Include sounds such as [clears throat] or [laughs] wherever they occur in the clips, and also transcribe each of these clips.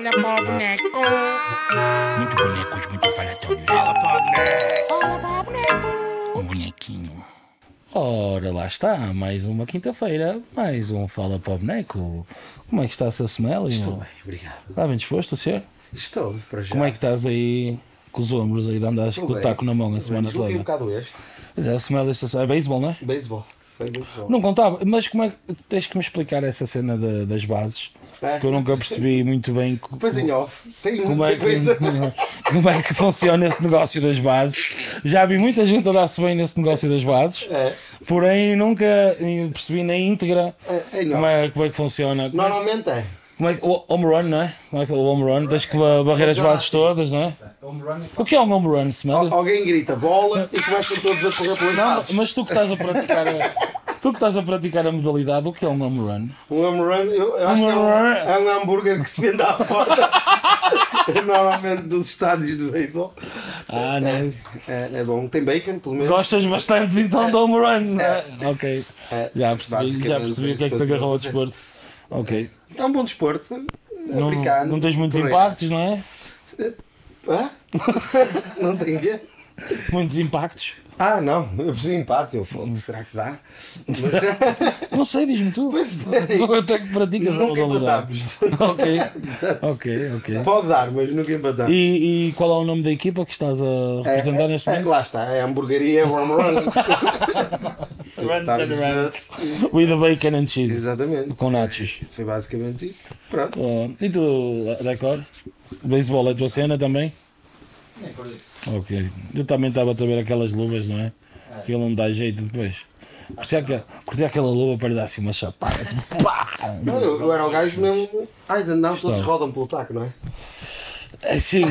Fala para o boneco. Muito bonecos, muito falatórios. Fala para o boneco. Fala para o boneco. Um bonequinho. Ora, lá está, mais uma quinta-feira, mais um Fala para o Boneco. Como é que está a sua semana? Estou bem, obrigado. Está bem disposto, senhor? Estou, para já. Como é que estás aí com os ombros aí de andares com o taco na mão a semana desloquei um toda? bocado este. Pois é, a semana desta semana é beisebol, não é? Beisebol. Foi. Não contava, mas como é que tens que me explicar essa cena da- das bases? É. Que eu nunca percebi muito bem Depois em off. Tem como muita é, que, coisa. [laughs] como é que funciona esse negócio das bases. Já vi muita gente a dar-se bem nesse negócio das bases, É. porém nunca percebi na íntegra É, como é, como é que funciona. É, Normalmente é. Como é que- o home run, não é? Como é que é o home run? Tens que ba- barrer as Funciona bases assim. todas, não é? O que é um home run, Smell? Alguém grita bola e começam todos a correr pelas Não, bases. mas tu que estás a praticar a, tu que estás a praticar a modalidade, o que é um home run? Um home run, eu, eu acho que é um, é um hambúrguer que se vende à porta. [laughs] Normalmente dos estádios de beisebol. Ah, nice. É, é bom. Tem bacon, pelo menos. Gostas bastante então do home run, não é? Ok. É, Já percebi, já percebi é o que é que te agarrou ao desporto. Ok. É um bom desporto. Não, Americano. não tens muitos impactos, não é? Hã? [laughs] Não tem quê? Muitos impactos. Ah, não. Eu preciso de empates. Eu fogo. Será que dá? [laughs] Não sei, diz-me tu. Pois [laughs] é. Até que praticas a Nunca modalidade. empatamos. Ok, ok, ok. Pode dar, mas nunca empatamos. E, e qual é o nome da equipa que estás a representar neste é, momento? lá está, é a hamburgueria Warm Run. Runs and runs. With the bacon and cheese. Exatamente. Com nachos. Foi basicamente isso. Pronto. Oh, e tu, Decor? Beisebol é a tua cena também? Nem por isso. Ok. Eu também estava a ver aquelas luvas, não é? Aquilo não dá jeito depois. Curti aquela, curti aquela luva para lhe dar assim uma chapada. Pá! Não, eu, eu era o gajo mesmo. Ai, não, todos rodam pelo taco, não é? Assim,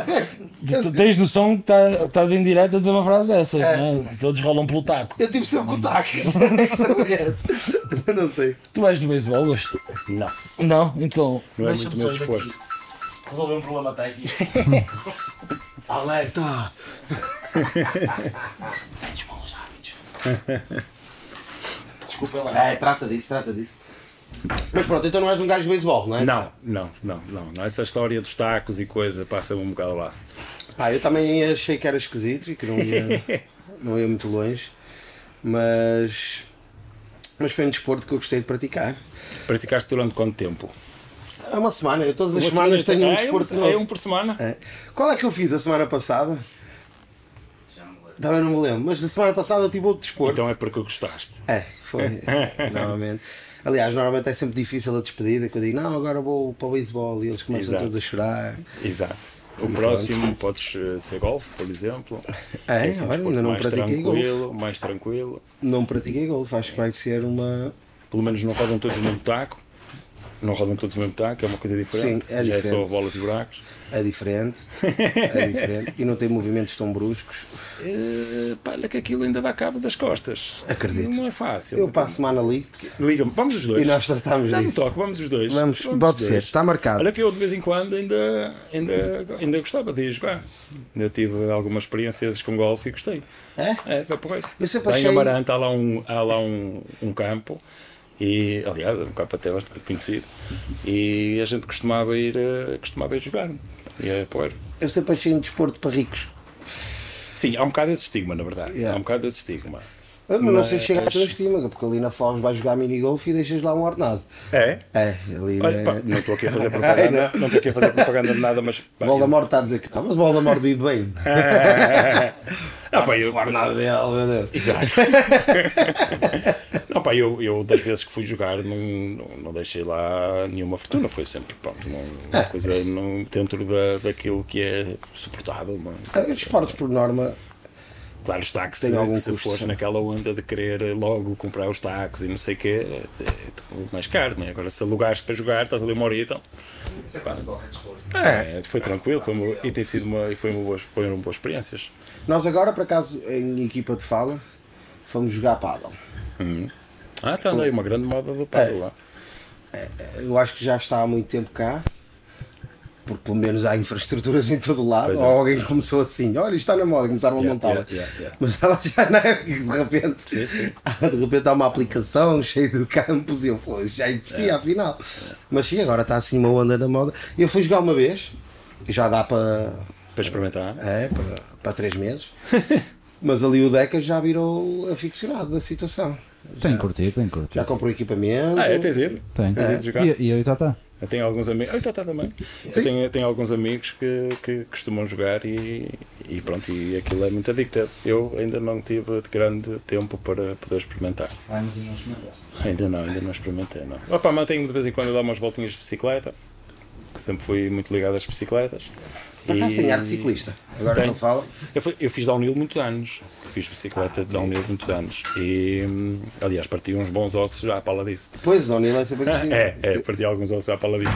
[laughs] tu tens noção que tá- estás em direto a dizer uma frase dessas, É. não é? Todos rolam pelo taco. Eu tive sempre com o taco. [laughs] Esta não sei. Tu és do beisebol, gosto? Não, Não? Então. não é muito meu desporto. Resolver um problema técnico. [laughs] Alerta! Tens maus hábitos. Desculpa lá. É, trata disso, trata disso. Mas pronto, então não és um gajo de beisebol, não é? Não, não, não, não, não. Essa história dos tacos e coisa passa-me um bocado lá. Pá, eu também achei que era esquisito e que não ia, [laughs] não ia muito longe. Mas. Mas foi um desporto que eu gostei de praticar. Praticaste durante quanto tempo? É uma semana, eu todas as Uma semanas semana- tenho um Ah, é desporto um, é um por semana? É. Qual é que eu fiz a semana passada? Já não me lembro. Também não me lembro, mas na semana passada eu tive outro desporto. Então é porque gostaste. É, foi. [laughs] normalmente. Aliás, normalmente é sempre difícil a despedida, que eu digo, não, agora vou para o beisebol e eles começam Exato. todos a chorar. Exato. O próximo podes eh, ser golfe, por exemplo. É, Esse olha, ainda não mais pratiquei tranquilo, mais tranquilo. Não pratiquei golfe, acho que vai ser uma. Pelo menos não rodam todos o mesmo taco. Não rodam todos o mesmo taco, é uma coisa diferente. Sim, é Já é só diferente. bolas e buracos. É diferente. É diferente. E não tem movimentos tão bruscos. Eh, olha que aquilo ainda dá cabo das costas. Acredito. Não é fácil. Eu a semana ali Liga-me, vamos os dois. e nós tratamos Dá-me disso. toque, vamos os dois. Vamos, os pode dois. ser, está marcado. Olha que eu de vez em quando ainda, ainda, ainda gostava de ir jogar. Ainda tive algumas experiências com golfe e gostei. É? É, vai por aí. Eu sempre achei- Amarante há lá um, há lá um, um campo. E, aliás, é um campo até bastante conhecido. E a gente costumava ir, eh, costumava ir jogar. E é poeiro. Eu sempre achei um desporto para ricos. Sim, há um bocado esse estigma, na verdade. Yeah. Há um bocado esse estigma. Eu não sei se chega a Mas- ser estímago, porque ali na Foz vais jogar minigolf e deixas lá um ordenado. É? É, ali Olha, na- pá, não estou aqui a fazer [laughs] propaganda, não estou aqui a fazer propaganda de nada, mas. pá, Voldemort está a dizer que pá, mas Voldemort vive bem. [laughs] Ah, pá, eu, O ordenado dele, meu Deus. Exato. [laughs] não, pá, eu, eu das vezes que fui jogar não, não, não deixei lá nenhuma fortuna, foi sempre pronto, não- uma coisa não, dentro da, daquilo que é suportável. Não. é? Ah, Os esportes, por norma, Claro, os tacos, Tem se, algum se custo, fores naquela onda de querer logo comprar os tacos e não sei o quê, é, é tudo mais caro, não é? Agora, se alugares para jogar, estás ali uma horita, Isso é quase qualquer desporto. é, foi tranquilo foi uma, e tem sido uma, e foi uma boa, foram boas experiências. nós agora, por acaso, em equipa de fala, fomos jogar paddle. Ah, está ali uma grande moda do paddle lá. Eu acho que já está há muito tempo cá. Porque pelo menos há infraestruturas em todo lado, Pois é. ou alguém começou assim, olha, isto está na moda, começaram a Yeah, montá-la. yeah, yeah, yeah. Mas ela já não é, de repente, Sim, sim. [laughs] de repente há uma aplicação cheia de campos e eu pô, já É. existia afinal. Mas sim, agora está assim uma onda da moda. Eu fui jogar uma vez, já dá para, Para experimentar. é, para, para três meses, [laughs] mas ali o Deca já virou aficionado da situação. Tem curtido, tem curtido. Já comprou equipamento. Ah, é, tens ido? Tem. Tens ido jogar? E, e eu e Tata. Eu tenho alguns amigos. Eu tá, também. Eu tenho, tenho alguns amigos que, que costumam jogar e, e pronto, e aquilo é muito addictivo. Eu ainda não tive grande tempo para poder experimentar. Vamos e não. Ainda não, ainda não experimentei, não. Opa, mas tenho de vez em quando a dar umas voltinhas de bicicleta. que Sempre fui muito ligado às bicicletas. Por acaso E- tem arte ciclista. Agora que Tem. ele fala. Eu, fui- eu fiz downhill muitos anos. Fiz bicicleta de downhill muitos anos. E, hum, aliás, parti uns bons ossos já à pala disso. Pois, nem vai saber que sim. É, é, parti alguns ossos à pala disso.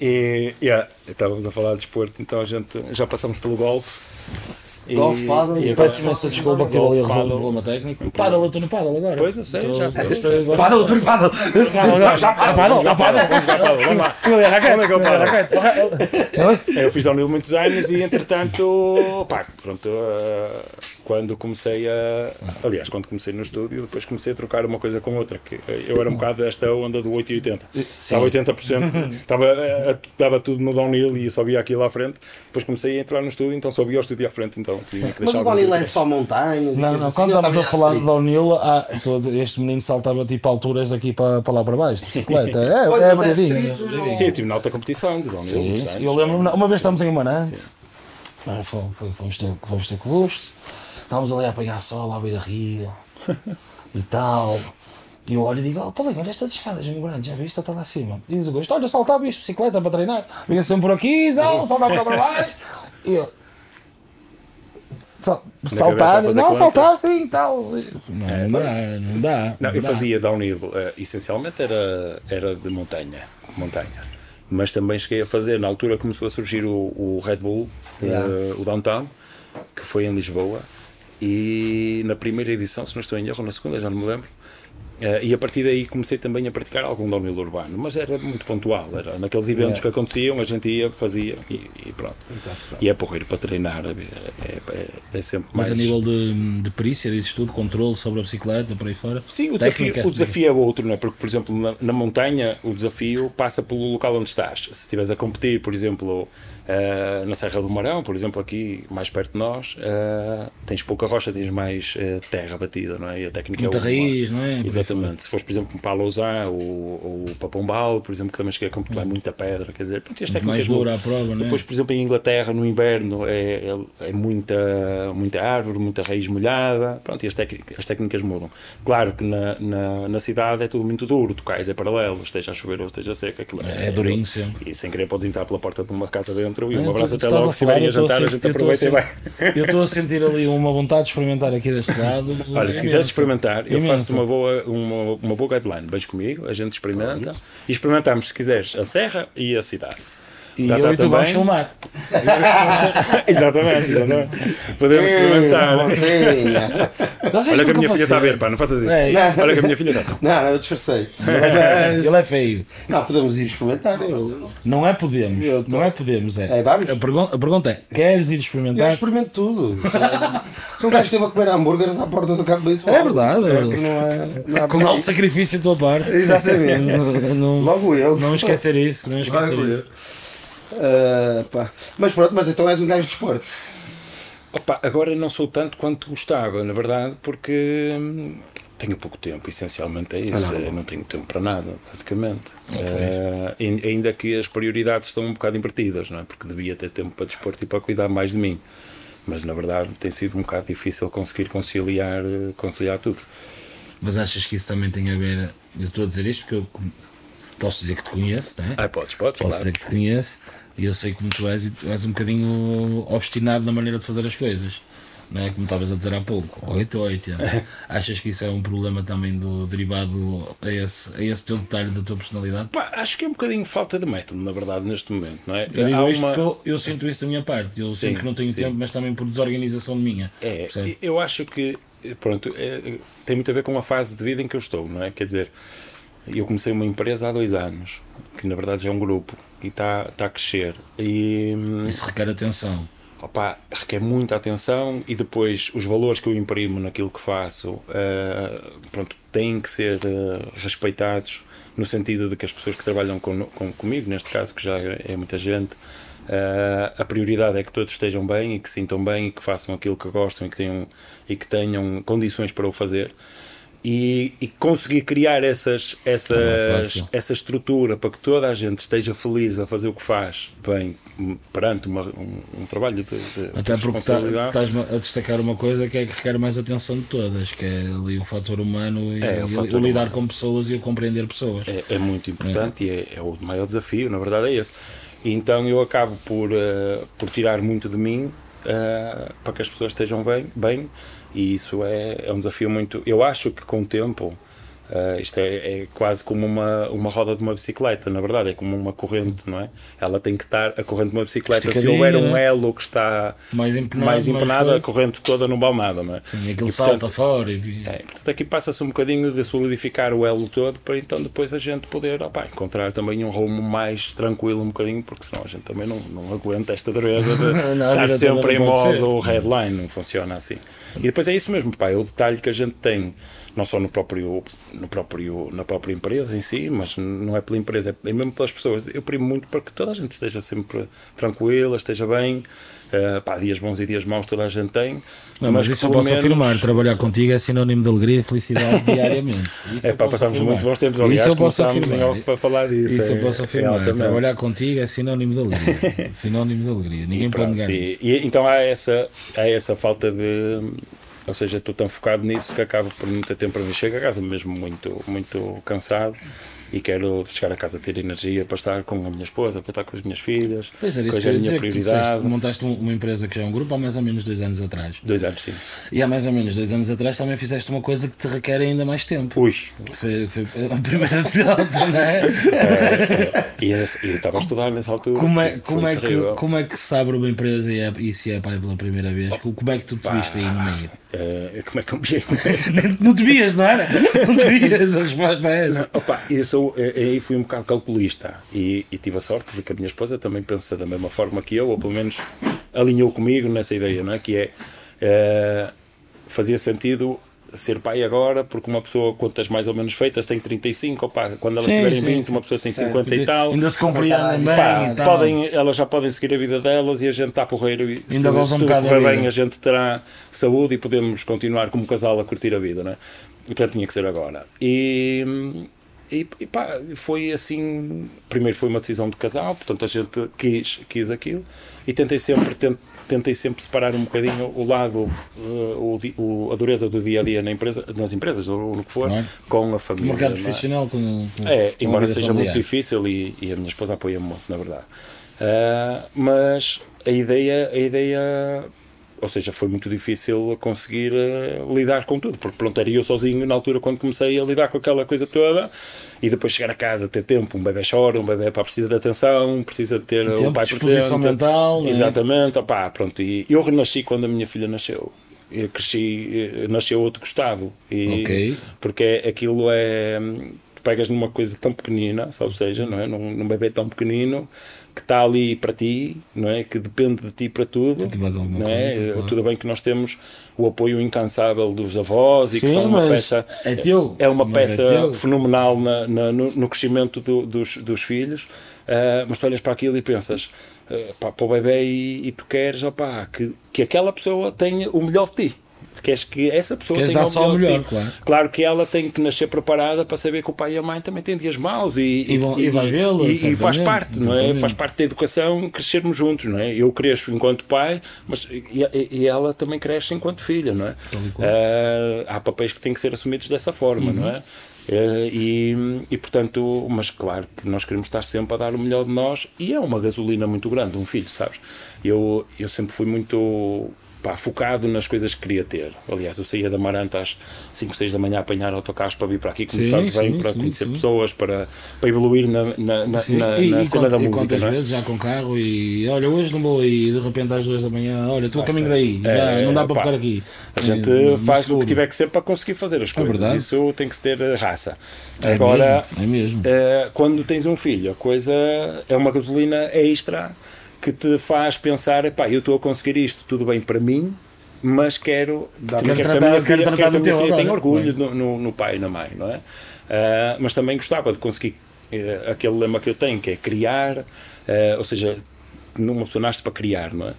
E, yeah, estávamos a falar de desporto, então a gente já passamos pelo golfe. E- Golfe, paddle e e agora- Peço imensa desculpa que tive ali a resolver um problema técnico. Paddle, eu estou no paddle agora. Pois, eu sei, Estou- já sei, estou- já sei. Paddle, tu paddle. Paddle, agora. Paddle, paddle, paddle. Vamos jogar paddle, vamos lá. Onde é é que é o é paddle? raquete? Eu fiz downhill muitos anos e entretanto, pá, pronto, ah, quando comecei a. Aliás, quando comecei no estúdio, depois comecei a trocar uma coisa com outra. Que eu era um bocado desta onda do 8 e 80. Estava 80%, [laughs] estava, ah, dava tudo no downhill e só via aquilo à frente. Depois comecei a entrar no estúdio, então só via o estúdio à frente, então tinha que Mas o downhill é só montanhas e Não, não, assim, quando estávamos a falar de downhill, ah, todo- este menino saltava tipo alturas daqui para, para lá para baixo, de bicicleta. É, é é street, não- Sim, eu tive na alta competição de downhill. Sim, eu lembro uma vez estávamos em Amarante, ah, fomos, fomos, fomos ter, fomos ter custo, estávamos ali a apanhar sol à beira-rio e tal. E eu olho e digo, oh, Paulinho, olha estas escadas muito grandes, já viste? Está lá acima. E diz o gosto, olha, saltava isto, bicicleta para treinar. Vinha sempre por aqui, sal- saltava para baixo. [laughs] E eu, sal- saltar, não, contas. saltar sim, tal. Não, não dá, não dá. Não, eu dá. fazia downhill, eh, essencialmente era, era de montanha, montanha. Mas também cheguei a fazer, na altura começou a surgir o, o Red Bull, Yeah. o Downtown, que foi em Lisboa. E na primeira edição, se não estou em erro, na segunda, já não me lembro. eh, e a partir daí comecei também a praticar algum downhill urbano, mas era muito pontual. Era naqueles eventos que aconteciam, a gente ia, fazia e, e pronto. E é porreiro para treinar, é, é, é- é sempre Mas mais. a nível de, de perícia, dizes tudo, controle sobre a bicicleta, por aí fora. Sim, o desafio, Técnica. o desafio é outro, não é? Porque, por exemplo, na, na montanha, o desafio passa pelo local onde estás. Se estiveres a competir, por exemplo, eh, na Serra do Marão, por exemplo, aqui mais perto de nós, eh, tens pouca rocha, tens mais eh, terra batida, não é? E a técnica Muita é raiz, não é? Exatamente. Se fores, por exemplo, para a Lausanne ou, ou para Pombal, por exemplo, que também cheguei a competir lá, é muita pedra, quer dizer, pronto, mais dura a prova, não é? Depois, por exemplo, em Inglaterra, no inverno, é, é, é muita, muita árvore, muita raiz molhada, pronto, e as, técnicas, as técnicas mudam. Claro que na, na, na cidade é tudo muito duro, tu cais é paralelo, esteja a chover ou esteja seco, aquilo É durinho sempre. E sem querer podes entrar pela porta de uma casa dentro e um abraço até logo, se estiverem a jantar, a estou gente aproveita [laughs] e vai. Eu estou a sentir ali uma vontade de experimentar aqui deste lado. Olha, se quiseres experimentar, eu faço-te uma boa, uma, uma boa guideline. Vens comigo, a gente experimenta e experimentamos, se quiseres, a serra e a cidade. E Tá, eu tá e tu vamos também. filmar. [laughs] exatamente, exatamente. Podemos Ei, experimentar. Olha que a minha filha está a ver, pá, não faças isso. É. Olha que a minha filha está. Não, não, eu disfarcei. [laughs] Ele é feio. Não, podemos ir experimentar. Eu, Não é podemos. Eu tô- Não é podemos. É. É, vamos? A, pergun- a pergunta é: queres ir eu experimentar? experimento tudo. [laughs] Se um gajo esteve a comer hambúrgueres à porta do campo de beisebol. É verdade, é Não verdade. é, não Com alto sacrifício da tua parte. Exatamente. Não, não, Logo eu. não esquecer isso. Não esquecer Logo eu. isso. Ah, pá. Mas pronto, mas então és um gajo de esporte. Opa, agora não sou tanto quanto gostava, na verdade, porque hum, tenho pouco tempo, essencialmente é isso. Ah, não. Eu não tenho tempo para nada, basicamente. Eh, ain- ainda que as prioridades estão um bocado invertidas, não é? Porque devia ter tempo para desporto e para cuidar mais de mim. Mas na verdade tem sido um bocado difícil conseguir conciliar, eh, conciliar tudo. Mas achas que isso também tem a ver? Eu estou a dizer isto porque eu posso dizer que te conheço, não é? Ah, podes, podes, Posso claro. dizer que te conheço e eu sei como tu és e tu és um bocadinho obstinado na maneira de fazer as coisas. Não é? Como estavas a dizer há pouco, 8 ou 8. Achas que isso é um problema também do derivado a esse, a esse teu detalhe da tua personalidade? Pá, acho que é um bocadinho falta de método, na verdade, neste momento, não é? Eu digo isto uma- eu, eu sinto isso da minha parte. Eu Sim, sinto que não tenho sim. tempo, mas também por desorganização minha. É, percebe? eu acho que, pronto, é, tem muito a ver com a fase de vida em que eu estou, não é? Quer dizer, eu comecei uma empresa há dois anos, que na verdade já é um grupo e está tá a crescer. E hum, Isso requer atenção. opa, requer muita atenção e depois os valores que eu imprimo naquilo que faço eh, pronto, têm que ser eh, respeitados no sentido de que as pessoas que trabalham com, com- comigo, neste caso, que já é, é muita gente, eh, a prioridade é que todos estejam bem e que sintam bem e que façam aquilo que gostam e que tenham, e que tenham condições para o fazer. E, e conseguir criar essas, é essas, fácil. essa estrutura para que toda a gente esteja feliz a fazer o que faz bem m- perante uma- um, um trabalho de, de, Até porque tá- estás a destacar uma coisa que é que requer mais atenção de todas, que é ali o fator humano e, É, o fator o lidar humano. com pessoas e o compreender pessoas. é, é muito importante e é, é o maior desafio, na verdade é esse. E então eu acabo por, eh, por tirar muito de mim eh, para que as pessoas estejam bem, bem e isso é, é um desafio muito. Eu acho que com o tempo. Eh, isto é, é quase como uma, uma roda de uma bicicleta, na verdade, é como uma corrente, não é? Ela tem que estar, a corrente de uma bicicleta, se houver um elo que está Mais empenado, mais empenado, a coisa. corrente toda não vale nada, não é? Sim, aquilo E, salta portanto, fora e é, portanto, aqui passa-se um bocadinho de solidificar o elo todo para então depois a gente poder opá, encontrar também um rumo mais tranquilo, um bocadinho, porque senão a gente também não, não aguenta esta dureza de [laughs] a estar sempre em modo headline, não funciona assim. E depois é isso mesmo, pá, é o detalhe que a gente tem, não só no próprio, no próprio, na própria empresa em si, mas não é pela empresa, é mesmo pelas pessoas. Eu primo muito para que toda a gente esteja sempre tranquila, esteja bem. Uh, pá, dias bons e dias maus toda a gente tem. Não, mas, que isso eu posso menos- afirmar, trabalhar contigo é sinónimo de alegria e felicidade [laughs] diariamente. Isso É pá, posso passámos afirmar. muito bons tempos, Isso aliás, eu posso em afirmar. a falar disso. Isso é- eu posso é afirmar. altamente. Trabalhar contigo é sinónimo de alegria. [laughs] sinónimo de alegria. Ninguém E pode pronto, negar e- isso. e então há essa, há essa falta de. Ou seja, estou tão focado nisso que acabo por ter tempo para mim. Chego a casa mesmo muito, muito cansado e quero chegar a casa ter energia para estar com a minha esposa, para estar com as minhas filhas. Pois era que isso que é a minha dizer, prioridade. disseste, montaste um- uma empresa que já é um grupo há mais ou menos dois anos atrás. Dois anos, sim. E há mais ou menos dois anos atrás também fizeste uma coisa que te requer ainda mais tempo. Ui! Foi, foi a primeira [laughs] filhota, não é? E era- e eu estava a estudar nessa altura. Como é, como, é que, como é que se abre uma empresa e, é, e se é pai pela primeira vez? Como é que tu te viste aí no meio? Eh, como é que eu me [laughs] Não te vias, não era? Não te vias, a resposta é essa. Opa, eu sou, eh, aí fui um bocado calculista e, e tive a sorte de que a minha esposa também pensa da mesma forma que eu, ou pelo menos alinhou comigo nessa ideia, não é? Que é, eh, fazia sentido ser pai agora, porque uma pessoa, quantas mais ou menos feitas, tem 35, opa, quando elas Sim, tiverem sim. 20, uma pessoa tem Certo. 50 e tal. Ainda se compreendem bem. Pá, e tal. podem, elas já podem seguir a vida delas e a gente está porreiro e se, Ainda gozam se um tudo correr bem a gente terá saúde e podemos continuar como casal a curtir a vida, não é? E portanto tinha que ser agora. E, e, e pá, foi assim, primeiro foi uma decisão de casal, portanto a gente quis, quis aquilo e tentei sempre, tent- tentei sempre separar um bocadinho o lado, eh, o, o- a dureza do dia a dia na empresa, nas empresas ou no que for, Claro. com a O família. mercado não é? profissional com, com É, com embora seja familiar. muito difícil e, e a minha esposa apoia-me muito, na verdade. Ah, mas a ideia, a ideia, ou seja, foi muito difícil conseguir ah, lidar com tudo, porque pronto, era eu sozinho na altura quando comecei a lidar com aquela coisa toda e depois chegar a casa, ter tempo, um bebê chora, um bebê pá, precisa de atenção, precisa de ter o pai disposição presente. mental, é? Exatamente, opá, pronto, e eu renasci quando a minha filha nasceu. Eu cresci, eh, nasceu outro Gustavo. E, Ok. Porque aquilo é. Tu pegas numa coisa tão pequenina, ou seja, não é? num, num bebê tão pequenino que está ali para ti, não é? que depende de ti para tudo. De mais alguma não é? coisa, claro. Tudo bem que nós temos o apoio incansável dos avós e que Sim, são uma peça. é teu, É uma é peça teu. fenomenal na- na- no, no crescimento do- dos, dos filhos, ah, mas tu olhas para aquilo e pensas ah, pá, para o bebê e, e tu queres opá, que, que aquela pessoa tenha o melhor de ti. Queres que essa pessoa Queres tenha dar o só o melhor, melhor, de ti. claro. Claro que ela tem que nascer preparada para saber que o pai e a mãe também têm dias maus e, E vão- e vai vê-lo, e, e faz parte, não é? exatamente. Faz parte da educação crescermos juntos, não é? Eu cresço enquanto pai, mas e, e- e ela também cresce enquanto filha, não é? e. Ah, há papéis que têm que ser assumidos dessa forma, não é? Eh, e, e portanto, mas claro que nós queremos estar sempre a dar o melhor de nós e é uma gasolina muito grande, um filho, sabes? Eu, eu sempre fui muito pá, focado nas coisas que queria ter. Aliás, eu saía da Maranta às 5, 6 da manhã a apanhar autocarros para vir para aqui, como Sim, sabes bem, sim, para sim, conhecer pessoas, para, para evoluir na, na, na, e, na e cena quant- da e música. quantas não é? vezes já com carro e olha, hoje não vou aí, de repente às duas da manhã, olha, estou a caminho daí, já, É, não dá para pá, ficar aqui. A gente É, no faz o que tiver que ser para conseguir fazer as coisas. verdade. Isso tem que se ter eh, raça. É Agora, mesmo, é mesmo. eh, quando tens um filho, a coisa é uma gasolina extra que te faz pensar: pá, eu estou a conseguir isto, tudo bem para mim, mas quero, também Quero quero que a tratar- quero tratar minha filha agora, orgulho não no, no- no pai e na mãe, não é? Ah, mas também gostava de conseguir eh, aquele lema que eu tenho, que é criar, eh, ou seja, numa pessoa nasce para criar, não é?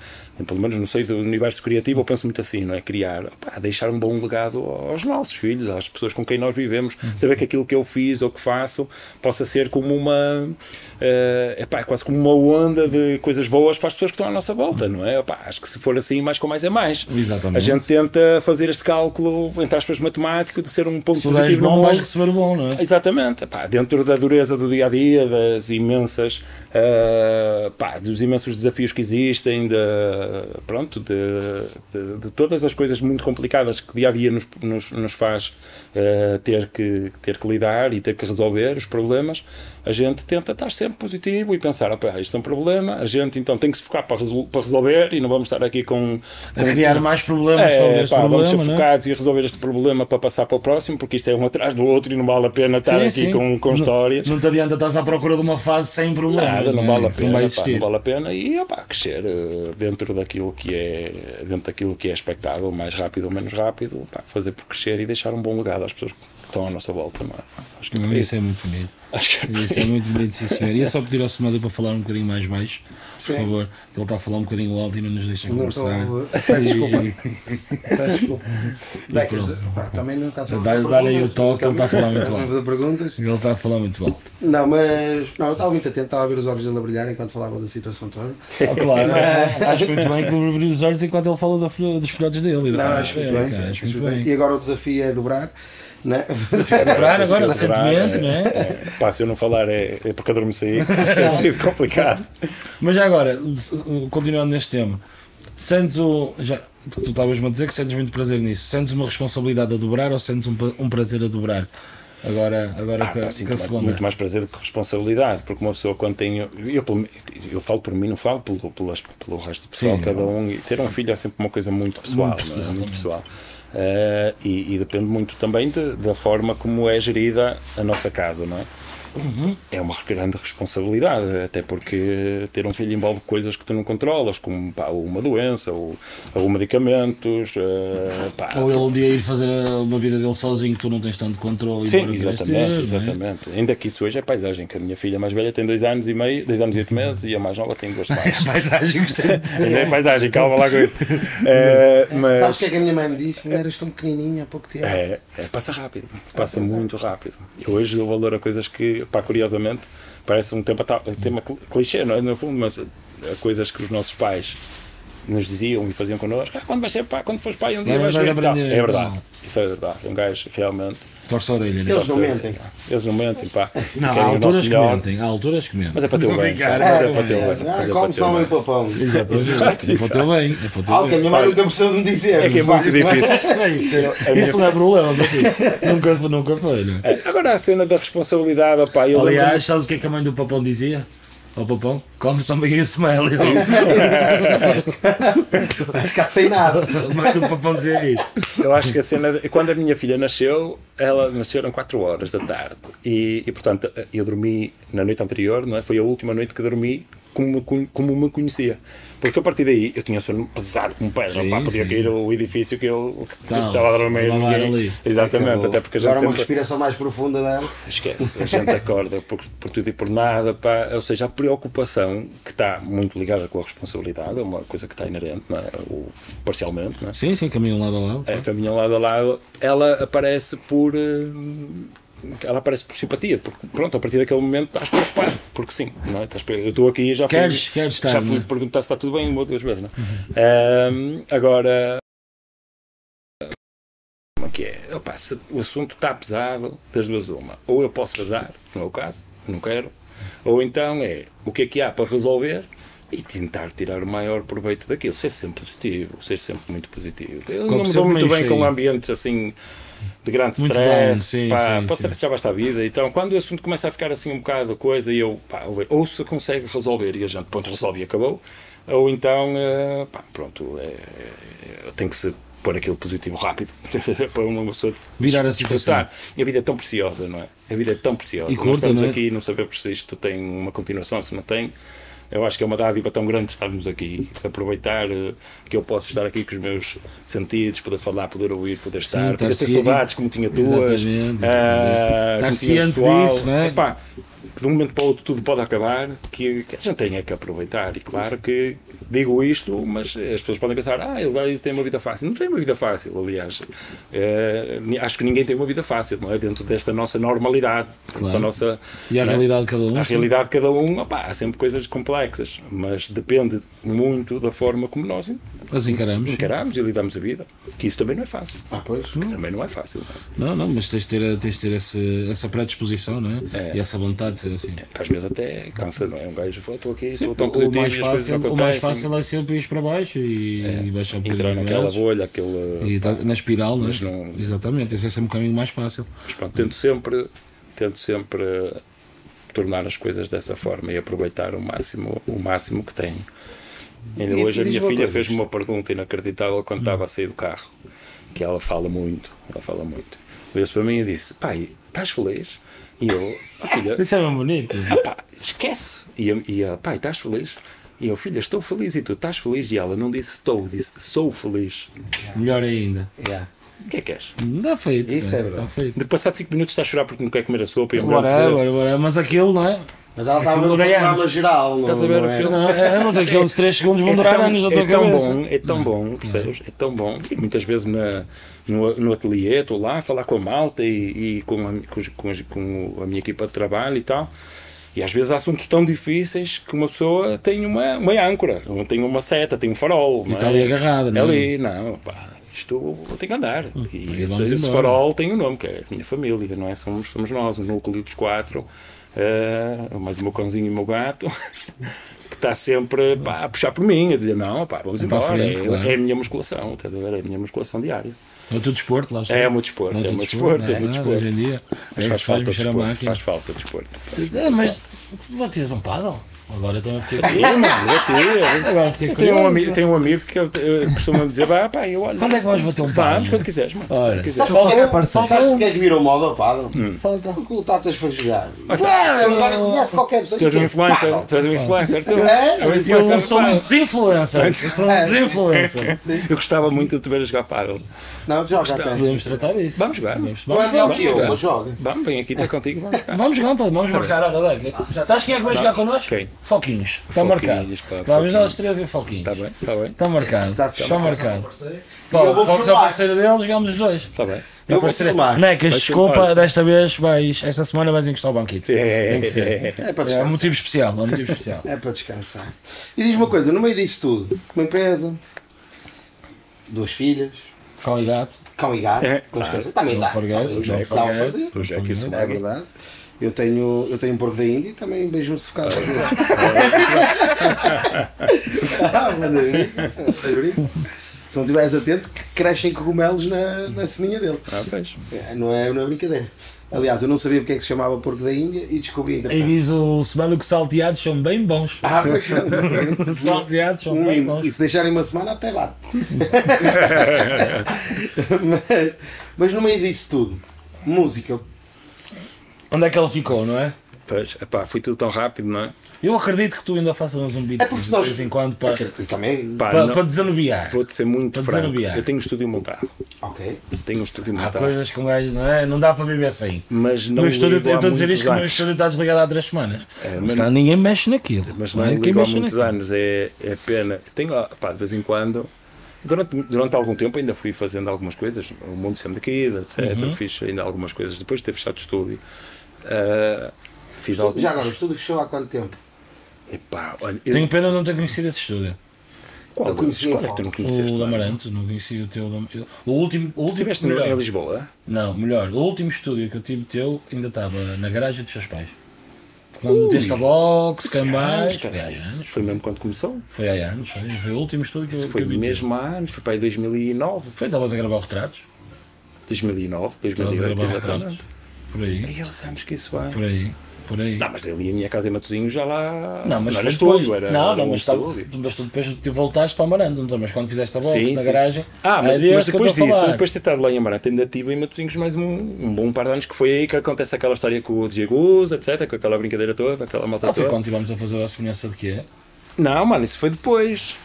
Pelo menos no seio do universo criativo eu penso muito assim, não é? Criar, opá, deixar um bom legado aos nossos filhos, às pessoas com quem nós vivemos, saber que aquilo que eu fiz ou que faço possa ser como uma, eh, epá, é quase como uma onda de coisas boas para as pessoas que estão à nossa volta, não é? Opá, acho que se for assim, mais com mais é mais. Exatamente. A gente tenta fazer este cálculo, entre aspas, matemático, de ser um ponto Se positivo no bom, mundo. vais receber bom, não é? Exatamente, pá, dentro da dureza do dia a dia, das imensas, ah, pá, dos imensos desafios que existem, de, pronto, de, de, de todas as coisas muito complicadas que dia a dia nos, nos, nos faz ah, ter, que, ter que lidar e ter que resolver os problemas, a gente tenta estar sempre positivo e pensar, opá, isto é um problema, a gente então tem que se focar para, resol- para resolver e não vamos estar aqui com, A com criar mais problemas é, pá, vamos ser problema, é? focados e resolver este problema para passar para o próximo, porque isto é um atrás do outro e não vale a pena estar Sim, aqui sim. com, com histórias. Não te adianta estás à procura de uma fase sem problemas. Nada, não é? vale a pena, Não pá, não vale a pena e opá, crescer eh, dentro daquilo que é dentro daquilo que é expectável, mais rápido ou menos rápido, pá, fazer por crescer e deixar um bom legado às pessoas que estão à nossa volta, não é? Acho que é por Isso é muito bonito. Acho que é Isso é muito bonito, sim senhor. Ia só pedir ao Semádio para falar um bocadinho mais baixo, por favor. Ele está a falar um bocadinho alto e não nos deixa Não estou. conversar. Peço desculpa. Peço desculpa. Decas, pá, também não estás a fazer dá-lhe aí o toque, ele está a falar muito alto. perguntas. Ele está a falar muito alto. Não, mas não, eu estava muito atento, estava a ver os olhos dele a brilhar enquanto falava da situação toda. Oh, claro, acho muito bem que ele abriu os olhos enquanto ele fala dos filhotes dele. Não, acho dele, bem, cara, acho Acho muito bem. bem. E agora o desafio é dobrar, né? Dobrar agora, Dobrar, recentemente, é, não é? é, pá, se eu não falar é, é porque adormeci, [laughs] isto tem sido complicado. Mas já agora, continuando neste tema, sentes o. Já, tu estavas-me a dizer que sentes muito prazer nisso. Sentes uma responsabilidade a dobrar ou sentes um, um prazer a dobrar? Agora, agora Ah, que, pá, que sinto a segunda. muito mais prazer do que responsabilidade, porque uma pessoa quando tem. Eu, pelo- eu falo por mim, não falo pelo, pelas- pelo resto do pessoal, Sim. cada um. E ter um filho é sempre uma coisa muito pessoal, Muito, é? muito pessoal. Eh, e, e depende muito também de- da forma como é gerida a nossa casa, não é? Uhum. É uma grande responsabilidade, até porque ter um filho envolve coisas que tu não controlas, como pá, uma doença, ou, ou medicamentos. eh, pá, Ou ele um dia ir fazer uma vida dele sozinho que tu não tens tanto controle e Sim, exatamente, ter, não é? exatamente. Ainda que isso hoje é paisagem, que a minha filha mais velha tem dois anos e meio, dois anos e oito meses, e a mais nova tem duas [laughs] semanas. Paisagem, gostei [laughs] Ainda é paisagem, calma lá com isso. [laughs] Eh, mas Sabes o que é que a minha mãe me diz? Não eras tão pequenininha há pouco tempo. é, é, passa rápido, passa muito rápido. Eu hoje dou valor a coisas que, pá, curiosamente, parece um tema, tema cl- clichê, não é? No fundo, mas coisas que os nossos pais nos diziam e faziam connosco. Ah, quando vais ser pai, quando fores pai, um dia Vai- vais ver. É verdade, isso é verdade. Um gajo realmente. Torce a orelha. né? Eles não mentem. Eles não mentem, pá. Não, há alturas que mentem. Há alturas que mentem. Mas é para ter o bem. Brincar, Mas é É, para ter o bem. ah, é como um bem. papão. Exato, é para o teu bem. É teu Algo que a minha mãe nunca precisou de me dizer. É que é muito difícil. É isso, cara. Isso não é problema. Nunca, nunca foi, não é? Agora a cena da responsabilidade, lembro Aliás, sabes o que é que a mãe do papão dizia? Ao papão? Come também o smell. Vai ficar sem nada. Mãe do papão dizia isso. Eu acho que a cena. de- Quando a minha filha nasceu, ela nasceu eram 4 horas da tarde. E, e, portanto, eu dormi na noite anterior, não é? Foi a última noite que dormi como como me conhecia. Porque a partir daí eu tinha sono pesado como pedra. Sim, pá, podia sim. cair o edifício que que Tal, estava a dormir. ali. Exatamente, Acabou. até porque a gente Agora uma sempre. respiração mais profunda dela. Esquece, a gente acorda por, por tudo e por nada, pá. ou seja, a preocupação que está muito ligada com a responsabilidade, é uma coisa que está inerente, não é? Ou parcialmente, não é? Sim, sim, caminham lado a lado. é, caminham lado a lado, ela aparece por. eh, Ela aparece por simpatia, porque pronto, a partir daquele momento estás preocupado, porque sim, não é? Estás eu estou aqui e já fui, Queres- queres estar, já fui não é? perguntar se está tudo bem uma ou duas vezes, não é? Ahm, agora, como é que é? Opa, se o assunto está pesado, das duas uma, ou eu posso vazar, não é o caso, não quero, ou então é o que é que há para resolver e tentar tirar o maior proveito daquilo, ser sempre positivo, ser sempre muito positivo. Eu Como não me dou muito bem com ambientes assim de grande Muito stress, sim, pá, sim, para sim. stress já basta a vida. Então, quando o assunto começa a ficar assim um bocado coisa, e eu, pá, ou- se consegue resolver e a gente, pronto, resolve e acabou, ou então, eh, pá, pronto, é, é, tem que se pôr aquilo positivo rápido [laughs] para uma pessoa Virar a desfrutar. E a vida é tão preciosa, não é? A vida é tão preciosa. E Nós curta, estamos não é? aqui e não sabemos se isto tem uma continuação, se não tem. Eu acho que é uma dádiva tão grande estarmos aqui, aproveitar eh, que eu posso estar aqui com os meus sentidos, poder falar, poder ouvir, poder estar, estar poder ter saudades como tinha tuas, Exatamente, exatamente. ah, Estar ciente disso, não é? Epá, que de um momento para o outro tudo pode acabar, que, que a gente tem é que aproveitar. E claro que digo isto, mas as pessoas podem pensar, ah, ele vai tem uma vida fácil. Não tem uma vida fácil, aliás. Ni- acho que ninguém tem uma vida fácil, não é? Dentro desta nossa normalidade, Claro. da nossa E a é? realidade de cada um. a realidade de cada um, opá, há sempre coisas complexas, mas depende muito da forma como nós As encaramos. encaramos e lidamos a vida. Que isso também não é fácil. Ah, pois. Que também não é fácil. não é? Não, não, mas tens de ter, tens de ter esse, essa predisposição, não é? É. E essa vontade de ser assim. Que às vezes até cansa, não é? Um gajo fala, estou aqui, estou tão o, positivo mais e as coisas fácil, acontecem. Fácil é sempre para baixo e, e baixar um bocadinho Entrar naquela braços. bolha, aquele. E tá na espiral, não é? Mas não- Exatamente, esse é sempre o caminho mais fácil. Mas pronto, tento sempre, tento sempre tornar as coisas dessa forma e aproveitar o máximo, o máximo que tenho. Ainda E- hoje a minha filha fez-me uma pergunta inacreditável quando estava a sair do carro, que ela fala muito, ela fala muito. Veio-se para mim e disse, pai, estás feliz? E eu, "Oh, filha, [laughs] Isso é bem bonito. ah, pá, esquece. E, eu- e ela, pai, estás feliz? E eu, filha, estou feliz e tu estás feliz? E ela não disse estou, disse sou feliz. Melhor ainda. Yeah. O que é que és? Está feito. Isso cara, é verdade. Feito. De passar 5 minutos está a chorar porque não quer comer a sopa e um Bora, bora, bora. Mas aquilo, não é? Mas ela estava no programa geral. Estás a ver não o era? filme? Não, é, mas [laughs] aqueles 3 segundos vão é durar tão, anos é tão cabeça. bom, é tão bom, percebes? É tão bom. E muitas vezes na, no, no ateliê estou lá a falar com a malta e, e com, a, com, com com a minha equipa de trabalho e tal. E às vezes há assuntos tão difíceis que uma pessoa tem uma, uma âncora, tem uma seta, tem um farol. não está é? ali agarrada, não é? Ali, não, pá, isto tem que andar. E esse, esse farol tem um nome, que é a minha família, não é? Somos, somos nós, o núcleo dos quatro, eh, mais o meu cãozinho e o meu gato, [laughs] que está sempre pá, a puxar por mim, a dizer: não, pá, vamos a embora. frente, é, claro. é a minha musculação, estás a ver? É a minha musculação diária. É o teu desporto, lá está. É o meu desporto, é o meu desporto, é o meu desporto. Hoje em dia. Mas é faz falta o desporto, faz falta o desporto. É, mas tens um paddle? Agora também fiquei eu tenho- Agora fiquei eu tenho um, amigo, tenho um amigo que eh, costuma me dizer: "Bah, pá, eu olho. Quando é que vamos bater um paddle? Vamos, quando quiseres, mano. Olha, Quando quiseres. Sabes. Sabes porque é que virou moda o paddle? Hum. Falta. Porque o Tatas foi jogar. tá. Agora conhece qualquer pessoa. Tu és um que- influencer, tu és um influencer, tu. É? É um Eu influencer. sou um desinfluencer. Eu sou um É. desinfluencer. Eu gostava muito de te ver a jogar paddle. Não, joga até. Podemos tratar isso. Vamos jogar. Vamos, Não é melhor que eu, jogar. mas joga. Vamos, vem aqui, está contigo, vamos jogar. Vamos jogar, pá, vamos marcar a hora daqui. Sabes quem é que vai jogar connosco? Quem? Foquinhos. Está marcado. Vamos Foquinhos. nós três e Foquinhos. Está bem, está bem, Está marcado. Está marcado. Focos é o parceiro dele, jogamos os dois. está bem. Eu vou filmar. Necas, Vai desculpa, filmar. desta vez vais, esta semana vais encostar o banquete. Tem que ser. É, É para É um descansar. motivo especial, é um motivo especial. [laughs] É para descansar. E diz uma coisa, no meio disso tudo, uma empresa, duas filhas, Cão e gato. cão e gato, É, não esqueça, também dá. forget, don't dá a fazer. O Jack e o É verdade. Eu tenho, eu tenho um porco da Índia e também beijo-me sufocado. Ah, mas é é. Se não estiveres atento, crescem cogumelos na, na ceninha dele. Ah, pois. É, Não é, não é brincadeira. Aliás, eu não sabia porque é que se chamava porco da Índia e descobri Aí entretanto. diz o semana que salteados são bem bons. Ah, pois Os [laughs] salteados são um bem bons. E se deixarem uma semana até bate. [laughs] mas, mas no meio disso tudo, música. Onde é que ela ficou, não é? Pois, epá, foi tudo tão rápido, não é? Eu acredito que tu ainda faças um beat É porque de se nós- vez em quando para, também. Para, não- para desanuviar. Vou-te ser muito Para franco. desanuviar. Eu tenho um estúdio montado. Ok. Tenho um estúdio Há montado. coisas que um gajo não é? Não dá para viver sem. Mas não meu estúdio, ligo eu há estou a dizer isto que o meu estúdio está desligado há três semanas. É, mas mas- tá, ninguém mexe naquilo. Mas não não é? ligo há muitos naquilo. anos. É, é pena. Tenho, pá, de vez em quando. Durante, durante algum tempo ainda fui fazendo algumas coisas. O Mundo Sempre Kid, etc. Uhum. Fiz ainda algumas coisas. Depois de ter fechado o estúdio. ah, fiz algo. Já agora, o estúdio fechou há quanto tempo? Epá, olha, eu, Tenho pena de não ter conhecido esse estúdio. qual, eu conheci qual é que tu não conheceste? O mano? Amaranto, não conheci o teu. O último. O Tu último estiveste em Lisboa? Não, melhor. O último estúdio que eu tive teu ainda estava na garagem dos seus pais. Quando meteste a box, Foi há cambais. anos, Foi há anos. Foi mesmo quando começou. Foi há anos. Foi, foi o último estúdio que eu, que foi eu mesmo há anos, foi para aí 2009. Foi, estavas a gravar retratos. 2009, Estavas a 2008, gravar exatamente. retratos. Por aí. Aí eles anos que isso vai. Por aí. Por aí. Não, mas ali a minha casa em Matosinhos já lá. Não, mas não foi depois. era, não, era não, um mas, estúdio. mas tu depois te voltaste para Amarante, lembras? quando fizeste a Sim, na sim. garagem. Ah, mas, mas depois a disso, depois de ter estado lá em Amarante, ainda tive em Matosinhos mais um, um bom par de anos, que foi aí que acontece aquela história com o Guz, etc, com aquela brincadeira toda, aquela malta Ah, foi toda. quando estivemos a fazer a semelhança de quê? Não, mano, isso foi depois.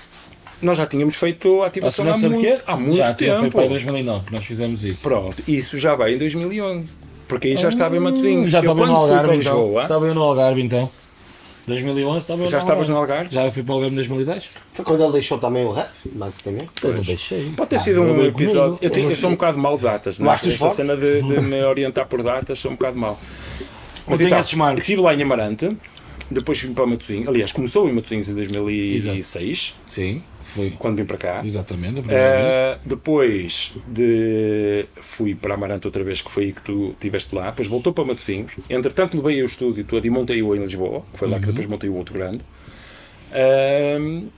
Nós já tínhamos feito a A ativação há semelhança de muito, há muito Já tinha, foi tempo. para aí 2009 que nós fizemos isso. Pronto, isso já vai em 2011. Porque aí já estava em Matosinhos. Já Eu estava no Algarve então. Lisboa, Estava eu no Algarve então. 2011 estava eu já no estavas Algarve. no Algarve? Já fui para o Algarve em 2010? Foi quando ele deixou também o rap, basicamente. Eu não deixei. Pode ter Ah, sido um episódio. Eu, tenho- eu sou um bocado mau de datas, não é? Esta cena de, de me orientar por datas, sou um bocado mau. Mas então, esses marcos. estive lá em Amarante, depois vim para Matosinhos. Aliás, começou em Matosinhos em 2006, Sim, foi. quando vim para cá. Exatamente, a primeira. Eh, depois de fui para Amarante outra vez, que foi aí que tu estiveste lá, depois voltou para Matosinhos. Entretanto, levei o estúdio todo e montei-o em Lisboa, que foi lá que Uhum. depois montei o outro grande. Ahm,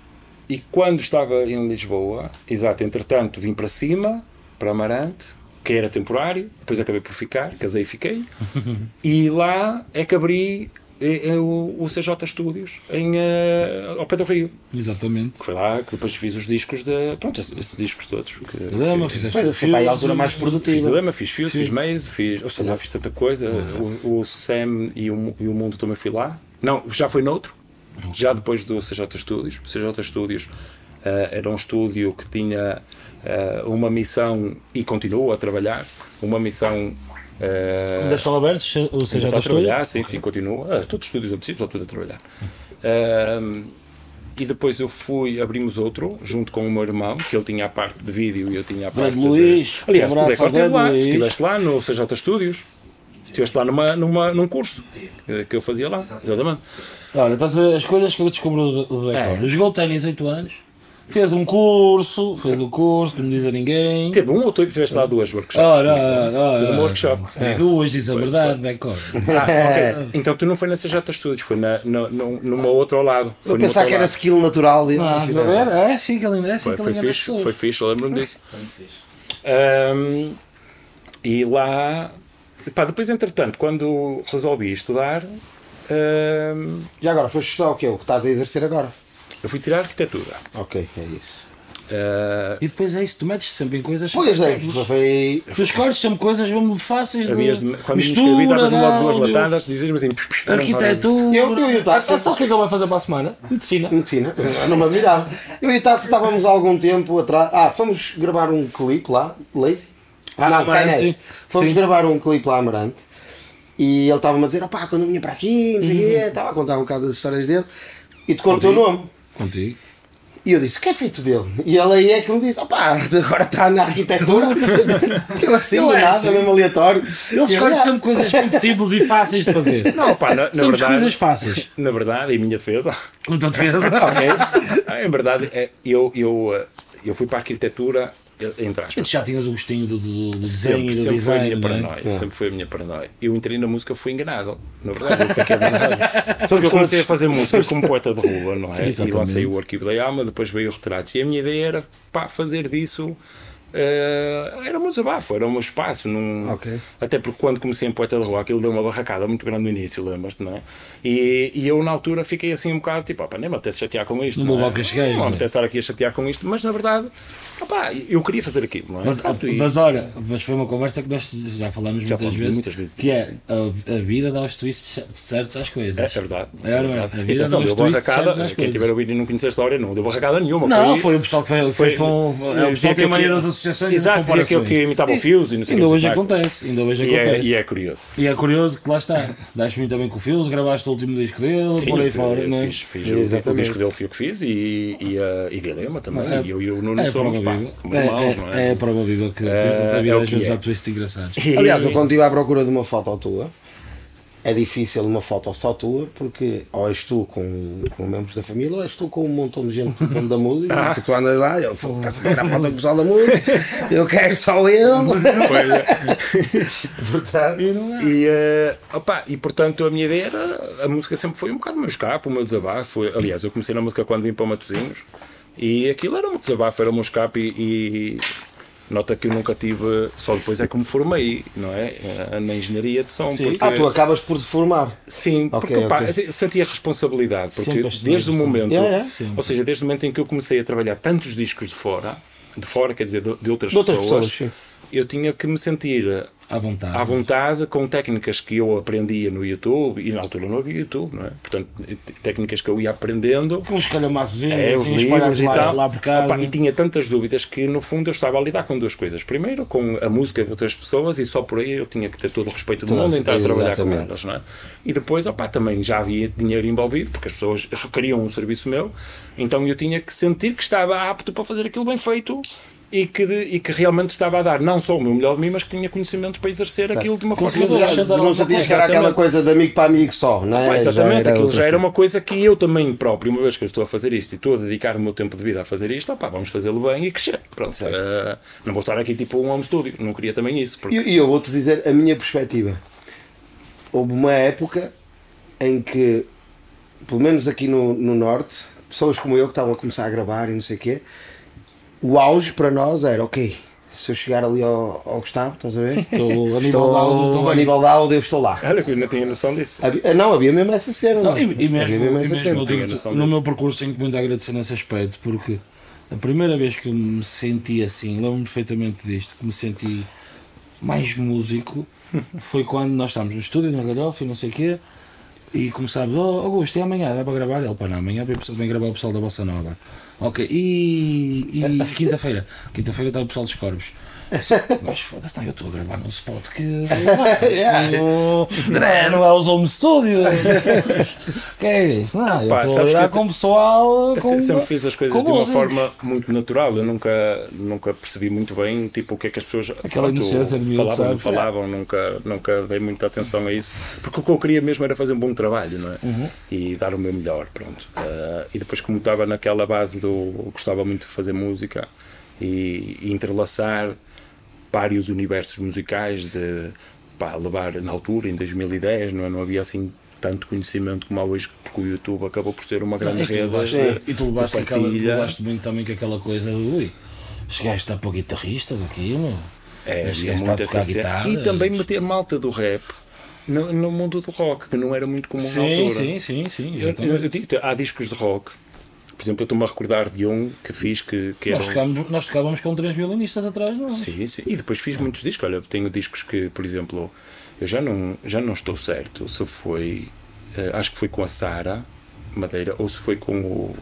e quando estava em Lisboa, exato, entretanto, vim para cima, para Amarante, que era temporário, depois acabei por ficar, casei e fiquei. [laughs] e lá é que abri eh, eh, o, o CJ Studios em, eh, ao pé do Rio. Exatamente. Que foi lá que depois fiz os discos de. Pronto, esses, esses discos todos. Que, que- fizeste aí a altura mais Fiz produtiva. Lema, fiz Fios, fiz Maze, fiz. Ou seja, já fiz tanta coisa. O, o Sam e o, e o Mundo também fui lá. Não, já foi noutro. Já depois do CJ Studios. O CJ Studios eh, era um estúdio que tinha eh, uma missão e continua a trabalhar. Uma missão. Eh, Ainda estão abertos o Ainda CJ está a trabalhar, sim, sim, continua. Ah, todos os estúdios está tudo a trabalhar. E depois eu fui, abrimos outro, junto com o meu irmão, que ele tinha a parte de vídeo e eu tinha a parte Grande Luís, de... Aliás, um abraço Decor lá, Luís. estiveste lá no CJ Studios. Estiveste lá numa, numa, num curso que eu fazia lá, exatamente. Olha, estás as coisas que eu descobri do, do Decor. É. Jogou ténis 8 anos, fez um curso, fez um curso que não diz a ninguém. Teve um ou tu que tiveste lá duas workshops. Ora, ora, ora. Um workshop. É. Duas, diz a Pois, verdade, Decor. Ah, ok. Então tu não foi na CJ Studios, foi na, na, numa outra ao lado. Foi pensar outro que era lado. skill natural dele. Ah, a ver? É assim que ele é assim Foi, que foi as fixe, foi fixe, eu lembro-me disso. Foi fixe. Ahm, e lá, pá, depois entretanto, quando resolvi estudar, ahm, Já agora, foste estudar o quê? O que estás a exercer agora? Eu fui tirar arquitetura. Ok, é isso. Ah, E depois é isso, tu metes sempre em coisas Pois é, foi. Tu escolhes sempre coisas mesmo fáceis de de, quando me inscrevi, mistura, davas-me logo duas latadas, dizias-me assim: arquitetura. Eu- eu e o Tássio- Ah, Sabe o que é que ele vai fazer para a semana? Medicina. Medicina, não me admirava. Eu e o Tassi estávamos há algum tempo atrás. Ah, fomos gravar um clipe lá, Lazy. Ah, não, Amarante, Cainés. sim. Fomos Sim. gravar um clipe lá Amarante e ele estava-me a dizer: opá, quando eu vinha para aqui, não sei o quê, estava a contar um bocado das histórias dele e tocou o teu nome. Contigo. E eu disse, o que é feito dele? E ele aí é que me disse, opá, agora está na arquitetura. eu [laughs] assim, Ele do é nada, assim. mesmo aleatório. Ele E escolhe eu, sempre coisas muito simples e fáceis de fazer. Não, pá, na, na Sempre coisas verdade, fáceis. [laughs] na verdade, em minha defesa, Não estou defesa. [laughs] Ok. ah, em verdade, é, eu, eu, ah, eu fui para a arquitetura, entre aspas. Já tinhas o gostinho do, do, do desenho Sempre, do sempre foi a design. minha é? paranoia. Sempre foi a minha paranoia. Eu entrei na música, fui enganado. Na verdade, isso é que é verdade. [laughs] Porque eu comecei a fazer música como poeta de rua, não é? Exatamente. E lancei o Arquivo da Alma, depois veio o Retratos. E a minha ideia era pá, fazer disso. Eh, era um desabafo, era um espaço. Num... Ok. Até porque quando comecei em Poeta de Rua, aquilo deu uma barracada muito grande no início, lembras-te, não é? E, e eu na altura fiquei assim um bocado tipo, opa, nem me apetece chatear com isto. Não Não, é? gajos, não não é? me apetece estar aqui a chatear com isto, mas na verdade, opá, eu queria fazer aquilo, não é? Mas, Pronto, e- mas olha, mas foi uma conversa que nós já falamos Já muitas, falamos vezes, muitas vezes que é a, a vida dá os twists certos às coisas. É, é verdade. É, não é? A vida Atenção, deu barracada. Quem coisas. tiver ouvido e não conhecer a história, não deu barracada nenhuma. Não, foi o pessoal que fez, foi- fez com. É, o pessoal tem que a mania eu- das associações e Exato, dizia que eu que comparações. imitava o Fios e não sei o Ainda que, hoje o que. acontece, ainda hoje E é, acontece. e é curioso. E é curioso que lá está. Dás muito bem com o Fios, gravaste o último disco dele, Sim, por aí fora, não é? fiz, fiz o- o disco dele fui eu que fiz e, e, a- e Dilema também. É- e eu e o Nuno É somos pá, como É, irmãos, não é, é? é a prova viva que É, a é vida o às que vezes é. há twists engraçados. E- [laughs] Aliás, eu quando estive à procura de uma foto tua, é difícil uma foto só tua, porque ou és tu com, com membros da família, ou és tu com um montão de gente do mundo da música, que tu andas lá, eu "Fogo, estás a tirar foto com o pessoal da música, eu quero só ele. Pois é. [laughs] Portanto, E, eh, opa, e portanto a minha ideia era a música sempre foi um bocado o meu escape, o meu desabafo. Foi- aliás, eu comecei na música quando vim para Matosinhos e aquilo era o meu desabafo, era o meu escape e, e nota que eu nunca tive, só depois é que me formei, não é? Eh, Na engenharia de som. Porque, ah, tu acabas por te formar. Sim, porque Ok, opá, ok. eu sentia responsabilidade, porque Sempre desde o momento, Yeah, yeah. Sempre. ou seja, desde o momento em que eu comecei a trabalhar tantos discos de fora, de fora, quer dizer, de, de outras, De outras pessoas, eu tinha que me sentir À vontade. à vontade com técnicas que eu aprendia no YouTube e na altura não havia YouTube, não é? Portanto, técnicas que eu ia aprendendo. Com os calhamaçozinhos, É, os assim, livros e lá, tal. lá por casa. Opa, e tinha tantas dúvidas que no fundo eu estava a lidar com duas coisas. Primeiro, com a música de outras pessoas e só por aí eu tinha que ter todo o respeito do mundo e estar a trabalhar com elas, não é? E depois, opa, também já havia dinheiro envolvido, porque as pessoas requeriam um serviço meu, então eu tinha que sentir que estava apto para fazer aquilo bem feito. E que, e que realmente estava a dar não só o meu melhor de mim, mas que tinha conhecimentos para exercer aquilo de uma forma acrescentar não sentias que era aquela coisa de amigo para amigo só, não é? Exatamente, era aquilo já era uma coisa que eu também próprio, uma vez que eu estou a fazer isto e estou a dedicar o meu tempo de vida a fazer isto, opá, vamos fazê-lo bem e crescer. Pronto, eh, não vou estar aqui tipo um home studio, não queria também isso. Porque E e eu vou-te dizer a minha perspectiva. Houve uma época em que, pelo menos aqui no, no Norte, pessoas como eu que estavam a começar a gravar e não sei o quê, o auge para nós era, ok, se eu chegar ali ao, ao Gustavo, estás a ver? [laughs] Estou a nível áudio, estou a nível eu estou lá. Olha que eu não tinha noção disso. Havia- não, havia mesmo essa cena. Não, e, e mesmo, havia e mesmo mesmo essa cena. digo, noção no meu percurso tenho muito a agradecer nesse aspecto, porque a primeira vez que eu me senti assim, lembro-me perfeitamente disto, que me senti mais músico, [laughs] foi quando nós estávamos no estúdio, na Galhofa e não sei o quê, e começámos, oh Augusto, e amanhã dá para gravar? Ele, pá, não, amanhã vem, vem gravar o pessoal da Bossa Nova. Ok, e, e [laughs] quinta-feira? Quinta-feira está o pessoal dos Corvos. Mas foda-se, não, eu estou a gravar num spot que. André, [laughs] não é os home studio. [laughs] que é isso? Não, eu Pá, estou a que com pessoal. Eu Com, se- sempre fiz as coisas de uma forma muito natural. Eu nunca, nunca percebi muito bem tipo, o que é que as pessoas Aquela miúdo, falavam, não falavam. Nunca, nunca dei muita atenção a isso. Porque o que eu queria mesmo era fazer um bom trabalho não é? Uhum. e dar o meu melhor. Pronto. Ah, e depois, como estava naquela base do. gostava muito de fazer música e, e entrelaçar vários universos musicais de pá, levar na altura, em 2010, não, é? não havia assim tanto conhecimento como há hoje, porque o YouTube acabou por ser uma grande tu rede. e tu levaste, aquela, tu levaste muito também com aquela coisa de ui, os gajos estão para guitarristas aqui, meu. É, havia muito a essa guitarras. E também meter malta do rap no, no mundo do rock, que não era muito comum na Sim, altura. sim, sim, sim. Eu- eu- exatamente. eu digo, há discos de rock, por exemplo, eu estou-me a recordar de um que fiz que, que. Nós, tocávamos, nós tocávamos com três violinistas atrás, não é? Sim, sim. E depois fiz muitos discos. Olha, tenho discos que, por exemplo, eu já não, já não estou certo se foi. eh, acho que foi com a Sara Madeira ou se foi com o,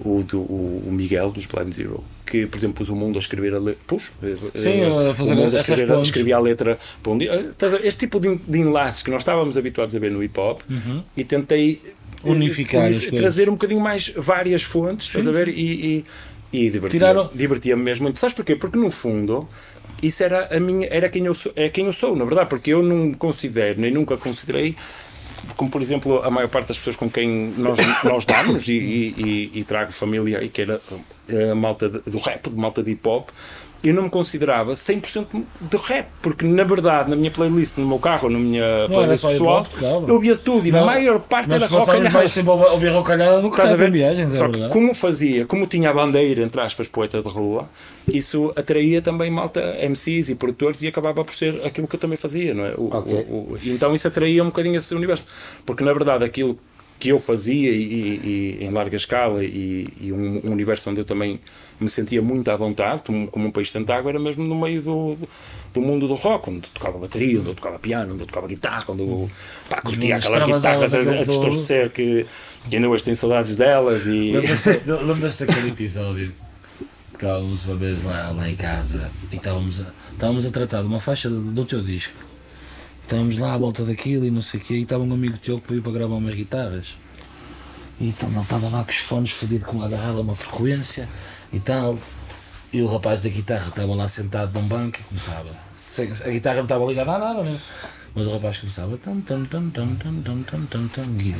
o, do, o Miguel dos Blind Zero. Que, por exemplo, pus o mundo a escrever a letra. Pus? eh, Sim, eh, a fazer o mundo a escrever, a- pontes. escrevia a letra para um dia. Eh? Este tipo de, enlaces que nós estávamos habituados a ver no hip hop e tentei eh, Uhum. Unificar as coisas. trazer um bocadinho mais várias fontes, estás a ver? E, e, e divertia- Tiraram- divertia-me mesmo muito. Sabes porquê? Porque no fundo isso era a minha era quem eu sou, é quem eu sou, na verdade, porque eu não considero, nem nunca considerei como por exemplo a maior parte das pessoas com quem nós, nós damos e, e, e- e trago família e que era a malta do rap, de malta de hip hop, eu não me considerava 100% de rap, porque na verdade na minha playlist, no meu carro, na minha era playlist pessoal, eu via tudo e a Não, maior parte era rock and tempo a ouvir rocalhada do que Estás a rap em ver? viagens, é Só que verdade. como fazia, como tinha a bandeira, entre aspas, poeta de rua, isso atraía também malta MCs e produtores e acabava por ser aquilo que eu também fazia, não é? O- Ok. o- o- e então isso atraía um bocadinho esse universo. Porque na verdade aquilo que eu fazia e, e- e em larga escala e, e um, um universo onde eu também me sentia muito à vontade, como, um país de água, era mesmo no meio do, do mundo do rock, onde eu tocava bateria, onde eu tocava piano, onde eu tocava guitarra, onde eu pá, curtia aquelas guitarras a, a distorcer que, que ainda hoje tenho saudades delas e... Lembras-te daquele episódio que estávamos uma vez lá, lá em casa e estávamos a, estávamos a tratar de uma faixa do, do teu disco. Estávamos lá à volta daquilo e não sei o quê, e estava um amigo teu que pediu para gravar umas guitarras. E então ele estava lá com os fones fodido com a uma frequência e tal. E o rapaz da guitarra estava lá sentado num banco e começava. A guitarra não estava ligada a nada, né? Mas o rapaz começava. Tum, tum, tum, tum, tum, tum, tum, tum, tum, e-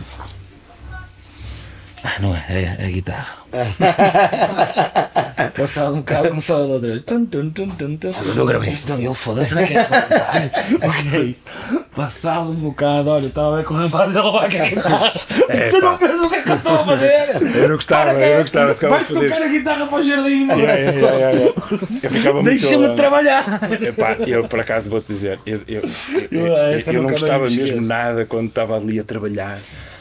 Ah, não é, é, é a guitarra. [laughs] Passava um bocado, começava a outra vez. Tum, tum, tum, tum, tum. Eu gravei isto. Então ele foda-se, não é que é [laughs] O que é isto? Passava um bocado, olha, estava a ver com o rapaz, ele vai a guitarra. Tu não vês o que é que eu estou a fazer? Eu não gostava, eu não gostava, ficava Vai fodido. tocar a guitarra para o jardim, Yeah, yeah, moleque. yeah, yeah. Eu ficava muito. Deixa-me trabalhar. Epá, eu por acaso vou-te dizer, eu, eu, eu, Eu- eu- essa eu não nunca gostava me mesmo esqueço. nada quando estava ali a trabalhar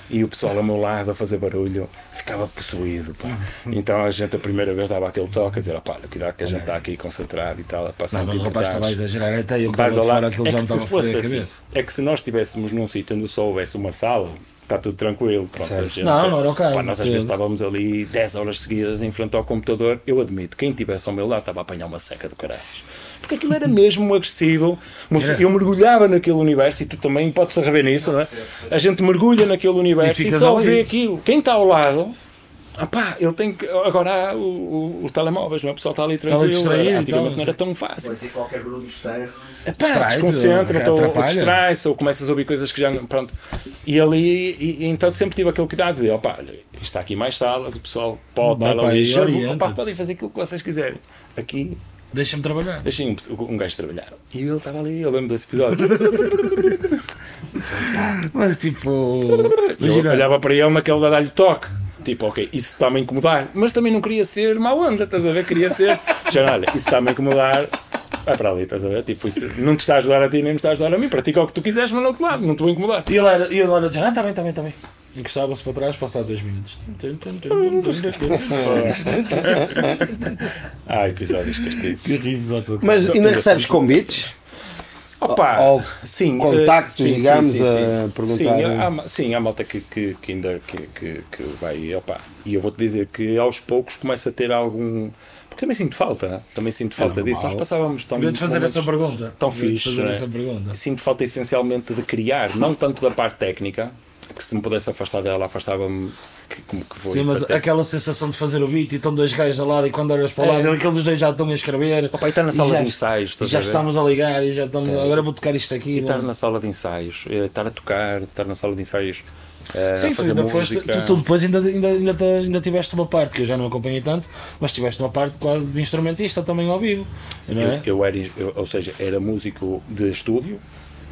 e o pessoal ao meu lado a fazer barulho, ficava possuído. pá. Então a gente a primeira vez dava aquele toque a dizer: opá, cuidado que a gente está aqui concentrado e tal, a passar Não, mas o rapaz estava a exagerar, até eu que estava aquilo É que se a fosse a assim, é que se nós estivéssemos num sítio onde só houvesse uma sala, está tudo tranquilo. Pronto, a gente, Não, não era o caso, Pá, nós às vezes estávamos ali 10 horas seguidas em frente ao computador. Eu admito, quem estivesse ao meu lado estava a apanhar uma seca do caraças. Porque aquilo era mesmo agressivo. Eu mergulhava naquele universo e tu também podes rever nisso, não é? A gente mergulha naquele universo E e, só ali. vê aquilo. Quem está ao lado. Ah pá, ele tem que. Agora há o, o, o telemóveis, não é? O pessoal está ali Está ali tranquilo. distraído e Antigamente tal, não era tão fácil. Pode ser qualquer barulho externo. Pá, Distrai-te, desconcentra-te ou, ou distrai-se ou começas a ouvir coisas que já não. Pronto. E ali, e, e então sempre tive aquele cuidado de, opá, está aqui mais salas, o pessoal pode Vai estar ali, opá, podem fazer aquilo que vocês quiserem. Aqui, Deixa-me trabalhar. deixem um, um gajo trabalhar. E ele estava ali, eu lembro desse episódio. [laughs] Mas tipo. Eu olhava para ele naquele de dar-lhe toque. Tipo, ok, isso está-me a incomodar. Mas também não queria ser mau onda, estás a ver? Queria ser. Já, olha, isso está-me a incomodar. Vai para ali, estás a ver? Tipo, isso não te está a ajudar a ti, nem me está a ajudar a mim. Pratica o que tu quiseres, mas no outro lado, não te vou incomodar. E ele era, e ele era dizer, ah, está bem, está bem, está bem. Encostava-se para trás, passado dois minutos. Ah, [laughs] episódios castigos. Que risos ao teu Mas ainda recebes convites? Opa, Ou sim, contactos, eh, sim, digamos, sim, sim, sim. a perguntar. Sim, há, ma- sim, há malta que, que, que ainda que, que, que vai. Opa, e eu vou-te dizer que aos poucos começo a ter algum. Porque também sinto falta, também sinto falta disso. Nós passávamos tão. Queria-te fazer momentos- essa pergunta. tão fixe, fazer é? essa pergunta. Sinto falta essencialmente de criar, não tanto da parte técnica, que se me pudesse afastar dela, afastava-me. Que, como que foi Sim, mas até. aquela sensação de fazer o beat e estão dois gajos ao lado e quando olhas para o É. lado, aqueles dois já estão a escrever. Opa, e estar na sala já- de ensaios, já ver? estamos a ligar e já estamos. Agora vou tocar isto aqui. E estar na sala de ensaios, eh, estar a tocar, estar na sala de ensaios, eh, Sim, tu ainda foste, tu, tu depois ainda, ainda, ainda, ainda tiveste uma parte que eu já não acompanhei tanto, mas tiveste uma parte quase de instrumentista também ao vivo. é? Eu, eu era, eu- ou seja, era músico de estúdio,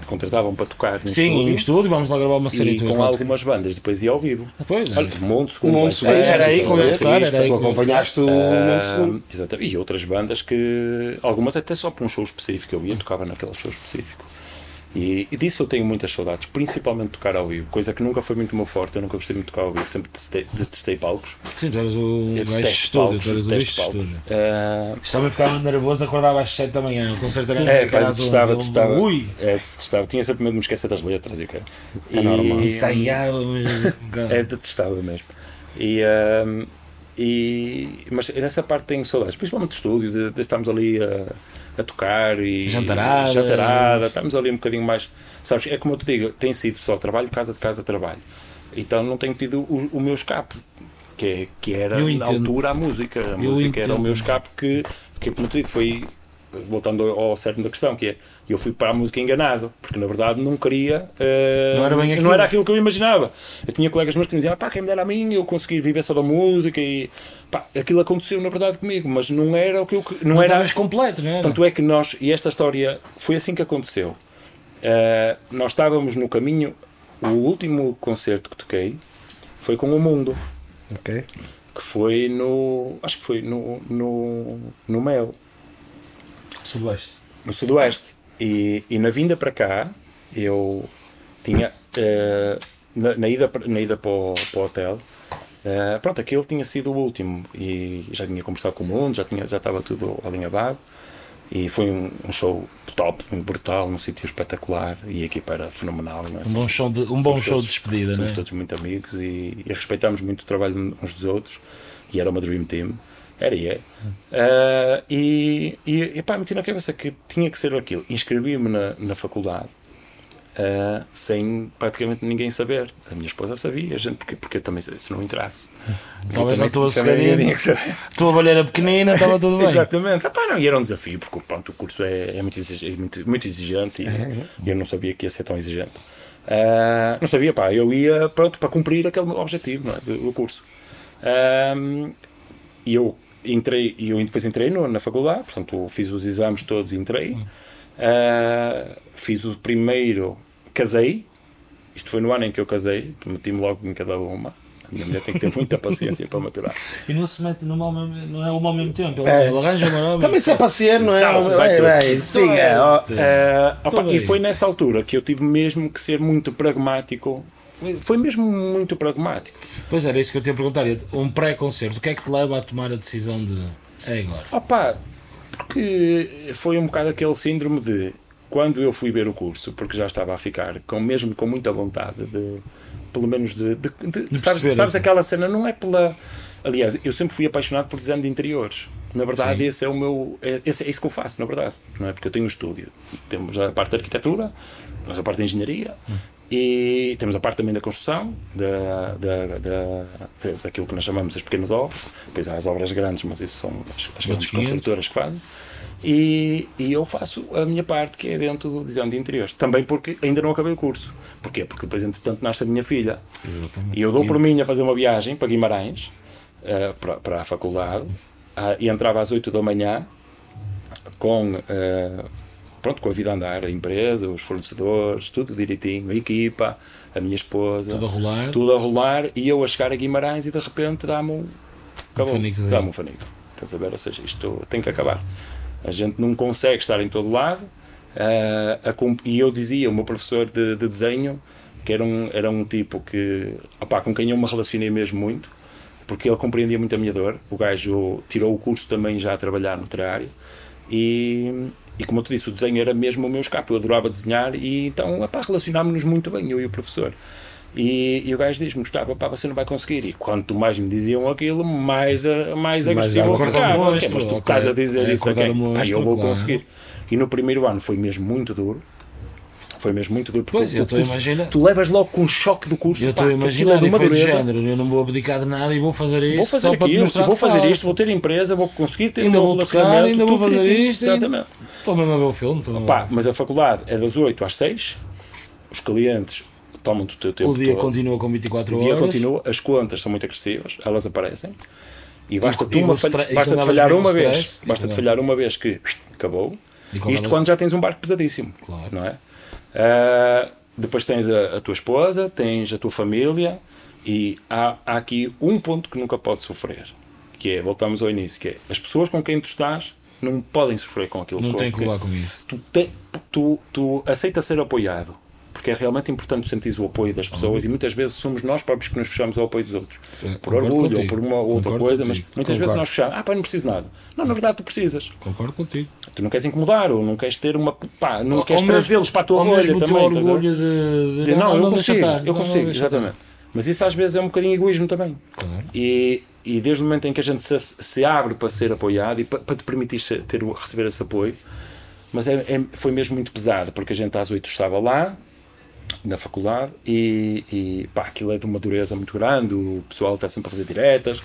contratavam para tocar no Sim, estúdio, em estúdio, vamos lá gravar uma série e com algumas bandas, depois ia ao vivo. tocar. Pois, é. Olha, Monte Segundo, Monte Segundo, era aí eu ia tocar, era aí Tu acompanhaste o ah, Monte Segundo. exatamente, e outras bandas que algumas até só para um show específico, eu ia tocava naquele show específico. E, e disso eu tenho muitas saudades, principalmente de tocar ao vivo, coisa que nunca foi muito meu forte, eu nunca gostei muito de tocar ao vivo, sempre detestei, detestei palcos. Sim, tu eras o gajo estúdio, palcos, tu eras o estúdio. Ah, Isto também ficava nervoso, acordava às 7 da manhã, o concerto era É, pá, detestava, detestava. Ui! É, detestava. Tinha sempre medo de me esquecer das letras e o quê. É normal. [laughs] Ensaiava. É, detestava mesmo. E, ahm, e, mas nessa parte tenho saudades, principalmente do estúdio, de, de estarmos ali a, a tocar e Jantarada. jantarada, estamos ali um bocadinho mais. Sabes, é como eu te digo, tem sido só trabalho, casa de casa, trabalho. Então não tenho tido o, o meu escape, que, é, que era Eu na entendo. altura a música. A música era o entendo. meu escape que, que como te digo, foi voltando ao cerne da questão, que é eu fui para a música enganado, porque na verdade não queria, eh, Não era bem aquilo. não era aquilo que eu imaginava. Eu tinha colegas meus que me diziam, ah, pá, quem me dera a mim, eu consegui viver só da música e pá, aquilo aconteceu na verdade comigo, mas não era o que eu não, Não era. estavas completo, não era? Tanto é que nós, e esta história foi assim que aconteceu. Eh, nós estávamos no caminho, o último concerto que toquei foi com o Mundo, Ok. que foi no. Acho que foi no, no, no Mel Sudoeste. no Sudoeste. E, e na vinda para cá, eu tinha. eh, na, na ida, para- na ida para, o, para o hotel, eh, pronto, aquele tinha sido o último. E já tinha conversado com o mundo, já, tinha, já estava tudo alinhavado. E foi um, um show top, brutal, num sítio espetacular. E a equipa era fenomenal. É? Um bom show de, um bom show todos- de despedida, Somos é? todos muito amigos e, e respeitamos muito o trabalho uns dos outros. E era uma Dream Team. Era e é. Ah, e, e, e pá, meti na cabeça que tinha que ser aquilo. Inscrevi-me na, na faculdade ah, sem praticamente ninguém saber. A minha esposa sabia, a gente, porque, porque eu também se não entrasse. Talvez na tua também cegaria. tinha que saber. A tua balheira pequenina, estava tudo bem. Exatamente. Epá, não, e era um desafio, porque pronto, o curso é, é muito, exige- é muito, muito exigente e e eu não sabia que ia ser tão exigente. Ah, não sabia, pá, eu ia pronto, para cumprir aquele objetivo é, do, do curso. Ah, E eu entrei, e eu depois entrei no- na faculdade, portanto fiz os exames todos e entrei. Ah, fiz o primeiro, casei. Isto foi no ano em que eu casei, meti-me logo em cada uma. A minha mulher tem que ter muita paciência para maturar. E não se mete numa ao mesmo, não é uma ao mesmo tempo. Ele, É. arranja uma nova. Também se é para ser, não é? Sabe, vai Vai, siga. Eh, e foi nessa altura que eu tive mesmo que ser muito pragmático. Foi mesmo muito pragmático. Pois era isso que eu te ia perguntar. Um pré-concerto, o que é que te leva a tomar a decisão de. É agora. Opa, porque foi um bocado aquele síndrome de quando eu fui ver o curso, porque já estava a ficar com mesmo com muita vontade de pelo menos de, de- de- sabes, sabes então. aquela cena não é pela aliás eu sempre fui apaixonado por design de interiores na verdade Sim. esse é o meu é, esse é isso que eu faço na verdade não é porque eu tenho um estúdio temos a parte da arquitetura temos a parte da engenharia e temos a parte também da construção da, da, da, da- daquilo que nós chamamos as pequenas obras depois há as obras grandes mas isso são as, as grandes 500. construtoras que fazem e, e eu faço a minha parte que é dentro do design de interiores também porque ainda não acabei o curso porquê? porque depois entretanto nasce a minha filha e eu dou por mim a fazer uma viagem para Guimarães eh, para, para a faculdade ah, e entrava às 8 da manhã com eh, pronto, com a vida a andar, a empresa, os fornecedores, tudo direitinho, a equipa, a minha esposa, Tudo a rolar. tudo a rolar e eu a chegar a Guimarães e de repente dá-me um, acabou, fanicozinho. dá-me um fanico. Estás a ver? Ou seja, isto tem que acabar. A gente não consegue estar em todo lado. eh, a e eu dizia, o meu professor de, de desenho, que era um, era um tipo que, opá, com quem eu me relacionei mesmo muito, porque ele compreendia muito a minha dor. O gajo tirou o curso também já a trabalhar no terário. E, e como eu te disse, o desenho era mesmo o meu escape. Eu adorava desenhar e então relacionámos-nos muito bem, eu e o professor. E, e o gajo diz-me, Gustavo, pá, você não vai conseguir. E quanto mais me diziam aquilo, mais, a- mais agressivo eu ficava. o Ok, monstro, mas tu estás a dizer É isso a quem? o Pá, eu monstro, vou claro. conseguir. E no primeiro ano foi mesmo muito duro. Foi mesmo muito duro. Porque Pois, o eu estou a curso- imaginar. Tu levas logo com um choque do curso. Eu estou a imaginar é de uma dureza. género. Eu não vou abdicar de nada e vou fazer isto Vou fazer só para te aquilo, mostrar vou fazer isto, vou ter empresa, vou conseguir ter Ainda um vou tocar, relacionamento, ainda vou fazer isto, Exatamente. Estou mesmo a ver o filme. Pá, mas a faculdade é das 8 às 6, os clientes tomam-te o teu tempo O dia todo. continua com 24 O horas. dia continua, as contas são muito agressivas, elas aparecem. E basta tu uma o falha- basta te falhar uma o vez, stress, e basta te falhar uma vez que acabou. Isto quando já tens um barco pesadíssimo, Claro. não é? Ah, depois tens a, a tua esposa, tens a tua família e há, há aqui um ponto que nunca pode sofrer, que é, voltamos ao início, que é as pessoas com quem tu estás não podem sofrer com aquilo Não tem que levar com isso. tu, te, tu, tu aceita ser apoiado. Porque é realmente importante sentir o apoio das pessoas e muitas vezes somos nós próprios que nos fechamos ao apoio dos outros. Sim, por orgulho ou contigo. por uma outra Concordo coisa, contigo. mas muitas vezes Concordo. nós fechamos. Ah, pá, não preciso de nada. Não, na verdade tu precisas. Concordo contigo. Tu não queres incomodar ou não queres ter uma. pá, não Ou queres trazê-los para a tua ou bolha também. orgulho de, de- De, não, eu deixa consigo, estar, eu não, não, consigo, exatamente. Mas isso às vezes é um bocadinho egoísmo também. Claro. E, e desde o momento em que a gente se, se abre para ser apoiado e para, para te permitir ter, receber esse apoio, mas é, é- foi mesmo muito pesado, porque a gente às 8 estava lá, na faculdade, e, e pá, aquilo é de uma dureza muito grande, o pessoal está sempre a fazer diretas.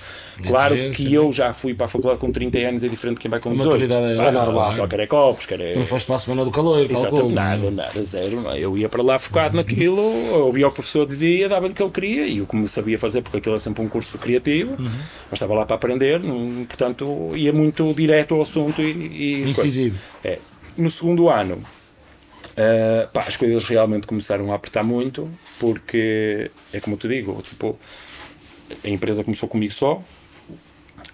Claro que eu já fui para a faculdade com 30 anos, é diferente de quem vai com A 18. maturidade é outra, normal, só quer é copos, quer é... Tu não foste para a semana do calor, calculo. É? nada, nada, zero. não é? Eu ia para lá focado naquilo, ouvia o professor dizia, dava-lhe o que ele queria e eu como sabia fazer, porque aquilo é sempre um curso criativo, Uhum. mas estava lá para aprender, não- portanto ia muito direto ao assunto e. e. Incisivo. É. No segundo ano, eh, pá, as coisas realmente começaram a apertar muito, porque é como eu te digo, tipo, a empresa começou comigo só,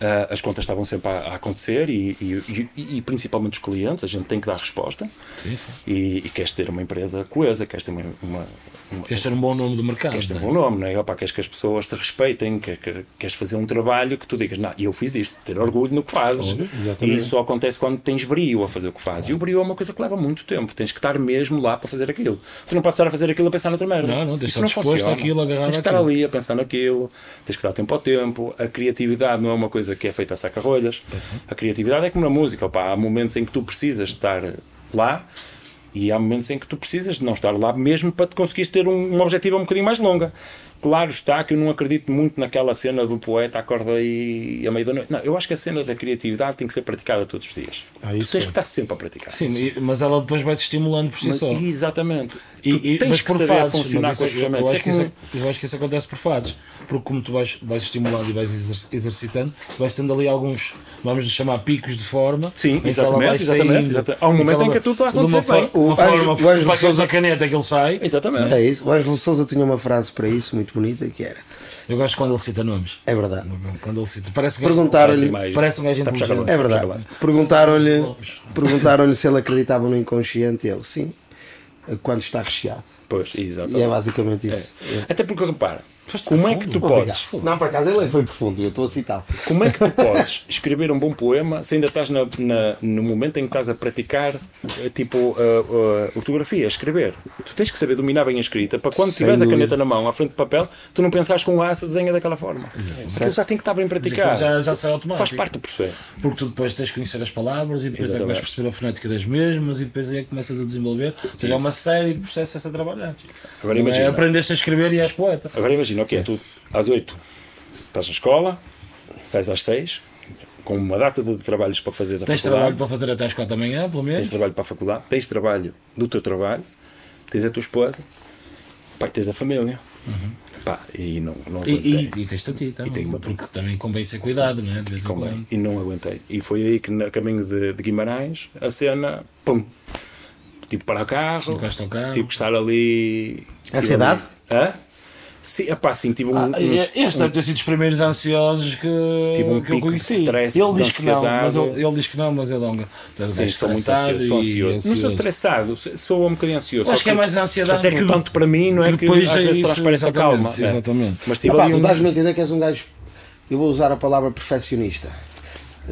ah, as contas estavam sempre a, a acontecer e, e- e- e principalmente os clientes, a gente tem que dar resposta Sim, sim. e, e queres ter uma empresa coesa, queres ter uma, uma, uma- Queres ter um bom nome do mercado. queres ter um não é? bom nome, não é? Opa, queres que as pessoas te respeitem, quer- quer- queres fazer um trabalho que tu digas, não, eu fiz isto, ter orgulho no que fazes. E isso só acontece quando tens brio a fazer o que fazes. E o brio é uma coisa que leva muito tempo, tens que estar mesmo lá para fazer aquilo. Tu não podes estar a fazer aquilo a pensar noutra merda. Não, não, tens Isso estar disposto àquilo, agarrado Tens que estar àquilo. ali a pensar naquilo, tens que dar tempo ao tempo. A criatividade não é uma coisa que é feita a saca-rolhas. A criatividade é como na música, opá, há momentos em que tu precisas estar lá E há momentos em que tu precisas de não estar lá mesmo para te conseguires ter um, uma objetiva um bocadinho mais longa. Claro está que eu não acredito muito naquela cena do poeta acorda aí à meia da noite. Não, eu acho que a cena da criatividade tem que ser praticada todos os dias. Ah, tu tens é. que estar sempre a praticar. Sim, mas ela depois vai-te estimulando por si Mas- só. exatamente. E, tu e- tens mas que por saber fases, funcionar mas com os isso- eu, ferramentas. acho que É isso, como- eu acho que isso acontece por fases, porque como tu vais, vais estimulando e vais exer- exercitando, vais tendo ali alguns, vamos lhe chamar picos de forma. Sim, em que ela exatamente, exatamente, exatamente. Há um em momento em que tudo está a uma acontecer bem. for- Uma O forma, o Ângelo Sousa- a caneta que ele sai. Exatamente. É isso. O Ângelo Souza tinha uma frase para isso muito bonita que era. Eu gosto quando ele cita nomes. É verdade. Quando ele cita. Parece que Perguntaram-lhe- Assim mais- Parece um gajo Está a puxar inteligente. É verdade. Perguntaram-lhe perguntaram se ele acreditava no inconsciente. Ele, sim, quando está recheado. Pois, E é exatamente. basicamente isso. É. Até porque repara, como é que tu podes, Não, por acaso ele foi profundo, eu estou a citar. como é que tu [laughs] podes escrever um bom poema se ainda estás na, na- no momento em que estás a praticar eh, tipo a, a ortografia, a escrever? Tu tens que saber dominar bem a escrita para quando tiveres a caneta na mão à frente do papel, tu não pensares com a aça desenha daquela forma. Aquilo já tem que estar bem praticado. Já, já sai automático. Faz parte do processo. Porque tu depois tens que conhecer as palavras e depois é que vais perceber a fonética das mesmas e depois é que começas a desenvolver. Ou seja, é uma série de processos a ser trabalhados. Agora é imagina. aprendeste a escrever e és poeta. Agora imagina, ok, tu às 8 estás na escola, sais às 6, com uma data de trabalhos para fazer da Tens faculdade. trabalho para fazer até às 4 da manhã, pelo tens menos. trabalho para a faculdade, tens trabalho do teu trabalho, tens a tua esposa, pá, tens a família. Pá, e não, não E, aguentei. e, e tens-te a ti também. tenho uma- porque também convém ser cuidado, não é? De Convém. E não aguentei. E foi aí que, no caminho de, de Guimarães, a cena, pum, tive que parar o carro, carro. tive que estar ali. Ansiedade? Hã? Sim, epá, sim, tive um. Ah, um- este deve ter sido os primeiros ansiosos que, Tive um que eu pico de stress, ele de diz que não, mas ele, ele diz que não, mas é um gajo Sim, sou muito estressado ansioso, sou e ansioso. Não sou estressado, sou- um bocadinho ansioso. Acho só que é mais ansiedade. Mas é que tanto para mim, não é que depois às é vezes isso, transparece a exatamente, calma. é. exatamente. Mas tive Epá, ali tu um... dás-me a entender que és um gajo. Eu vou usar a palavra perfeccionista.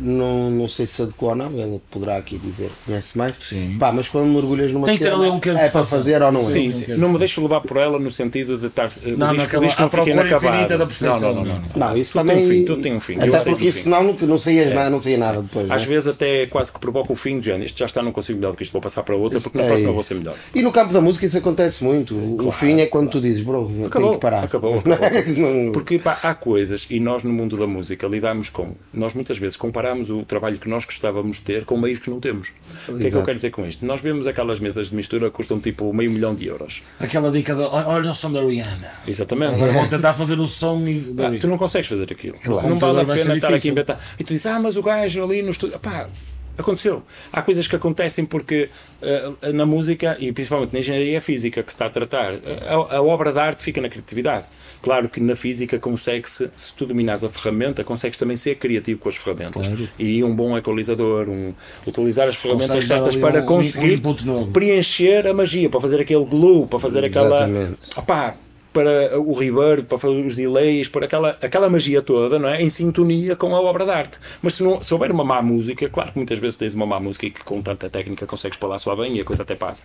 Não, não sei se adequou ou não, ele poderá aqui dizer, conhece mais. Sim. Pá, mas quando mergulhas numa Tem cena, um de é para fazer ou não é? Sim, não sim. Não me deixo levar por ela no sentido de estar. o Não, o disco não fica inacabado. infinita da Não, não, não. não. não. Não, isso Tudo também. tem um fim, tudo tem um fim. Até porque senão não, não saías nada, não saía nada depois. Às não é? vezes até quase que provoca o fim do género. Isto já está, não consigo melhor do que isto, vou passar para outra porque na É próxima isso. vou ser melhor. E no campo da música isso acontece muito. o fim é quando tu dizes, bro, tenho Acabou, que parar. acabou, [laughs] Porque há coisas, e nós no mundo da música lidamos com. Nós muitas vezes comparamos o trabalho que nós gostávamos de ter com meios que não temos. O que é que eu Exato. quero dizer com isto? Nós vemos aquelas mesas de mistura que custam tipo meio milhão de euros. Aquela dica de olha o som da Rihanna. Exatamente. Agora vão tentar fazer o som e. Rihanna. tu não consegues fazer aquilo. Claro. Não vale a pena estar aqui a inventar. E tu dizes, ah, mas o gajo ali no estúdio. Pá, aconteceu. Há coisas que acontecem porque eh, na música, e principalmente na engenharia física que se está a tratar, a, a obra de arte fica na criatividade. Claro que na física consegue-se, se tu dominas a ferramenta, consegues também ser criativo com as ferramentas. Claro. E um bom equalizador, um, utilizar as ferramentas Consegues certas para um- um conseguir novo. preencher a magia, para fazer aquele glue, para fazer aquela. Opá, para o reverb, para fazer os delays, para aquela, aquela magia toda, não é? Em sintonia com a obra de arte. Mas se, não, se houver uma má música, claro que muitas vezes tens uma má música e que com tanta técnica consegues falar só bem e a coisa até passa.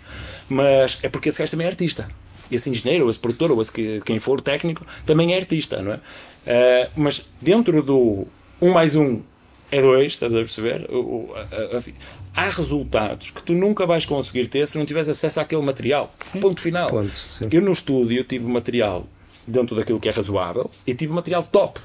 Mas é porque esse gajo também é artista. Esse engenheiro, ou esse produtor, ou esse que, quem for técnico, também é artista, não é? Eh, mas dentro do 1 mais 1 é 2, estás a perceber? O- o- a- a- há resultados que tu nunca vais conseguir ter se não tiveres acesso àquele material. Ponto final. Ponto. Eu no estúdio tive material dentro daquilo que é razoável e tive material top.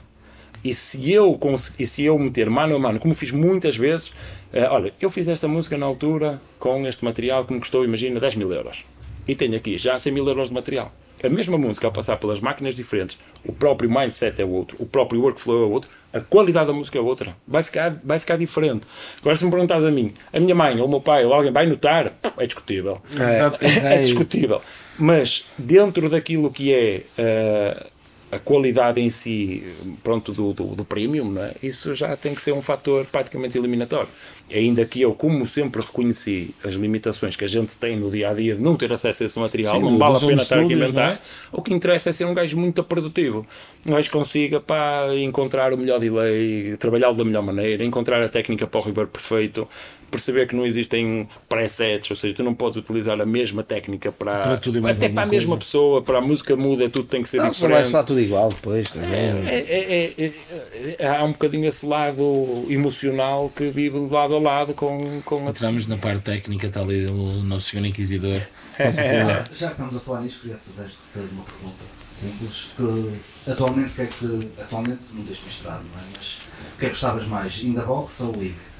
E se eu, e se eu meter mano a mano, como fiz muitas vezes, eh, olha, eu fiz esta música na altura com este material que me custou, imagina, 10 mil euros. E tenho aqui já 100 mil euros de material. A mesma música a passar pelas máquinas diferentes, o próprio mindset é outro, o próprio workflow é outro, a qualidade da música é outra. Vai ficar, vai ficar diferente. Agora, se me perguntares a mim, a minha mãe ou o meu pai ou alguém vai notar, é discutível. Exato, É, exato. [laughs] discutível. Mas dentro daquilo que é eh, a qualidade em si, pronto, do, do, do premium, é? isso já tem que ser um fator praticamente eliminatório. Ainda que eu, como sempre reconheci as limitações que a gente tem no dia a dia de não ter acesso a esse material, Sim, não vale a pena estar aqui a inventar. é? O que interessa é ser um gajo muito produtivo. Um gajo consiga pá, encontrar o melhor delay, trabalhá-lo da melhor maneira, encontrar a técnica para o reverb perfeito, perceber que não existem presets, ou seja, tu não podes utilizar a mesma técnica para, Para tudo mais até para a mesma coisa. pessoa, para a música muda, tudo tem que ser Não, não diferente. soar tudo igual depois também. É, é- é- é- é- há um bocadinho esse lado emocional que vive de lado a lado com, com a Entramos na parte técnica, está ali o nosso senhor inquisidor. [laughs] Posso falar? Já que estamos a falar nisso, queria fazer-te uma pergunta simples. Que, atualmente, o que é que. Atualmente não tens misturado, não é? Mas o que é que gostavas mais? In the box ou híbrido?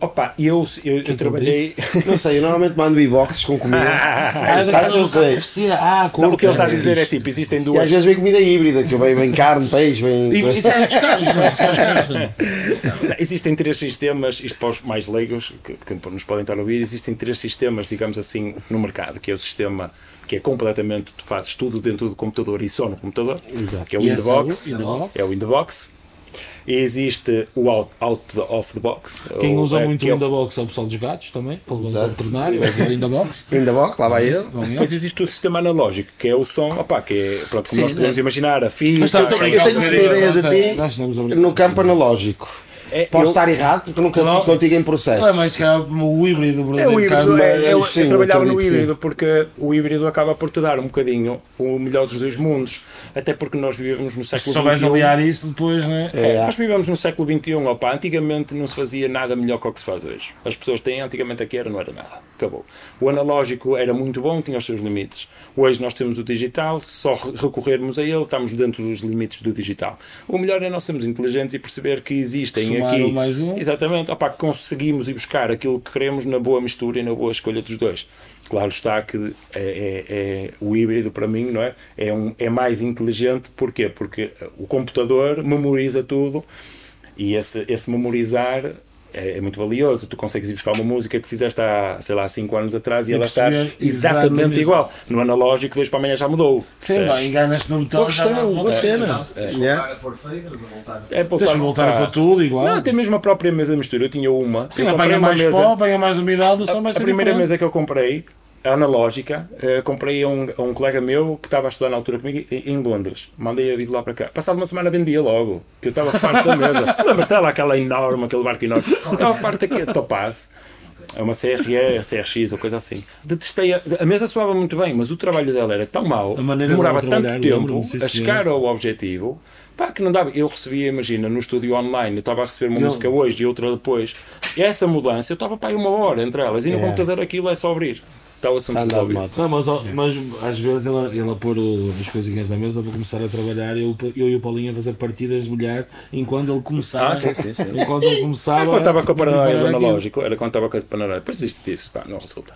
Opa, eu, eu, eu trabalhei. Não sei, eu normalmente mando e-boxes com comida. [laughs] Ah, Sabes, não sei. Ah, Não, o que ele está a dizer é tipo: existem E às duas. vezes vem comida híbrida, que vem, vem carne, peixe, vem. E Isso é dos carros, não é? É é? Existem três sistemas, isto para os mais leigos que, que nos podem estar a ouvir, existem três sistemas, digamos assim, no mercado, que é o sistema que é completamente, tu fazes tudo dentro do computador e só no computador, Exato. que é o in the esse é o box, é. E existe o out, out the, off the box. Quem usa é, muito o é in the box é o pessoal dos gatos também, Exato. alternar e vai dizer in the box. [laughs] In the box, lá vai ele. Depois existe o sistema analógico, que é o som, opá, que é, pronto, como Sim, nós podemos né? imaginar, a fita, Mas estamos a brincar tenho um que bocadinho, ter ideia de é, ti. No campo analógico. É, Posso eu- estar errado porque eu nunca Não. estive contigo em processo. Não é mais que era o híbrido, o É o híbrido, caso. é, eu, sim, eu trabalhava no híbrido porque o híbrido acaba por te dar um bocadinho o melhor dos dois mundos, até porque nós vivemos no Se século XXI. aliar isso depois, não é? É, Nós vivemos no século XXI, opa, antigamente não se fazia nada melhor que o que se faz hoje. As pessoas têm, antigamente aqui era, não era nada. Acabou. O analógico era muito bom, tinha os seus limites. Hoje nós temos o digital, se só re- recorrermos a ele, estamos dentro dos limites do digital. O melhor é nós sermos inteligentes e perceber que existem Somar aqui. mais um. Exatamente, opa, conseguimos ir buscar aquilo que queremos na boa mistura e na boa escolha dos dois. Claro está que é, é- é- o híbrido para mim não é? É, um, é mais inteligente, porquê? Porque o computador memoriza tudo e esse, esse memorizar é, é muito valioso. Tu consegues ir buscar uma música que fizeste há, sei lá, 5 anos atrás e, E ela está exatamente, exatamente. igual. No analógico, dois para amanhã já mudou. Sim, vai, enganas-te no botão. Boa questão, boa é. cena. De Yeah. voltar a pôr faders, a voltar a... É voltar, para tudo igual. Não, até mesmo a própria mesa de mistura. Eu tinha uma. Sim, apanha mais mesa- pó, apanha mais umidade, o som vai a primeira diferente. mesa que eu comprei, analógica, eh, comprei a um, a um colega meu que estava a estudar na altura comigo em, em Londres. Mandei a vir de lá para cá. Passado uma semana vendia logo, que eu estava farto da mesa. [laughs] Lembras lá aquela enorme, aquele barco enorme? Estava farto a Topaz. É uma CRE, CRX ou coisa assim. Detestei a, a mesa soava muito bem, mas o trabalho dela era tão mau, demorava dela tanto tempo a chegar ao objetivo. Pá, que não dava. Eu recebia, imagina, no estúdio online, eu estava a receber uma Eu- música hoje e outra depois. E essa mudança, eu estava para aí uma hora entre elas. E no É. computador aquilo é só abrir. Está o assunto Está andado de resolvido. moto. Não, mas, mas às vezes ele, ele a pôr o- as coisinhas na mesa para começar a trabalhar eu, eu e o Paulinho a fazer partidas de mulher enquanto ele começava. Ah, sim, sim, sim. Enquanto ele começava. Era quando estava com a paranoia do preparar aquilo. analógico, era quando estava com a paranoia. Depois existe disso, pá, não resulta.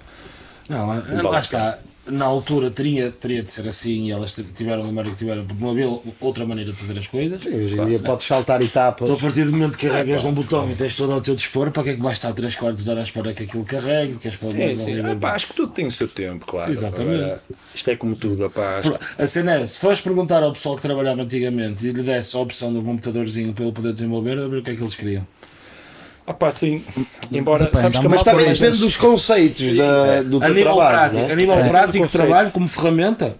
Não, lá, lá está. Na altura teria, teria de ser assim e elas tiveram a memória que tiveram, porque não havia outra maneira de fazer as coisas. Hoje em dia podes saltar etapas. Então, a partir do momento que carregas um botão e tens todo ao teu dispor, para que é que vais estar 3 quartos de hora à espera que aquilo carregue? Que as Sim, sim. Ah, pá, acho que tudo tem o seu tempo, claro. Exatamente. Agora, isto é como tudo, pá. acho- A cena é, se fores perguntar ao pessoal que trabalhava antigamente e lhe desse a opção do computadorzinho para ele poder desenvolver, a ver o que é que eles queriam. Ah, pá, sim. Embora, Depende, sabes que a Mas malta também hoje- depende dos conceitos da- do A teu nível trabalho. prático, né? a nível É. prático de Conceito. trabalho como ferramenta,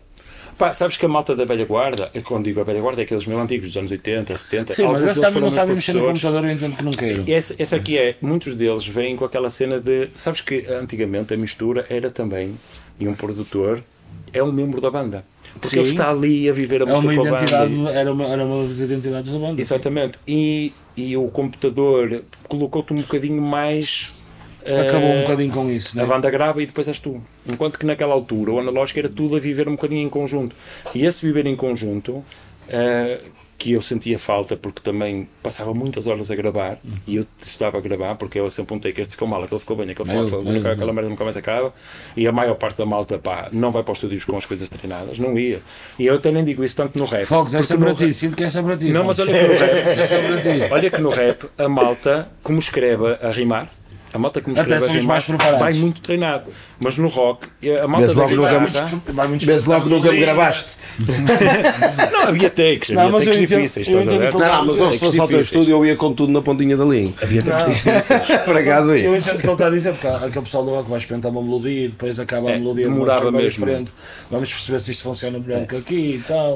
Pá, sabes que a malta da velha guarda, eu quando digo a velha guarda, é aqueles meio antigos dos anos 80, 70. sim, mas alguns eles deles também foram não meus sabem mexer no professores. computador, eu entendo que não queiram. Esse, esse aqui é, muitos deles vêm com aquela cena de. Sabes que antigamente a mistura era também, e um produtor é um membro da banda. Porque Sim. ele está ali a viver a É uma música com a identidade, banda. era uma, era uma das identidades da banda. Exatamente. E, e o computador colocou-te um bocadinho mais. Acabou um eh, bocadinho com isso, A né? banda grava e depois és tu. Enquanto que naquela altura o analógico era tudo a viver um bocadinho em conjunto. E esse viver em conjunto, eh, que eu sentia falta porque também passava muitas horas a gravar e eu estava a gravar porque eu sempre apontei que este ficou mal, aquele ficou bem, aquele ficou mal, aquela, merda nunca mais acaba. E a maior parte da malta pá, não vai para os estúdios com as coisas treinadas, não ia. E eu até nem digo isso tanto no rap. Fox, esta é porque para ti, sinto que esta é para ti. Não, mas olha que no rap, Esta [laughs] é. Olha que no rap, a malta, como escreve a rimar, a malta como Até escreve a são os rimar, mais preparados. vai muito treinado. Mas no rock, a malta Vês logo no guitarra, Vai muito Vês logo nunca me gravaste. [laughs] não havia takes, Não, havia mas eu takes difíceis, eu estás a ver? Não, não, mas eu, se fosse ao teu estúdio eu ia com tudo na pontinha da língua. Havia takes difíceis. [laughs] Por acaso Eu ia. entendo o que ele está a dizer, porque há aquele pessoal do rock vai experimentar uma melodia e depois acaba a É, melodia de uma demorava mesmo. diferente. Vamos perceber se isto funciona melhor que aqui e tal.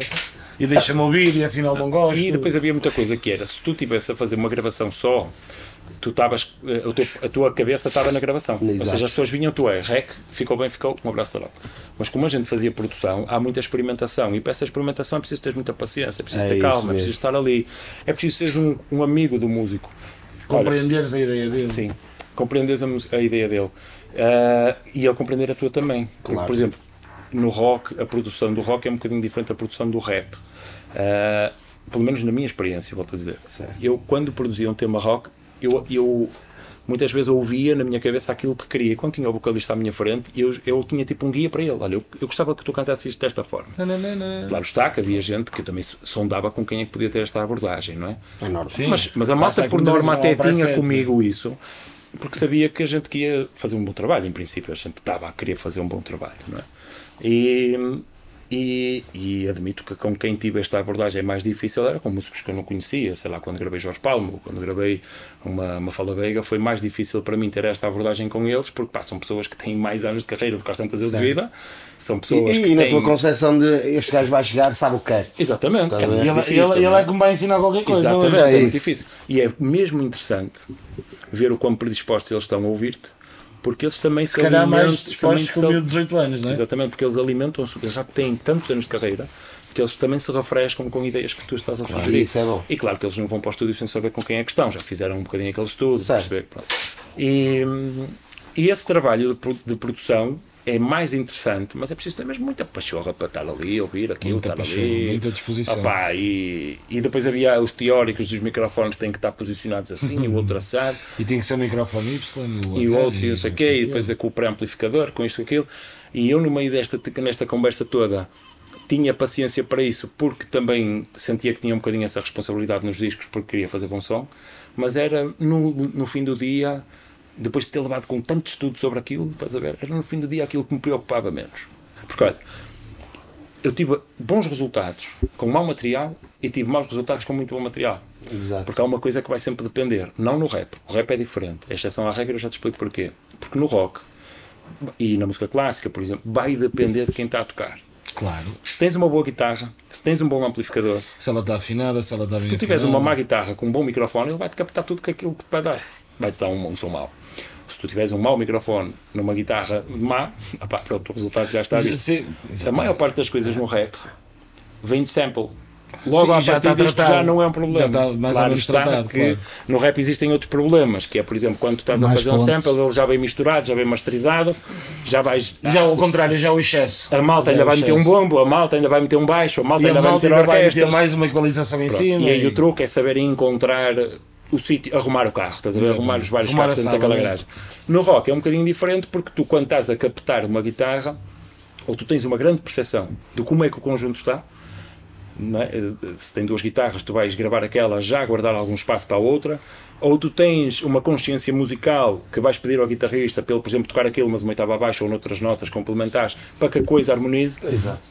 E deixa-me ouvir e afinal não gosto. E depois havia muita coisa que era, se tu estivesse a fazer uma gravação só, tu estavas, eh, a tua cabeça estava na gravação. Ou Exato. seja, as pessoas vinham, tu é rec, ficou bem, ficou, um abraço da rock. Mas como a gente fazia produção, há muita experimentação. E para essa experimentação é preciso ter muita paciência, é preciso É ter calma, é mesmo. preciso estar ali. É preciso seres um, um amigo do músico. Olha, Compreenderes a ideia dele. Sim, compreendes a, mus- a ideia dele. Ah, e ele compreender a tua também. Porque, Claro. por exemplo, no rock, a produção do rock é um bocadinho diferente da produção do rap. Ah, pelo menos na minha experiência, volto a dizer. Certo. Eu, quando produzia um tema rock, eu, eu muitas vezes ouvia na minha cabeça aquilo que queria. Quando tinha o vocalista à minha frente, eu, eu tinha tipo um guia para ele. Olha, eu, eu gostava que tu cantasses isto desta forma. Claro está que havia gente que também sondava com quem é que podia ter esta abordagem, não é? É normal. Mas, mas a malta, Basta por norma, até não tinha comigo isso, porque sabia que a gente que ia fazer um bom trabalho, em princípio. A gente estava a querer fazer um bom trabalho, não é? E, e, e admito que com quem tive esta abordagem é mais difícil era com músicos que eu não conhecia, sei lá, quando gravei Jorge Palmo, quando gravei uma, uma Fala Veiga, foi mais difícil para mim ter esta abordagem com eles, porque pá, são pessoas que têm mais anos de carreira do que às tantas eu de vida, são E, pessoas e que na têm... tua concepção de este gajo vai chegar, sabe o que quer. Exatamente, Estás é a ver? muito E ele, difícil, ele, ele não é? é que me vai ensinar qualquer coisa. Exatamente, hoje. é é, muito difícil. E é mesmo interessante ver o quão predispostos eles estão a ouvir-te, porque eles também se, Se calhar mais alimentam. dispostos também com de 18 anos, não é? Exatamente, porque eles alimentam-se, eles já têm tantos anos de carreira que eles também se refrescam com ideias que tu estás a sugerir. isso é bom. E claro que eles não vão para o estúdio sem saber com quem é que estão, já fizeram um bocadinho aquele estudo, Certo. perceber. pronto. E, hum, e esse trabalho de, de produção é mais interessante, mas é preciso ter mesmo muita pachorra para estar ali, ouvir aquilo, Muita estar pachorra, ali. muita disposição. Opá, e, e depois havia os teóricos dos microfones têm que estar posicionados assim, o outro assado [laughs] E tem que ser o microfone Y. e o outro e não sei o quê, e depois é com o pré-amplificador, com isto e aquilo. E eu, no meio desta, nesta conversa toda, tinha paciência para isso, porque também sentia que tinha um bocadinho essa responsabilidade nos discos, porque queria fazer bom som, mas era no, no fim do dia, depois de ter levado com tanto estudo sobre aquilo, estás a ver, era no fim do dia aquilo que me preocupava menos. Porque olha, eu tive bons resultados com mau material e tive maus resultados com muito bom material. Exato. Porque há uma coisa que vai sempre depender, não no rap. O rap é diferente. A exceção à regra eu já te explico porquê. Porque no rock e na música clássica, por exemplo, vai depender de quem está a tocar. Claro. Se tens uma boa guitarra, se tens um bom amplificador, Se ela está afinada, se ela está bem se tu tiveres afinada. uma má guitarra com um bom microfone, ele vai-te captar tudo que aquilo que te vai dar. Vai-te dar um, um som mau. Se tu tiveres um mau microfone numa guitarra má, [laughs] opá, pronto, o resultado já está visto. Sim, A maior parte das coisas no rap vem de sample. Logo Sim, à já partida está isto tratado. já não é um problema. Já está claro está tratado, que claro. no rap existem outros problemas, que é, por exemplo, quando tu estás a Mais fazer um fontes. sample, ele já vem misturado, já vem masterizado, já vais... Já ao contrário, já o excesso. A malta ainda Já vai meter um bombo, a malta ainda vai meter um baixo, a malta E a ainda vai malta meter ainda vai meter mais uma equalização em Pronto. cima. E aí o truque é saber encontrar o sítio, arrumar o carro, estás a ver? Arrumar os vários Arrumar carros dentro daquela garagem. No rock é um bocadinho diferente porque tu, quando estás a captar uma guitarra, ou tu tens uma grande percepção de como é que o conjunto está, é? se tem duas guitarras, tu vais gravar aquela, já guardar algum espaço para a outra, ou tu tens uma consciência musical que vais pedir ao guitarrista para ele, por exemplo, tocar aquilo, mas uma oitava abaixo ou noutras notas complementares, para que a coisa harmonize.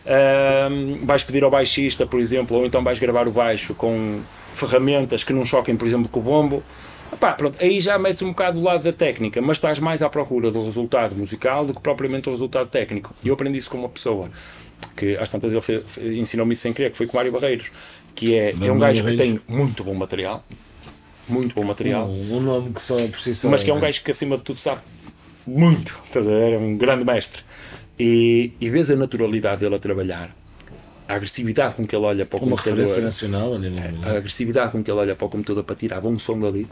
Ahm, vais pedir ao baixista, por exemplo, ou então vais gravar o baixo com ferramentas que não choquem, por exemplo, com o bombo. Epá, pronto, aí já metes um bocado do lado da técnica, mas estás mais à procura do resultado musical do que propriamente do resultado técnico. E eu aprendi isso com uma pessoa que às tantas ele ensinou-me isso sem querer, que foi com o Mário Barreiros, que é, é um gajo que tem muito bom material, muito bom material, Um, um nome que só por si só. mas que é um gajo que acima de tudo sabe muito, estás a ver? É um grande mestre. E, e vês a naturalidade dele a trabalhar, a agressividade com que ele olha para o Uma referência computador, nacional, é? a agressividade com que ele olha para o computador para tirar bom som dali,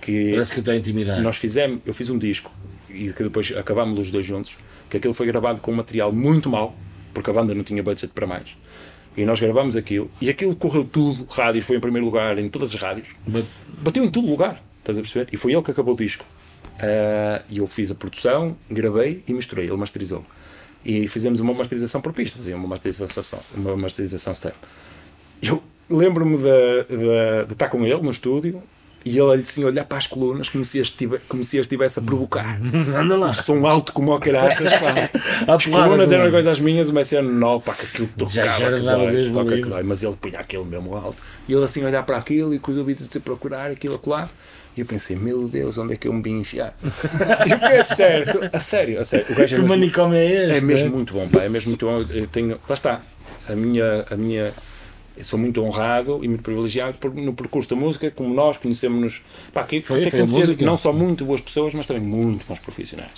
que Parece que está a intimidar. nós fizemos, eu fiz um disco e que depois acabámos os dois juntos, que aquilo foi gravado com um material muito mau, porque a banda não tinha budget para mais. E nós gravamos aquilo, e aquilo correu tudo, rádios foi em primeiro lugar em todas as rádios, But- bateu em todo lugar, estás a perceber? E foi ele que acabou o disco. Ah, E eu fiz a produção, gravei e misturei, ele masterizou. E fizemos uma masterização por pistas, e uma masterização, uma masterização step. Eu lembro-me de, de- de estar com ele no estúdio e ele assim olhar para as colunas como se as tive- como se as estivesse a provocar. [laughs] Anda lá. O som alto como o caraças, [laughs] As colunas eram coisas minhas, uma cena nó, pá, que aquilo tocava, Já- já que dói, toca que dói, mas ele punha aquele mesmo alto. E ele assim olhar para aquilo e com os ouvidos de procurar aquilo lá. E eu pensei, meu Deus, onde é que eu me vim enfiar? [laughs] e o que é certo, a sério, a sério. O gajo é Que mesmo- manicômio é este? é mesmo é? muito bom, pá, é mesmo muito bom. Eu tenho, lá está, a minha, a minha Eu sou muito honrado e muito privilegiado por- no percurso da música, como nós conhecemos-nos. Pá, que Foi- ter conhecido não só muito boas pessoas, mas também muito bons profissionais.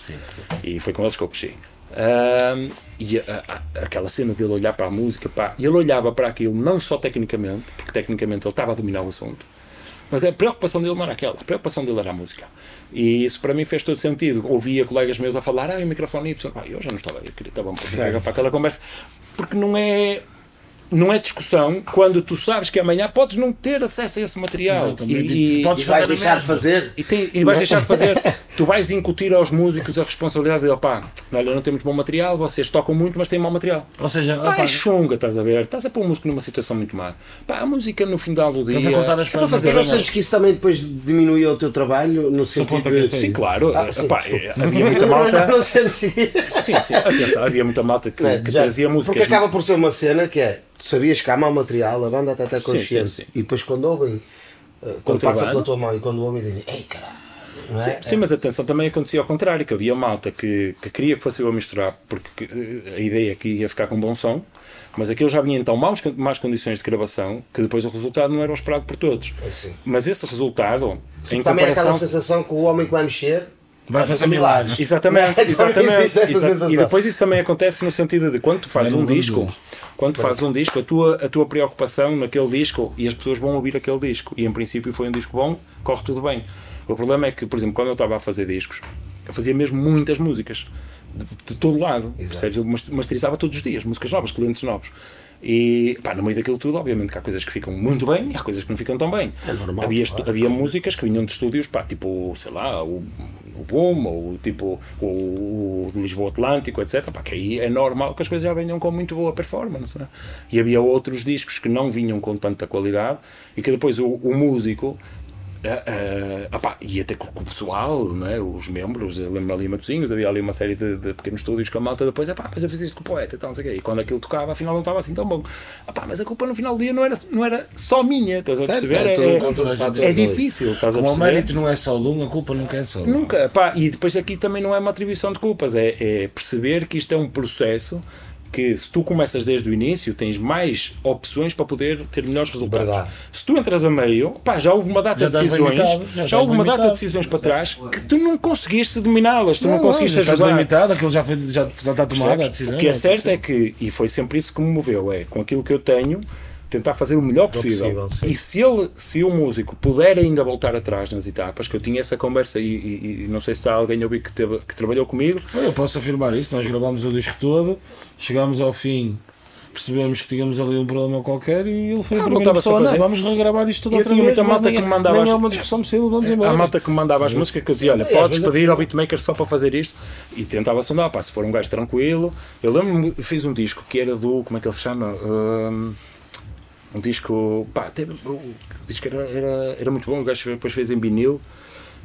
E foi com eles que eu cresci. Ahm, e a- a- aquela cena dele olhar para a música, pá, e ele olhava para aquilo não só tecnicamente, porque tecnicamente ele estava a dominar o assunto, mas a preocupação dele não era aquela, a preocupação dele era a música. E isso para mim fez todo sentido. Ouvia colegas meus a falar, ah, o microfone Y, pá, eu já não estava, eu queria estava um pouco para aquela conversa, porque não é. Não é discussão quando tu sabes que amanhã podes não ter acesso a esse material. Exatamente. E, E podes E vai fazer a deixar de fazer. e, tem- e vais deixar de fazer. [laughs] Tu vais incutir aos músicos a responsabilidade de, opá, olha, não temos bom material, vocês tocam muito, mas têm mau material. Ou seja, Pá, opa, é chunga, estás a ver? Estás a pôr o músico numa situação muito má. Pá, a música no final do dia. Estás a cortar as é fazer. Mas não sentes que isso também depois diminui o teu trabalho no sentido é de... é Sim, claro. Ah, sim, Epá, desculpa. havia muita [laughs] malta. Não sentes isso. Sim, sim. Atenção, havia muita malta que, é? que Já- trazia músicas. Porque acaba por ser uma cena que é, tu sabias que há mau material, a banda até está Sim, consciente. sim, sim. E depois quando ouvem, eh, quando passa pela tua mão e quando ouvem dizem, ei caralho, é? Sim, mas atenção, também acontecia ao contrário, que havia malta que, que queria que fosse eu a misturar, porque eh, a ideia é que ia ficar com bom som, mas aquilo já vinha em tão maus, más condições de gravação que depois o resultado não era o esperado por todos. É. Mas esse resultado, em Também é aquela comparação. sensação que o homem que vai mexer vai fazer milagres. Exatamente, [laughs] exatamente. Exa-. E depois isso também acontece no sentido de quando tu fazes um disco, quando tu fazes um disco, a tua, a tua preocupação naquele disco e as pessoas vão ouvir aquele disco. E em princípio foi um disco bom, corre tudo bem. O problema é que, por exemplo, quando eu estava a fazer discos, eu fazia mesmo muitas músicas de, de todo lado. Percebes? Eu mas- masterizava todos os dias, músicas novas, clientes novos. E pá, no meio daquilo tudo, obviamente que há coisas que ficam muito bem e há coisas que não ficam tão bem. É normal, havia, claro. havia músicas que vinham de estúdios, pá, tipo, sei lá, o, o Boom, ou tipo o, o Lisboa Atlântico, etc. Pá, que aí é normal que as coisas já venham com muito boa performance. né? E havia outros discos que não vinham com tanta qualidade e que depois o, o músico. Ah, opá, ia ter com o pessoal, né, os membros, eu lembro ali em Matosinhos, havia ali uma série de, de pequenos estúdios com a malta depois, epá, mas eu fiz isto com o poeta, então, não sei o quê. e quando aquilo tocava, afinal não estava assim tão bom. Epá, mas a culpa no final do dia não era, não era só minha, estás a Certo, perceber? é É- é ali. difícil, estás a Como o perceber? mérito não é só de um, a culpa nunca é só. Nunca, pá, e depois aqui também não é uma atribuição de culpas, é, é perceber que isto é um processo que se tu começas desde o início tens mais opções para poder ter melhores resultados. Verdade. Se tu entras a meio, pá, já houve uma data Já de decisões, limitado, já já, houve uma data de limitado. decisões para trás que tu não conseguiste dominá-las, tu não, conseguiste já estás ajudar. limitado, aquilo já, foi, já, já está tomada a decisão. O que é não certo é que, e foi sempre isso que me moveu, é com aquilo que eu tenho, tentar fazer o melhor possível. possível, e se ele, se o músico puder ainda voltar atrás nas etapas, que eu tinha essa conversa e, e- e não sei se está alguém a ouvir que, teve- que trabalhou comigo, Eu posso afirmar isso, nós gravámos o disco todo, chegámos ao fim, percebemos que tínhamos ali um problema qualquer e ele foi Ah, a primeira a pessoa, não, fazer. vamos regravar isto E eu outra tinha vez, muita malta que me mandava Nem é uma discussão possível, vamos embora. a malta que me mandava as músicas que eu dizia, olha, É, podes é- pedir ao beatmaker só para fazer isto e tentava sondar, pá, se for um gajo tranquilo. Eu lembro-me, fiz um disco que era do, como é que ele se chama? Um, um disco, pá, teve, o disco era, era, era muito bom, o gajo depois fez em vinil,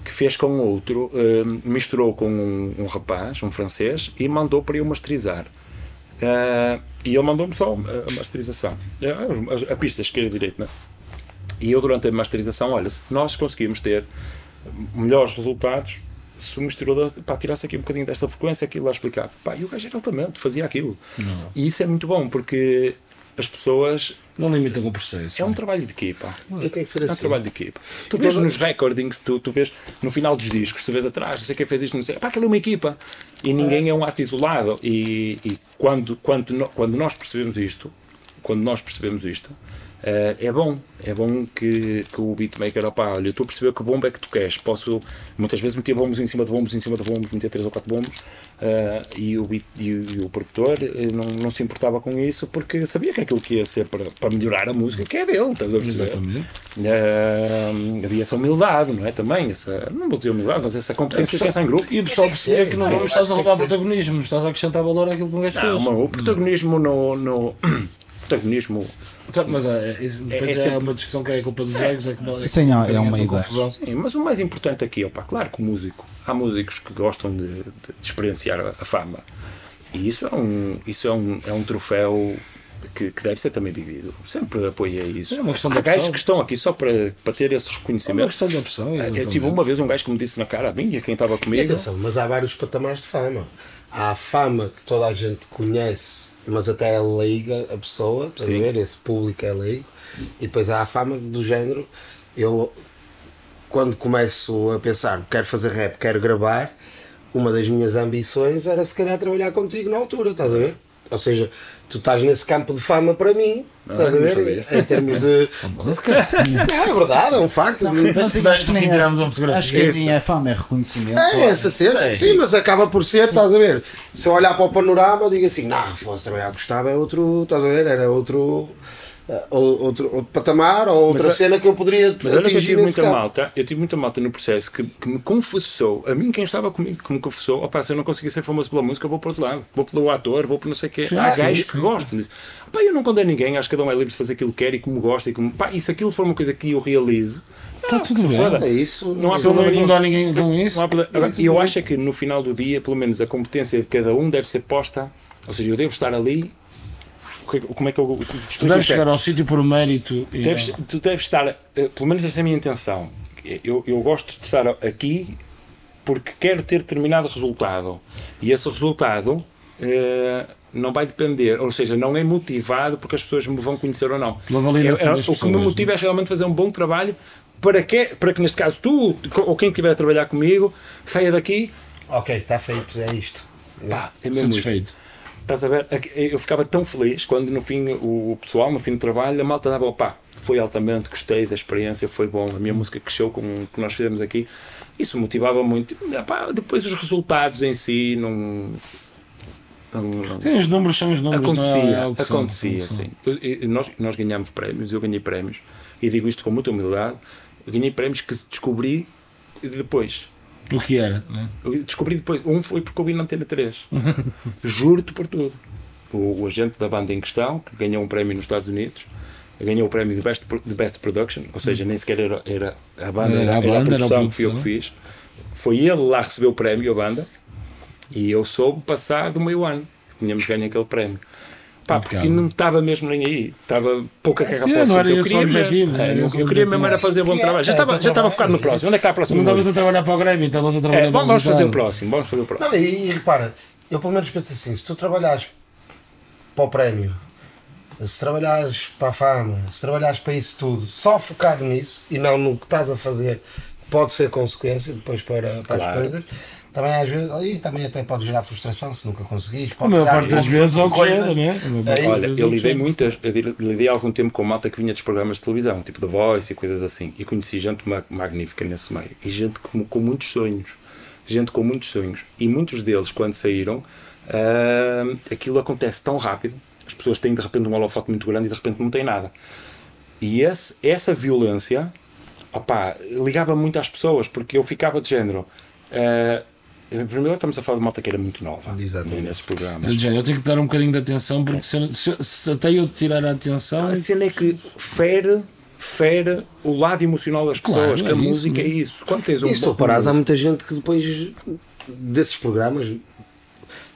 que fez com outro, um, misturou com um, um rapaz, um francês, e mandou para eu masterizar. Uh, e ele mandou-me só a masterização. A, a, a pista esquerda e direita, né? E eu, durante a masterização, olha, nós conseguimos ter melhores resultados se o misturador pá, tirasse aqui um bocadinho desta frequência, aquilo lá explicar. Pá, e o gajo era altamente, fazia aquilo. E isso é muito bom, porque as pessoas. Não limitam o processo. É um trabalho de equipa. Tenho que ser É um assim. trabalho de equipa. Tu vês nos recordings, tu, tu vês no final dos discos, tu vês atrás, não sei quem fez isto, não sei. Pá, aquilo é uma equipa. E ninguém é um ato isolado. E, e quando, quando, quando nós percebemos isto, quando nós percebemos isto, eh, é bom. É bom que, que o beatmaker, opá, olha, eu estou a perceber que bomba é que tu queres. Posso, muitas vezes, meter bombos em cima de bombos, em cima de bombos, meter três ou quatro bombos. eh, e, o beat, e, o, e o produtor eh, não, não se importava com isso porque sabia que aquilo que ia ser para, para melhorar a música, que é dele, estás a perceber? Exatamente. Uh, havia essa humildade, não é? Também, essa, não vou dizer humildade, mas essa competência de pensar em grupo. E o pessoal perceber que não, não estás a roubar protagonismo, não estás a acrescentar valor àquilo que um gajo Não, fez. mas o protagonismo no. no [clears throat] protagonismo. Mas é, é, depois É- é, é sempre- uma discussão que é a culpa dos egos. É, que, Sim, é- é uma ideia. confusão. Sim, mas o mais importante aqui, opa, claro que o músico. Há músicos que gostam de, de experienciar a, fama. E isso é um, isso é um, é um troféu que, que deve ser também vivido. Sempre apoiei isso. É uma questão Há de gajos opção. que estão aqui só para, para ter esse É uma reconhecimento. questão de opção. Eu tive uma vez um gajo que me disse na cara a mim e a quem estava E comigo. atenção, mas há vários patamares de fama. há a fama que toda a gente conhece, mas até é leiga a pessoa, estás a Sim. ver? Esse público é leigo. E depois há a fama do género. Eu, quando começo a pensar, quero fazer rap, quero gravar, uma das minhas ambições era se calhar trabalhar contigo na altura, estás a ver? Ou seja, tu estás nesse campo de fama para mim, estás a não ver? Em termos de. é verdade, é um facto. Mas sim, acho que nem tiramos uma é, fotografia. acho que nem é fama, é reconhecimento. É essa cena, sim, mas acaba por ser, estás a ver? Se eu olhar para o panorama, eu digo assim, não, fosse trabalhar Gustavo é outro, estás a ver? Era outro, ou- outro, outro patamar ou outra Mas, cena que eu poderia Mas que eu atingir tive muita campo. malta, eu tive muita malta no processo que, que me confessou, a mim quem estava comigo, que me confessou, opá, se eu não conseguir ser famoso pela música, vou para outro lado, vou pelo ator, vou para não sei o quê. Há gajos que gostam disso. Opá, eu não condeno ninguém, acho que cada um é livre de fazer aquilo que quer e como gosta. E, como, pá, e se aquilo for uma coisa que eu realize, Está ah, tudo que se bem. foda. É isso. Não há não problema nenhum. ninguém com isso, E eu acho é que no final do dia, pelo menos a competência de cada um deve ser posta, ou seja, eu devo estar ali. Que- Como é que eu te tu deves? É, chegar ao sítio por mérito. e Deves- tu deves estar, eh, pelo menos esta é a minha intenção. Eu, eu gosto de estar aqui porque quero ter determinado resultado. E esse resultado eh, não vai depender, ou seja, não é motivado porque as pessoas me vão conhecer ou não. É- é- o que me pessoas, motiva é realmente fazer um bom trabalho para que, para que neste caso tu ou quem estiver a trabalhar comigo saia daqui. Ok, está feito, é isto. Pá, é mesmo isto. Estás a ver? Eu ficava tão feliz quando no fim o pessoal, no fim do trabalho, a malta dava pá, foi altamente, gostei da experiência, foi bom, a minha música cresceu com o que nós fizemos aqui. Isso motivava muito. Ah, pá, depois os resultados em si não. Sim, os números são os números. não é acontecia, acontecia, sim. Eu- nós, nós ganhámos prémios, eu ganhei prémios, e digo isto com muita humildade, eu ganhei prémios que descobri depois. O que era, né? Eu descobri depois. Um foi porque eu vi na Antena 3. [laughs] Juro-te por tudo. O, o agente da banda em questão, que ganhou um prémio nos Estados Unidos, ganhou o prémio de Best, de Best Production, ou seja, nem sequer era, era a banda, Era era, a era a banda, era a produção que fui eu que produção. fiz. Foi ele lá receber o prémio, a banda, e eu soube passar do meio ano que tínhamos ganho aquele prémio. Pá, porque Impecável. não estava mesmo nem aí, estava pouca carga para o não era assunto. Eu esse o queria mesmo- objetivo, não é, era eu- esse o eu queria mesmo objetivo. era fazer bom É, trabalho. Já é, estava, é, já estava é, focado no é. próximo. Onde é que está a próxima não estavas a trabalhar para o Grêmio, estavas a trabalhar É, para o vamos fazer o próximo, vamos fazer o próximo. Não, e, e repara, eu pelo menos penso assim, se tu trabalhares para o prémio, se trabalhares para a fama, se trabalhares para isso tudo, só focado nisso e não no que estás a fazer, pode ser consequência depois para, para Claro. as coisas. Também às vezes, aí também até pode gerar frustração se nunca conseguires. A Pode maior parte das coisas- vezes é o que coisas- era, né? A É das Olha, é eu lidei muitas, eu li- lidei há algum tempo com malta que vinha dos programas de televisão, tipo The Voice e coisas assim, e conheci gente ma- magnífica nesse meio, e gente com, com muitos sonhos, gente com muitos sonhos, e muitos deles, quando saíram, ah, aquilo acontece tão rápido, as pessoas têm de repente um holofote muito grande e de repente não têm nada. E esse, essa violência, opá, ligava muito às pessoas, porque eu ficava de género. Ah, primeiro estamos a falar de malta que era muito nova Exatamente. nesses programas. Eu, já, eu tenho que dar um bocadinho de atenção porque se, se- se até eu tirar a atenção. A cena é que fere, fere o lado emocional das Claro, pessoas, que é a isso, música é né? isso. Quando tens um E se tu bom reparares, há muita gente que depois desses programas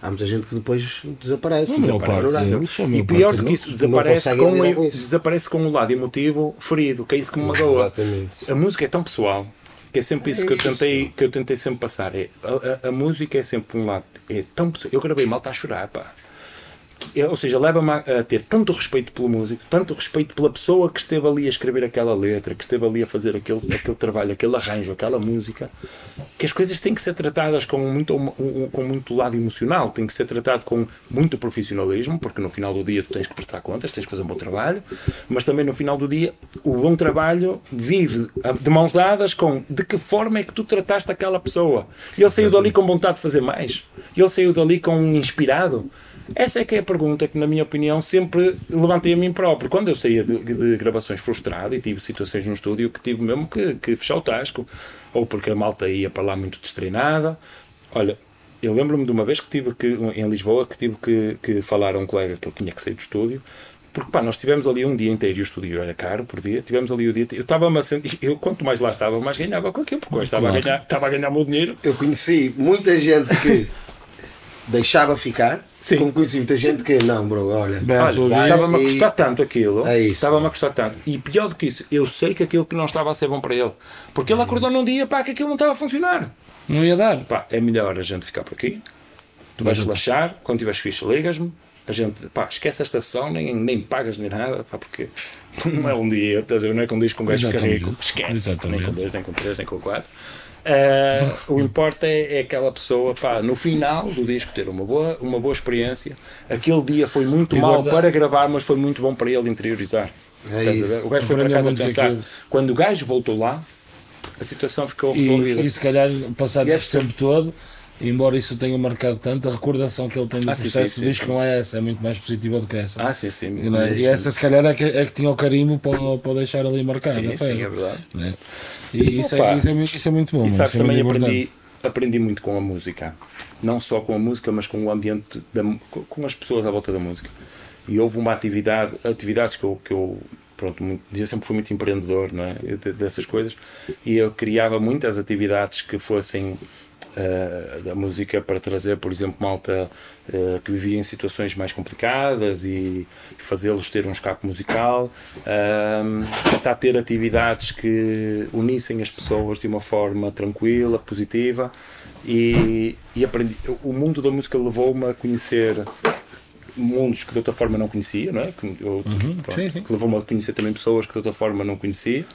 há muita gente que depois desaparece. Não, desaparece. Isso é E pior do que isso, desaparece com, com isso. desaparece com o lado emotivo ferido, que é isso que me [laughs] magoa. Exatamente. A música é tão pessoal que é sempre isso, que, eu tentei, que eu tentei sempre passar. É, a, a- a música é sempre um lado, é tão. Eu gravei mal, está a chorar, pá. É, ou seja, leva-me a, ter tanto respeito pelo músico, tanto respeito pela pessoa que esteve ali a escrever aquela letra, que esteve ali a fazer aquele, aquele trabalho, aquele arranjo, aquela música, que as coisas têm que ser tratadas com muito, com muito lado emocional, tem que ser tratado com muito profissionalismo, porque no final do dia tu tens que prestar contas, tens que fazer um bom trabalho, mas também no final do dia o bom trabalho vive de mãos dadas com de que forma é que tu trataste aquela pessoa. E ele saiu dali com vontade de fazer mais, ele saiu dali com um inspirado. Essa é que é a pergunta que, na minha opinião, sempre levantei a mim próprio. Quando eu saía de, de gravações frustrado e tive situações no estúdio que tive mesmo que, que fechar o tasco, ou porque a malta ia para lá muito destreinada. Olha, eu lembro-me de uma vez que tive que, em Lisboa, que tive que, que falar a um colega que ele tinha que sair do estúdio, porque pá, nós tivemos ali um dia inteiro e o estúdio era caro por dia, tivemos ali o dia inteiro. Eu estava-me a sentir, eu quanto mais lá estava, mais ganhava com aquilo, porque eu estava, a ganhar, estava a ganhar o meu dinheiro. Eu conheci muita gente que deixava ficar, Sim. como conheci muita gente que não, bro, olha. Estava-me a e- custar tanto aquilo. É isso. Estava-me a custar tanto. E pior do que isso, eu sei que aquilo que não estava a ser bom para ele. Porque ele acordou num dia pá, que aquilo não estava a funcionar. Não ia dar. Pá, é melhor a gente ficar por aqui. Tu vais relaxar, quando tiveres fixe, ligas-me. A gente, pá, esquece esta sessão, nem, nem pagas nem nada, pá, porque [laughs] não é um dia, estás a ver? Não é com um disco com um gajo fica rico, esquece, Exatamente. nem com dois, nem com três, nem com quatro. Ah, o importa é, é aquela pessoa, pá, no final do disco ter uma boa, uma boa experiência. Aquele dia foi muito E mau guarda- para gravar, mas foi muito bom para ele interiorizar. É? O gajo foi para casa a muito pensar. daquilo. Quando o gajo voltou lá, a situação ficou resolvida. E, e se calhar, passado E este tempo todo, embora isso tenha marcado tanto, a recordação que ele tem do Ah, processo sim, sim, não sim. é essa, é muito mais positiva do que essa. Ah, sim, sim. E, não é? E essa, se calhar, é que, é que tinha o carimbo para, para deixar ali marcado. Sim, não sim, é verdade. Né? E isso Opa. é, isso, é, muito- isso é muito bom. E sabe, é também aprendi, aprendi muito com a música. Não só com a música, mas com o ambiente, da, com- as pessoas à volta da música. E houve uma atividade, atividades que eu, que eu pronto, muito, eu sempre fui muito empreendedor não é? De- dessas coisas, e eu criava muitas atividades que fossem eh, da música para trazer, por exemplo, malta eh, que vivia em situações mais complicadas e fazê-los ter um escape musical, ahm, tentar ter atividades que unissem as pessoas de uma forma tranquila, positiva e, e aprendi. O mundo da música levou-me a conhecer mundos que de outra forma não conhecia, não é? Que, eu- pronto, sim, sim. que levou-me a conhecer também pessoas que de outra forma não conhecia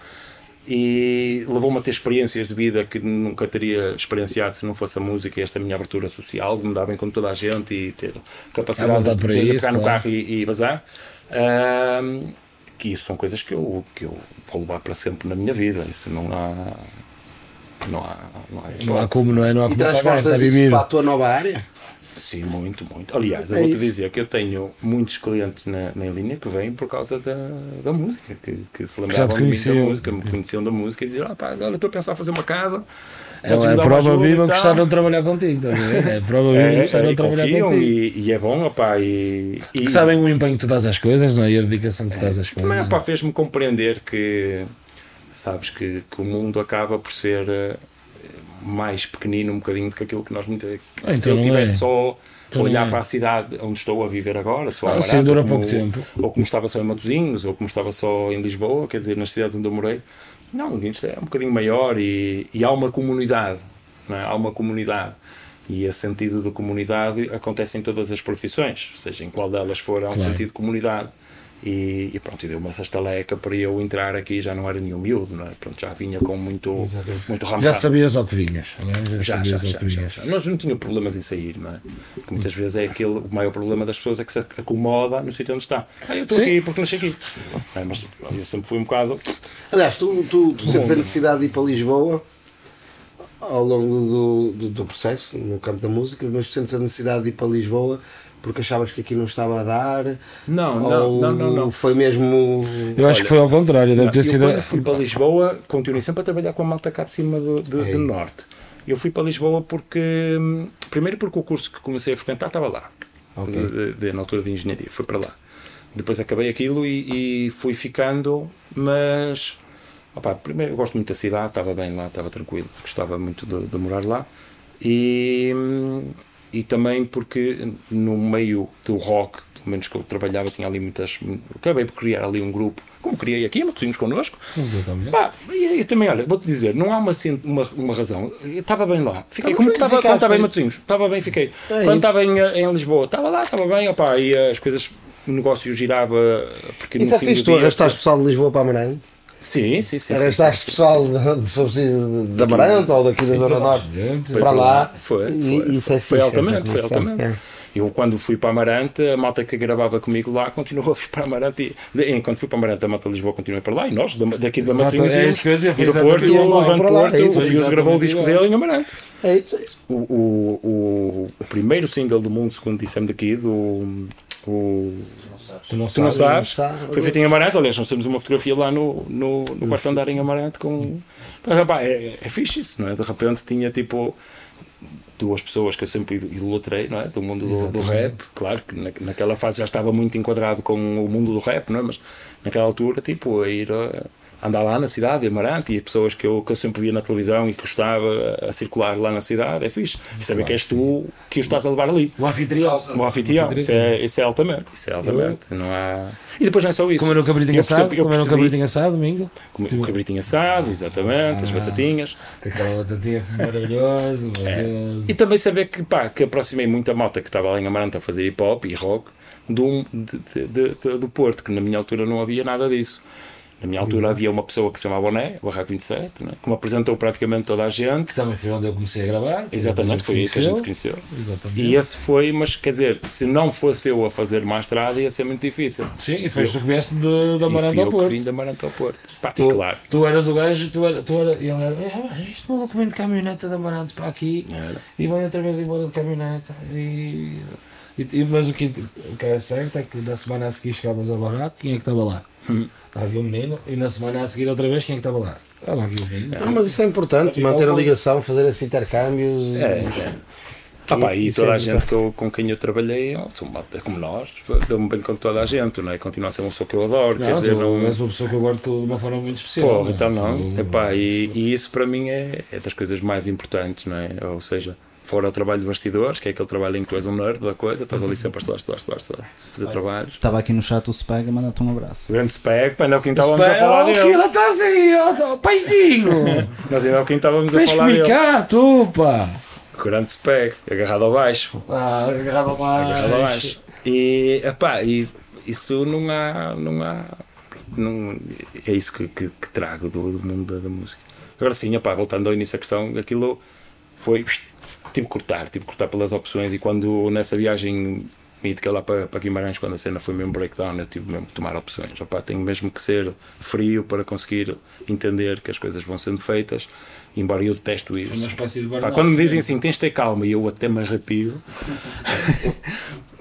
e levou-me a ter experiências de vida que nunca teria experienciado se não fosse a música e esta minha abertura social, de me dar bem com toda a gente e ter capacidade de, de isso, pegar no carro e, e bazar. Ahm, que isso são coisas que eu, que eu vou levar para sempre na minha vida. Isso não há. Não há. Não há, Não há como, não é? Não há E como isso para a tua nova área? Sim, muito, muito. Aliás, eu É vou-te isso. dizer que eu tenho muitos clientes na, na linha que vêm por causa da, da música, que, que se lembravam de mim da música, me conheciam da música e diziam: ah, pá, olha, estou a pensar em fazer uma casa. É, é prova viva que tal?" gostaram de trabalhar contigo, ver? É prova viva que É, gostaram é, de e trabalhar contigo. e, e é bom, opá, e, e Que sabem o empenho que tu dás às coisas, não é? E a dedicação que tu dás às coisas. Também opá, fez-me compreender que sabes que, que o mundo acaba por ser eh, mais pequenino um bocadinho do que aquilo que nós muito. Ah, se então eu tivesse é. só Então olhar é. para a cidade onde estou a viver agora, só a Ah, Amarante, sim, dura pouco tempo. ou como estava só em Matosinhos, ou como estava só em Lisboa, quer dizer, nas cidades onde eu morei. Não, isto é um bocadinho maior e, e há uma comunidade, é? há uma comunidade. E esse sentido de comunidade acontece em todas as profissões, seja em qual delas for, há um Claro. sentido de comunidade. E, e pronto, e deu-me essa estaleca para eu entrar aqui, já não era nenhum miúdo, não é? Pronto, já vinha com muito, muito ramo Já sabias ao que vinhas. não é? Já, já, já, sabias ao já, que vinhas. já. Nós não tínhamos problemas em sair, não é? Porque muitas vezes é aquele, o maior problema das pessoas é que se acomoda no sítio onde está. Ah, eu estou aqui porque nasci aqui. É, mas eu sempre fui um bocado. Aliás, tu, tu, tu sentes a necessidade de ir para Lisboa ao longo do, do, do processo, no campo da música, mas tu sentes a necessidade de ir para Lisboa porque achavas que aqui não estava a dar? Não, não, ou não, não, não. Foi mesmo. Eu acho que foi ao contrário, deve ter eu sido. quando fui para Lisboa, continuei sempre a trabalhar com a malta cá de cima do, do, do norte. Eu fui para Lisboa porque, hum, primeiro porque o curso que comecei a frequentar estava lá, Ok. de- de- na altura de engenharia, fui para lá. Depois acabei aquilo e, e fui ficando, mas opá, primeiro eu gosto muito da cidade, estava bem lá, estava tranquilo, gostava muito de, de morar lá. E, hum, e também porque no meio do rock, pelo menos que eu trabalhava, tinha ali muitas. Acabei por criar ali um grupo, como criei aqui, Matosinhos connosco. Exatamente. Pá, e, e também, olha, vou-te dizer, não há uma, cen- uma, uma razão. Eu Estava bem lá. Fiquei como estava quando estava em bem. Matosinhos. Estava bem, fiquei. É quando isso. estava em, eh, em Lisboa, estava lá, estava bem, opá, e eh, as coisas, o negócio girava. Porque Isso no é fim fixe, do tu arrastaste pessoal de Lisboa para? Sim, sim, sim. sim, Arrastaste sim, sim, pessoal de, de, se for preciso, de Amarante ou daqui da Zona Norte Foi para lá? Foi, E foi, isso é foi fixe, altamente, foi altamente. É. Eu, quando fui para Amarante, a malta que gravava comigo lá continuou a vir para Amarante. E, e quando fui para Amarante, a malta de Lisboa continuou para lá. E nós, da- daqui da Matosinhos, é e do Porto, o lá, Porto, é o Fios gravou o disco dele em Amarante. É isso, é isso. O, o, o, o primeiro single do mundo, segundo dissemos daqui, do. O, Tu não Tu não sabes. sabes? sabe. Foi feito em Amarante, aliás, nós temos uma fotografia lá no, no, no quarto andar em Amarante com. Mas, rapá, é, é fixe isso, não é? De repente tinha tipo duas pessoas que eu sempre idolatrei, não é? Do mundo do, do rap, claro que na, naquela fase já estava muito enquadrado com o mundo do rap, não é? Mas naquela altura, tipo, a ir a, andar lá na cidade, em Amarante, e pessoas que eu, que eu sempre via na televisão e que gostava a, a circular lá na cidade, é fixe. E saber que és tu que o estás a levar ali. O anfitrião. O anfitrião, isso é, isso é altamente, isso é altamente, não há... E depois não é só isso. Comer um cabritinho Eu assado. percebi- eu Comer um percebi- cabritinho assado, domingo. Comer o cabritinho assado, exatamente, as batatinhas. Aquela batatinha maravilhoso, maravilhoso. E também saber que, pá, que aproximei muita malta que estava lá em Amarante a fazer hip hop e rock do, de- de- de- do Porto, que na minha altura não havia nada disso. Na minha altura havia uma pessoa que se chamava Boné, Barraco 27, né, que me apresentou praticamente toda a gente. Que também foi onde eu comecei a gravar. foi Exatamente, foi aí que a gente se conheceu. Exatamente. E esse foi, mas quer dizer, se não fosse eu a fazer uma estrada, ia ser muito difícil. Sim, e foste tu que vieste E Amarante ao Porto. vim de Amarante ao Porto. Pá, Tu, claro. tu eras o gajo, tu era, tu era, e ele era, "Eh, mas este maluco vem de caminhoneta de Amarantes para aqui Era. e vai outra vez embora de caminhoneta. E, e- e- mas o que, o que é certo é que na semana a seguir chegavas ao barraco, quem é que estava lá? Estava aqui o menino, e na semana a seguir outra vez, quem é que estava lá? Estava aqui o menino. Não, mas isso é importante, manter a ligação, fazer esses intercâmbios. É, é. Ah, pá, e é toda a gente que eu, com quem eu trabalhei são malta como nós, dou-me bem com toda a gente, não é? Continua a ser uma pessoa que eu adoro, quer Não, dizer, tu não. és uma pessoa que eu guardo de uma forma muito especial. Porra, não é? então não. Tu- Epá, e, e isso para mim é, é das coisas mais importantes, não é? Ou seja, fora o trabalho de bastidores, que é aquele trabalho em que tu és um nerd da coisa, estás ali sempre a estudar, estudar, estudar, estudar, fazer trabalhos. Estava aqui no chat o Spag a mandar-te um abraço. O grande spec, pá, ainda há quintal estávamos a falar Oh, dele. Kila, estás aí, ó, ó, paizinho! [laughs] Nós ainda há quintal estávamos a falar que dele. cá, tu, pá! O grande spec, agarrado ao baixo. Ah, agarrava mais. agarrado ao baixo. E, epá, e isso não há. Não há não, é isso que, que, que trago do, do mundo da, da música. Agora sim, epá, voltando ao início da questão, aquilo foi. Tive que cortar, tive que cortar pelas opções. E quando nessa viagem mítica lá para, para Guimarães, quando a cena foi mesmo breakdown, eu tive mesmo que tomar opções. Epá, tenho mesmo que ser frio para conseguir entender que as coisas vão sendo feitas. Embora eu detesto isso. Uma espécie de Pá, quando me dizem assim, tens de ter calma e eu até me arrepio. [laughs]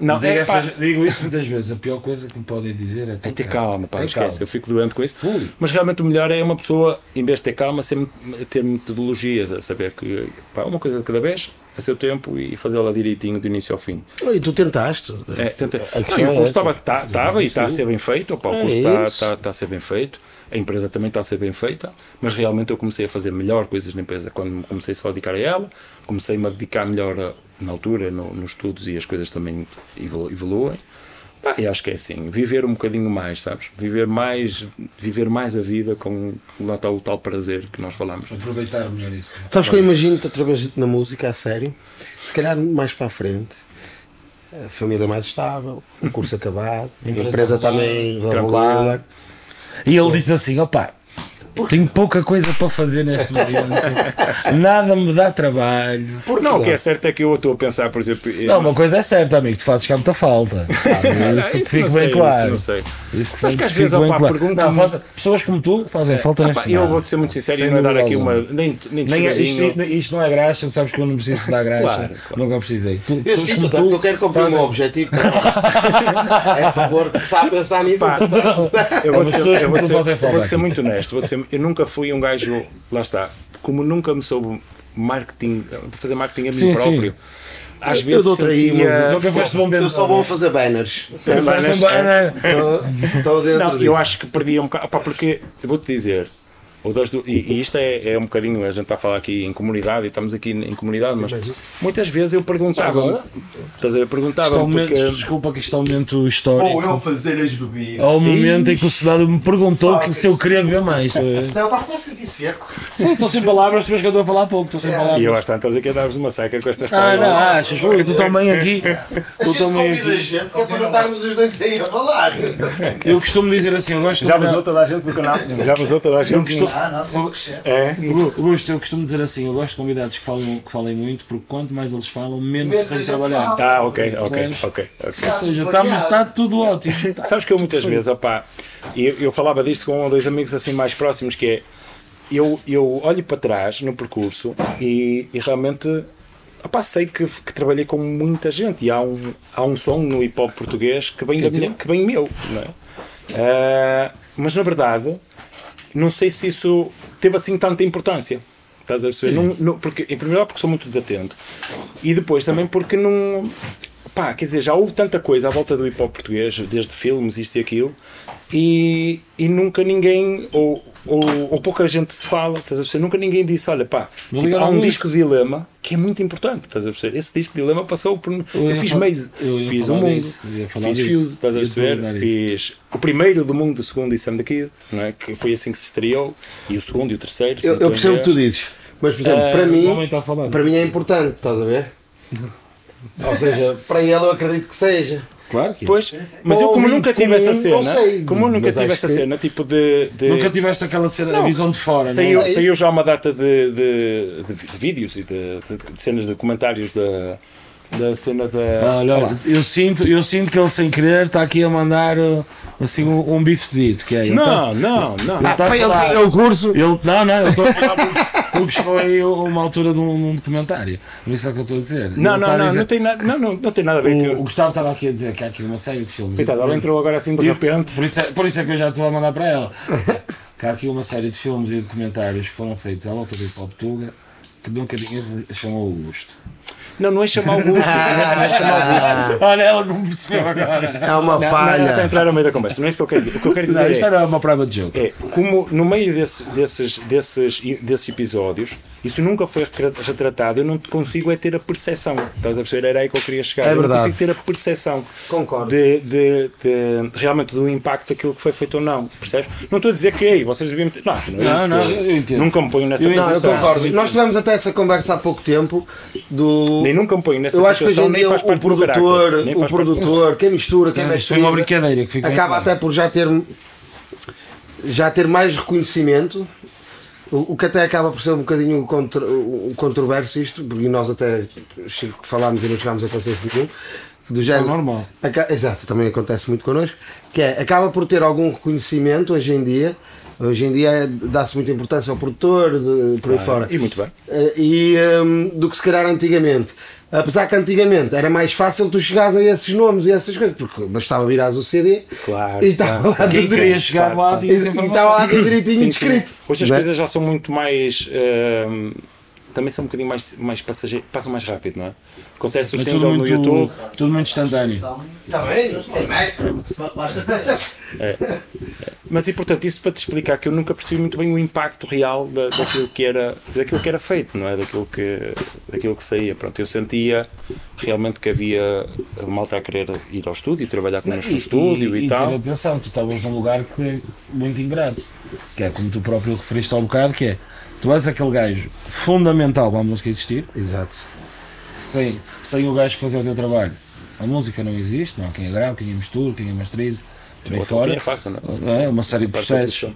Não, Digo, é, pá, essas- digo isso muitas vezes. A pior coisa que me podem dizer é, é ter calma, pá, Ter esquece. calma. Eu fico doente com isso. Ui. Mas realmente o melhor é uma pessoa, em vez de ter calma, ser, ter metodologias, a saber que pá, uma coisa de cada vez, a seu tempo e fazê-la direitinho do início ao fim. E tu tentaste. É, tenta, o é curso estava tá, estava e está a ser bem feito, opa, o É curso está, isso. está, está a ser bem feito, a empresa também está a ser bem feita, mas realmente eu comecei a fazer melhor coisas na empresa quando me comecei só a dedicar a ela, comecei-me a dedicar melhor a- na altura, no- nos estudos e as coisas também evolu- evoluem. Pá, e acho que é assim, viver um bocadinho mais, sabes? Viver mais, viver mais a vida com lá está o tal prazer que nós falamos. Aproveitar melhor isso. Sabes que eu imagino-te outra vez na música, a sério. Se calhar mais para a frente. A família mais estável, o curso [laughs] acabado, a Empresa empresa regular, também regulada. E ele diz assim: opá, tenho pouca coisa para fazer neste momento, nada me dá trabalho. Não, o que é certo é que eu estou a pensar, por exemplo. Não, uma coisa é certa, amigo, tu fazes cá muita falta. [laughs] Isso que Isso não bem sei, claro. isso não sei. Isso que Sabes que às vezes, bem opá, claro. perguntam-me- Não, faz- pessoas como tu fazem falta Ah, neste pá, eu momento. vou-te ser muito sincero Sem e não é dar aqui alguma. uma. Nem, nem Nem é- isto, isto- não é graxa, tu sabes que eu não preciso de dar graxa. Claro, claro. Nunca precisei. Tu, Eu sinto porque tu eu quero cumprir o meu objetivo. [laughs] é a favor de começar a pensar nisso. Eu vou-te ser, eu vou-te ser, eu falta muito honesto. vou-te ser- eu nunca fui um gajo. Lá está. Como nunca me soube marketing, fazer marketing a mim Sim, sim. próprio. Às Eu vezes uma- sentia- Nunca foste bom Eu sou bom a fazer banners. Estou- dentro Não, disso. eu acho que perdi um bocado. Pá, porque, eu vou-te dizer, e, e isto é, é um bocadinho, a gente está a falar aqui em comunidade e estamos aqui em comunidade, mas muitas vezes eu perguntava. Estás a ver? Perguntava é um momento, porque. desculpa que isto é um momento histórico. Ou eu fazer as bebidas. Ao momento em que o cidadão me perguntou que se eu queria beber mais. tá a ver? Não, está a sentir seco. Sim, Estou sem palavras, tu vês que eu estou a falar pouco, estou sem E palavras. eu às tantas aqui a dar-vos uma seca com esta Ah, história. não, achas? Ui, tu também aqui. Tu gente também convida a aqui. gente que é para não estarmos os dois aí a falar. Eu costumo dizer assim, eu gosto Já vazou toda a gente do canal? Já vazou toda a Eu gente? Ah, sem crescer. É? Gu- Gusto, eu costumo dizer assim, eu gosto de convidados que falam, que falem muito, porque quanto mais eles falam, menos Menos têm de trabalhar. fala. Ah, ok, ok, ok. ok. Ou seja, estamos, está tudo ótimo. Sabes que eu muitas vezes, opá, eu, eu falava disto com dois amigos assim mais próximos, que é, eu, eu olho para trás no percurso e, e realmente, opá, sei que, que trabalhei com muita gente e há um, há um som no hip hop português que vem, da minha, que vem meu, não é? Ah, mas na verdade, não sei se isso teve assim tanta importância. Estás a perceber? Não, não- porque, em primeiro lugar, porque sou muito desatento. E depois também porque não. Pá, quer dizer, já houve tanta coisa à volta do hip hop português, desde filmes, isto e aquilo, e, e nunca ninguém, ou ou, ou pouca gente se fala, estás a perceber? Nunca ninguém disse, olha pá, tipo, há um disco de Dilema que é muito importante, estás a perceber? Esse disco de Dilema passou por. Eu, ia fiz falar- Maze, eu fiz o mundo, disso, eu fiz disso. Fuse, estás a perceber? Fiz o primeiro do mundo, o segundo e Sam the Kid, não é? que foi assim que se estreou, e o segundo e o terceiro. Eu, eu percebo o que tu dizes, mas por exemplo, Ah, para mim, para mim é importante, estás a ver? [laughs] Ou seja, para ele eu acredito que seja. Claro que é. Pois, mas eu como ouvinte nunca tive essa comum, não cena, sei, como eu nunca mas tive acho essa que- cena, tipo de. de- Nunca tiveste aquela cena, a Não. visão de fora, Saiu, não é? saiu já uma data de, de, de- de vídeos e de, de- de cenas de comentários da, da cena da. Olha, olha, eu sinto, eu sinto que ele sem querer está aqui a mandar uh, assim um, um bifezito, que é ele Não, não, não. tá- Ah, foi ele que ganhou o curso. Ele, não, não, eu estou a falar porque, chegou aí uma altura de um, um documentário. Por isso é que eu estou a dizer. Não, Ele não, não, dizer- não tem, nada, não, não, não tem nada a ver o, o com. Gustavo estava aqui a dizer que há aqui uma série de filmes. Coitado, ela entrou agora assim de E- repente. Por isso, é, por isso é que eu já estou a mandar para ela. [laughs] que há aqui uma série de filmes e documentários que foram feitos à volta do hip hop Tuga que nunca ninguém chamou Augusto. Não, não é chamar Augusto. [laughs] Não é, não é chamar Augusto. Olha, ela não percebeu agora. É uma Não, não, ela está a falha. entrar no meio da conversa. Não é isso que eu quero dizer. O que eu quero Não, dizer isto é. era uma prova de jogo. É, como no meio desse- desses, desses, desses episódios, isso nunca foi retra- retratado, eu não consigo é ter a percepção. Estás a perceber? Era aí que eu queria chegar. É eu não verdade. consigo ter a percepção Concordo. de, de- de- realmente do impacto daquilo que foi feito ou não. Percebes? Não estou a dizer que ei, vocês deviam ter. Não, não, é Não, isso não, eu entendo. Nunca me ponho nessa Eu- Não, eu posição. concordo. Nós tivemos até essa conversa há pouco tempo do. Nem nunca me ponho nessa Eu acho que hoje em nem dia faz o parte do meu produtor, carácter. O produtor, quem mistura, quem mexe foi uma brincadeira que fica acaba até por já ter já ter mais reconhecimento o, o que até acaba por ser um bocadinho contro, o controverso isto porque nós até falámos e não chegámos a consenso nenhum do género normal. Aca- exato, também acontece muito connosco que é, acaba por ter algum reconhecimento hoje em dia hoje em dia dá-se muita importância ao produtor de, por aí fora E muito bem. eh, e hum, do que se calhar antigamente. Apesar que antigamente era mais fácil tu chegares a esses nomes e essas coisas, porque bastava virares o CD Claro, e estava claro. lá Quem tudo queria chegar Claro, lá claro. E e estava lá direitinho Sim, sim. descrito. Hoje as é? coisas já são muito mais. ehm, também são um bocadinho mais, mais passageiros, passam mais rápido, não é? Acontece o É single tudo no muito, YouTube. tudo muito instantâneo. Também, tem metro. Basta pedir. Mas e portanto, isso para te explicar que eu nunca percebi muito bem o impacto real da, daquilo, que era, daquilo que era feito, não é? Daquilo que, daquilo que saía. Pronto, eu sentia realmente que havia malta a querer ir ao estúdio e trabalhar connosco no estúdio e, e tal. ter atenção, tu estavas num lugar que é muito ingrato. Que é como tu próprio referiste ao bocado, que é tu és aquele gajo fundamental para a música existir, Exato. sem, sem o gajo fazer o teu trabalho. A música não existe, não há quem a grave, quem a mistura, quem a masterize, por aí Ou então fora. é fácil, não é? É uma série de processos,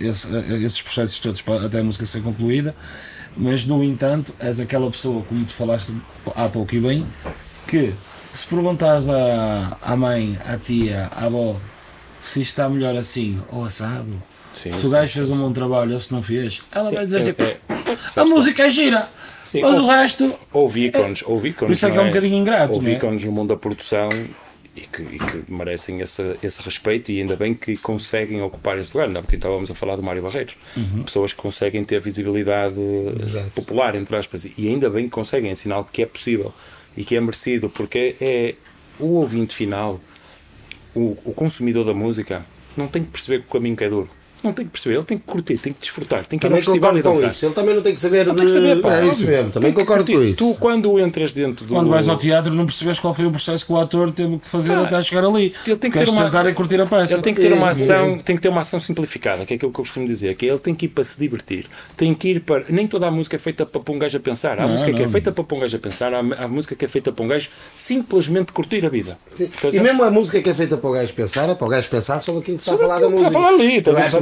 esses, esses processos todos para até a música ser concluída, mas no entanto és aquela pessoa, como tu falaste há pouco e bem, que se perguntares à, à mãe, à tia, à avó, se isto está melhor assim ou assado, Sim, se o gajo fez um bom trabalho ou se não fez, ela vai dizer é- tipo, é- a música é gira, Sim, mas ou- o resto Houve ícones, houve ícones. Por isso é que é um bocadinho ingrato, Houve é? ícones no mundo da produção e que, e que merecem esse, esse respeito e ainda bem que conseguem ocupar esse lugar. Ainda bocadinho estávamos a falar do Mário Barreiros. Uhum. Pessoas que conseguem ter visibilidade popular, entre aspas, e ainda bem que conseguem, é sinal que é possível e que é merecido, porque é o ouvinte final, o, o consumidor da música, não tem que perceber que o caminho que é duro. Não tem que perceber, ele tem que curtir, tem que desfrutar, tem que ir ao Também festival e dançar. isso. Ele também não tem que saber Não de. tem que saber, pá, é isso mesmo, também concordo com isso. Tu, quando entras dentro do. quando vais ao teatro não percebes qual foi o processo que o ator teve que fazer Ah, até chegar ali. ele tem que Queres ter uma- sentar e curtir a peça. Ele tem que ter uma É, ação, tem que ter uma ação simplificada, que é aquilo que eu costumo dizer, que é ele tem que ir para se divertir. Tem que ir para. Nem toda a música é feita para pôr um gajo a pensar. Há Não, música que é não. feita para pôr um gajo a pensar, há, há música que é feita para um gajo simplesmente curtir a vida. E mesmo a música que é feita para o gajo pensar, é para o gajo pensar sobre aquilo que está a falar da música.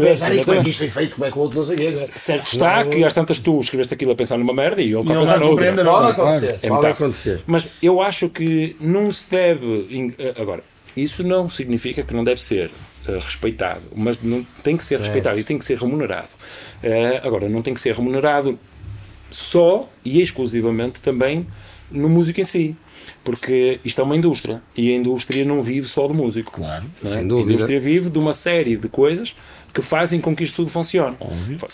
Pensar, e como é que Exatamente. isto foi feito, como é que o outro não sei o quê. Certo está que às tantas tu escreveste aquilo a pensar numa merda e ele está a pensar noutra. compreender Pode acontecer, É pode acontecer. Mas eu acho que não se deve. eh, Agora, isso não significa que não deve ser eh, respeitado, mas não, tem que ser respeitado e tem que ser remunerado. Eh, agora, não tem que ser remunerado só e exclusivamente também no músico em si. Porque isto é uma indústria e a indústria não vive só de músico. Claro. não é? Sem A indústria vive de uma série de coisas que fazem com que isto tudo funcione.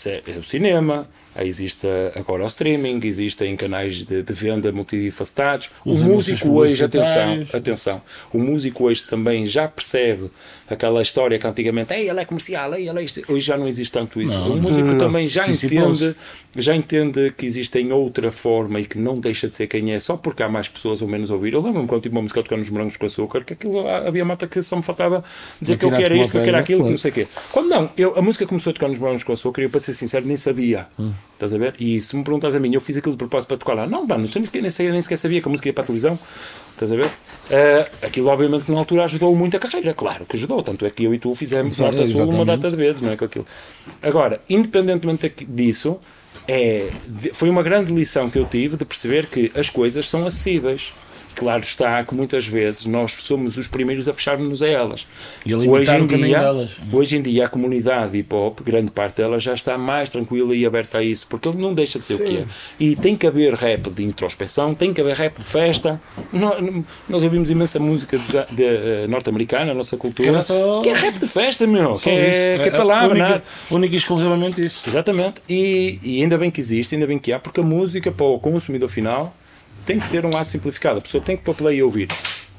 É, é o cinema, existe agora o streaming, existem canais de, de venda multifacetados. Os o músico hoje, atenção, atenção, o músico hoje também já percebe aquela história que antigamente, ei, ele é comercial, ei, ele é isto. Hoje já não existe tanto isso. o músico também já entende, já entende que existem outra forma e que não deixa de ser quem é só porque há mais pessoas ou menos a ouvir. Eu lembro-me quando tive uma música a tocar nos morangos com açúcar, que aquilo havia mata que só me faltava dizer que eu quero isto, que eu quero aquilo, que claro. não sei o quê. Quando não, eu, a música começou a tocar nos morangos com açúcar e eu, para ser sincero, nem sabia. Hum. Estás a ver? E se me perguntas a mim, eu fiz aquilo de propósito para tocar lá. Não, mano, eu nem sequer, nem, sequer, nem sequer sabia que a música ia para a televisão. Estás a ver? Eh, aquilo, obviamente, que na altura ajudou muito a carreira. Claro que ajudou. Tanto é que eu e tu fizemos Exato, Norte Sul uma data de vezes, não é? Com aquilo. Agora, independentemente disso, é, foi uma grande lição que eu tive de perceber que as coisas são acessíveis. Claro está que muitas vezes nós somos os primeiros a fecharmos-nos a elas. E a limitar o caminho delas. hoje em dia a comunidade hip hop, grande parte dela, já está mais tranquila e aberta a isso, porque ele não deixa de ser o que é. E tem que haver rap de introspeção, tem que haver rap de festa. Nó- Nós, ouvimos imensa música eh, norte-americana, a nossa cultura, Que era só- que é rap de festa, meu, Só que é, isso. que é palavra, única, nada. única e exclusivamente isso. Exatamente. E, e ainda bem que existe, ainda bem que há, porque a música para o consumidor final tem que ser um ato simplificado. A pessoa tem que pôr play e ouvir.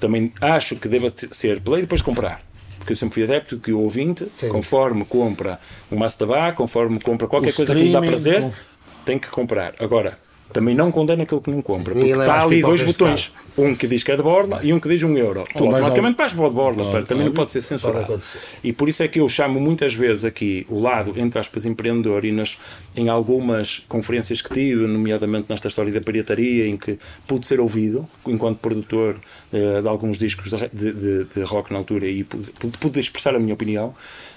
Também acho que deva ser play e depois comprar. Porque eu sempre fui adepto que o ouvinte, conforme compra um maço de tabaco, conforme compra qualquer O coisa que lhe dá prazer, com- tem que comprar. Agora, também não condena aquele que não compra. Ninguém Porque está as ali dois de botões. Um que diz que é de borla e um que diz um euro. Tu mais automaticamente vais para o de borla. Pá, também não pode ser censurado. E por isso é que eu chamo muitas vezes aqui o lado, entre aspas, empreendedor e nas, em algumas conferências que tive, nomeadamente nesta história da pirataria, em que pude ser ouvido enquanto produtor eh, de alguns discos de, de- de- rock na altura e pude, pude- expressar a minha opinião.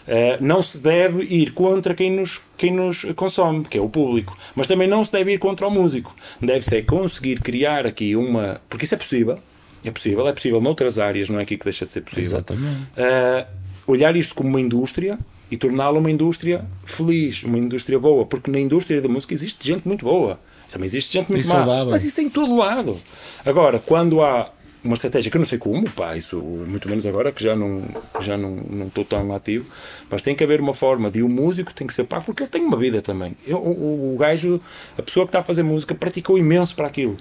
eh, não se deve ir contra quem nos, quem nos consome, que é o público, mas também não se deve ir contra o músico. Deve-se é conseguir criar aqui uma. Porque isso é possível, é possível, é possível noutras áreas, não é aqui que deixa de ser possível. Exatamente. Uh, olhar isto como uma indústria e torná-la uma indústria feliz, uma indústria boa, porque na indústria da música existe gente muito boa, também existe gente muito E má, saudável. mas isso tem em todo lado. Agora, quando há uma estratégia que eu não sei como, pá, isso muito menos agora que já não já não, não estou tão ativo, mas tem que haver uma forma de o músico tem que ser pago porque ele tem uma vida também. Eu, o, o gajo, a pessoa que está a fazer música praticou imenso para aquilo.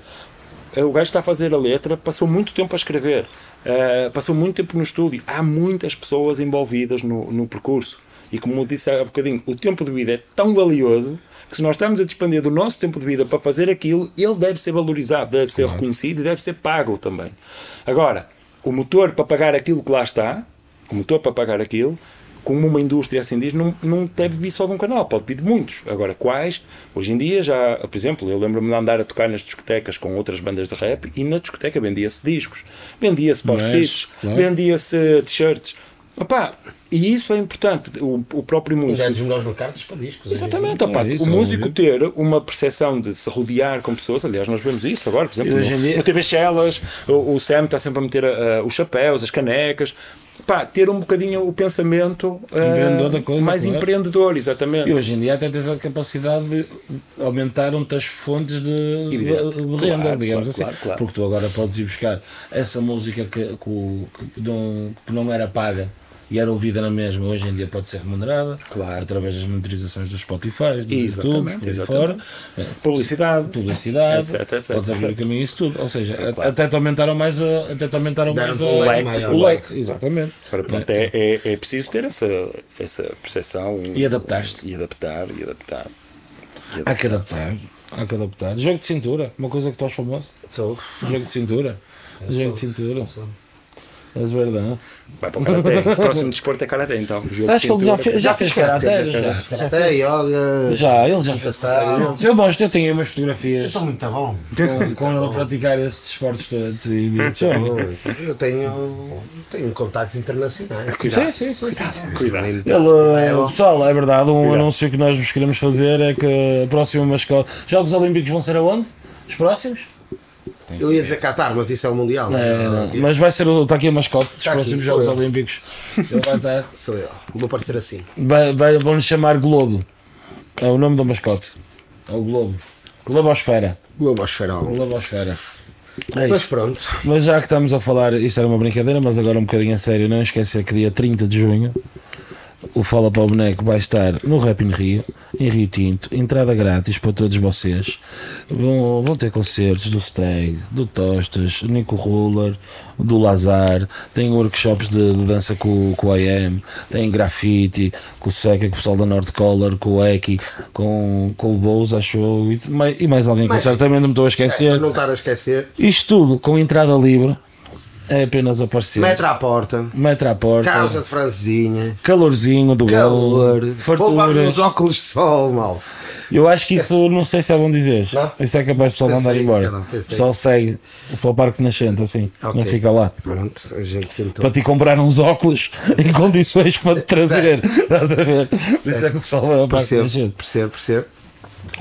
Eh, O gajo está a fazer a letra, passou muito tempo a escrever, eh, passou muito tempo no estúdio. Há muitas pessoas envolvidas no, no percurso. E como eu disse há bocadinho, o tempo de vida é tão valioso que se nós estamos a despender do nosso tempo de vida para fazer aquilo, ele deve ser valorizado, deve ser reconhecido e deve ser pago também. Agora, o motor para pagar aquilo que lá está, o motor para pagar aquilo, como uma indústria assim diz, não, não deve vir só de um canal, pode vir de muitos. Agora, quais? Hoje em dia já, por exemplo, eu lembro-me de andar a tocar nas discotecas com outras bandas de rap e na discoteca vendia-se discos, vendia-se post-its, claro. vendia-se t-shirts. Opá, e isso é importante, o, o próprio músico. Já dos melhores mercados para discos. Exatamente, opá, É isso, o é músico ter uma percepção de se rodear com pessoas, aliás, nós vemos isso agora, por exemplo, hoje em no, dia- no TV Shellas, o, o Sam está sempre a meter ah, os chapéus, as canecas, pá, ter um bocadinho o pensamento ah, Empreendedor coisa, mais claro. empreendedor, exatamente. E hoje em dia até tens a capacidade de aumentaram-te as fontes de, de, de Claro, renda, digamos claro, assim. Porque tu agora podes ir buscar essa música que, que, que não, que não era paga e era ouvida na mesma, hoje em dia pode ser remunerada Claro. através das monitorizações dos Spotify, dos Exatamente, YouTubes, por fora. É, Publicidade. publicidade, Etc, etc, podes abrir o caminho isso tudo. Ou seja, claro. até te aumentaram mais a, até te aumentaram mais a, um leque maior. o leque, exatamente. Agora, pronto, é, é, é preciso ter essa, essa percepção E adaptar-te. E adaptar, e adaptar. Há que adaptar. Há que adaptar. Jogo de cintura, uma coisa que estás famoso. Sou. Jogo de cintura. Jogo de cintura. É verdade. Vai para o Karaté. O [laughs] próximo desporto é Karaté, então. Jogo Acho que ele já fez, já fez karaté. fez Já, já, Até yoga. já, ele já fez. Eu gosto, eu tenho umas fotografias Estou muito bom. com, ele a praticar esses desportos todos e [laughs] vídeos. Eu tenho, tenho contactos internacionais. Sim, sim, sim. sim. Cuidado. Ele, uh, pessoal, é verdade, um anúncio que nós vos queremos fazer é que a próxima mascote. Jogos Olímpicos vão ser aonde? Os próximos? Eu ia dizer Qatar, mas isso é o Mundial. É, não. Mas vai ser o. Está aqui a mascote dos Está aqui, próximos sou Jogos eu. Olímpicos. [laughs] Ele vai estar. Sou eu. Vou parecer assim. Vai, vai, vão-lhe chamar Globo. É o nome do mascote. É o Globo. Globosfera. Globosferol. Globosfera. É Mas isso. pronto. Mas já que estamos a falar, isto era uma brincadeira, mas agora um bocadinho a sério, não esquecer que dia 30 de junho o Fala para o Boneco vai estar no Rap in Rio, em Rio Tinto, entrada grátis para todos vocês. Vão, vão ter concertos do Stag, do Tostas, do Nico Ruler, do Lazar, tem workshops de, de dança com, com o IM, tem grafite, com o Seca, com o pessoal da North Color, com o Eki, com, com o Bose, acho eu, e mais, e mais alguém que certamente não me estou a Para esquecer. não estar a esquecer. Isto tudo com entrada livre, é apenas aparecer. Metro à porta. Metro à porta, Casa de francesinha. calorzinho do Calor. galo, Poupar farturas. uns óculos de sol, mal. Eu acho que isso não sei se é bom dizer. Não? Isso é capaz de pessoal Pensei, andar embora. lá, pessoal segue para o Parque Nascente, assim, Ok. não fica lá. Pronto, a gente tentou. Para te comprar uns óculos [laughs] em condições para te [laughs] trazer. Estás a ver? Isso é que o pessoal vai ao Parque Nascente. percebo, percebo.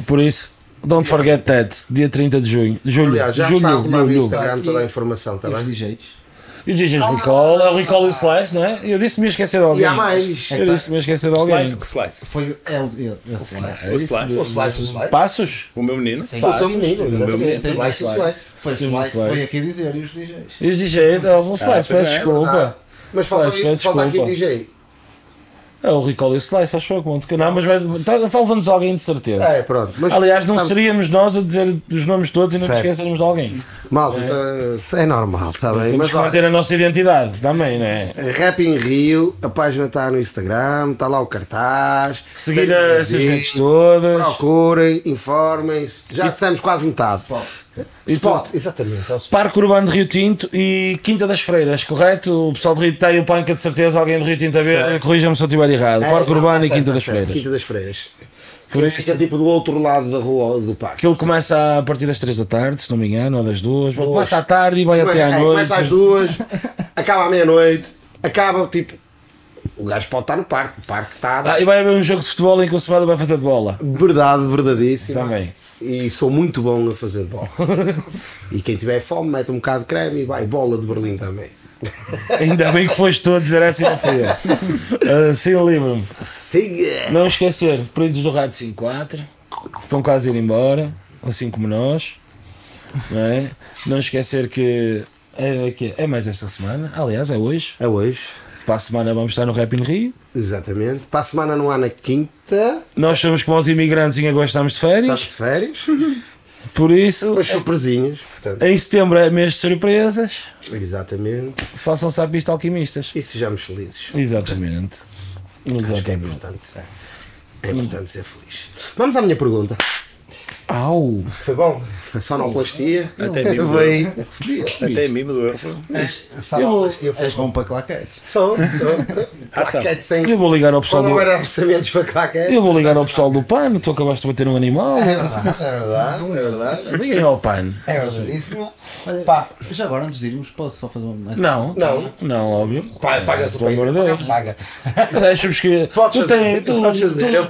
Por isso, don't forget that. Dia 30 de junho. Julho. Aliás, já julho, está rolar no julho. Instagram toda a informação, está Os bem? DJs. E os DJs Recall, é o Recall e o Slice, não é? Eu disse que me ia esquecer de alguém. E há mais. Eu disse que me ia esquecer de alguém. Slice, que slice. Foi. É o. É, esse lá. O slice. O slice, o slice. Passos? O meu menino. Sim. O teu menino, O meu menino. Sim. Slice, o slice. Foi o o Slice, Slice. foi aqui dizer e os DJs. E os DJs? É o Slice, pois peço é, desculpa. Mas falta, Slice, aqui o desculpa. DJ. É o Recall e o Slice, acho que tocar. Não, mas tá, falta-nos alguém de certeza. É, pronto. Mas Aliás, não estamos- seríamos nós a dizer os nomes todos e não esquecermos de alguém. Malta, tá- é normal, está bem. Temos Mas que olha, manter a nossa identidade também, não é? Rap em Rio, a página está no Instagram, está lá o cartaz. Seguir essas redes todas. Procurem, informem-se. Já dissemos quase metade. Spot, exatamente. é. Parque Urbano de Rio Tinto e Quinta das Freiras, correto? O pessoal de Rio tem o panca de certeza, alguém de Rio Tinto a ver, corrija-me se eu estiver errado. É, Parque não, Urbano tá e Quinta certo, das certo, Freiras. Quinta das Freiras. Por Ele isso- fica tipo do outro lado da rua do parque. Aquilo começa a partir das 3 da tarde, se não me engano, ou das 2. Duas. Começa à tarde e vai até à É, noite. Começa às duas, acaba à meia-noite, acaba tipo. O gajo pode estar no parque, o parque está. Ah, e vai haver um jogo de futebol em que o Semado vai fazer de bola. Verdade, verdadeíssima. Também. E sou muito bom a fazer bola. [laughs] e quem tiver fome, mete um bocado de creme e vai bola de Berlim também. Ainda bem que foste tu a dizer essa e não fui eu. Assim livre-me. Siga! Não esquecer, períodos do Rádio 54, estão quase a ir embora, assim como nós. Não, é? não esquecer que é, que é mais esta semana, aliás, é hoje. É hoje, Para a semana vamos estar no Rap in Rio. Exatamente. Para a semana não há na quinta, Nós somos como os imigrantes em agosto estamos de férias, de férias, [laughs] por isso, umas surpresinhas. Portanto, em setembro é mês de surpresas, exatamente. façam-se à pista alquimistas. E sejamos felizes. Exatamente. Acho que é Exatamente. importante. É importante ser feliz. Vamos à minha pergunta. Au! Foi bom? Foi sonoplastia? Até mim me Veio. Até mim me doeu. Sonoplastia foi És bom para claquetes. Sou. Ah, sabe. Claquete sem. Eu vou ligar ao pessoal Quando do. houver orçamentos para claquete. Eu vou ligar ao pessoal do PAN, tu acabaste de bater um animal. É verdade, é verdade, é verdade. Liguem ao PAN. É verdadíssimo. Olha, Pá. Já agora, antes de irmos, posso só fazer uma mais Não, Não. não, óbvio. Paga-se o peito. Paga. Subscri... Podes tu fazer,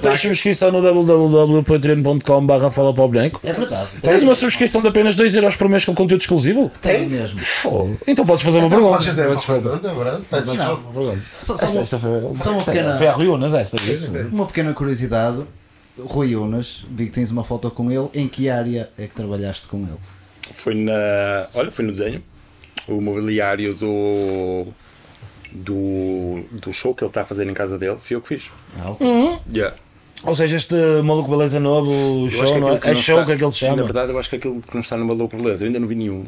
tens, subscrição no www.patreon.com barra fala para branco. É verdade. Tens uma subscrição de apenas 2€ euros por mês com conteúdo exclusivo? Tem mesmo. Fogo. Então podes fazer uma pergunta. Podes fazer uma Desculpa. pergunta, verdade? Podes fazer uma pergunta. Só, uma, pequena- foi a Riunas esta vez. uma pequena curiosidade. Rui Unas, vi que tens uma foto com ele. Em que área é que trabalhaste com ele? Foi na. Olha, foi no desenho. O mobiliário do. Do, do show que ele está a fazer em casa dele, fui eu que fiz. Ah, ok. Yeah. Ou seja, este maluco beleza novo, show, não é? que É show está- que é que ele chama. Na verdade, eu acho que aquilo que não está no Maluco Beleza, eu ainda não vi nenhum.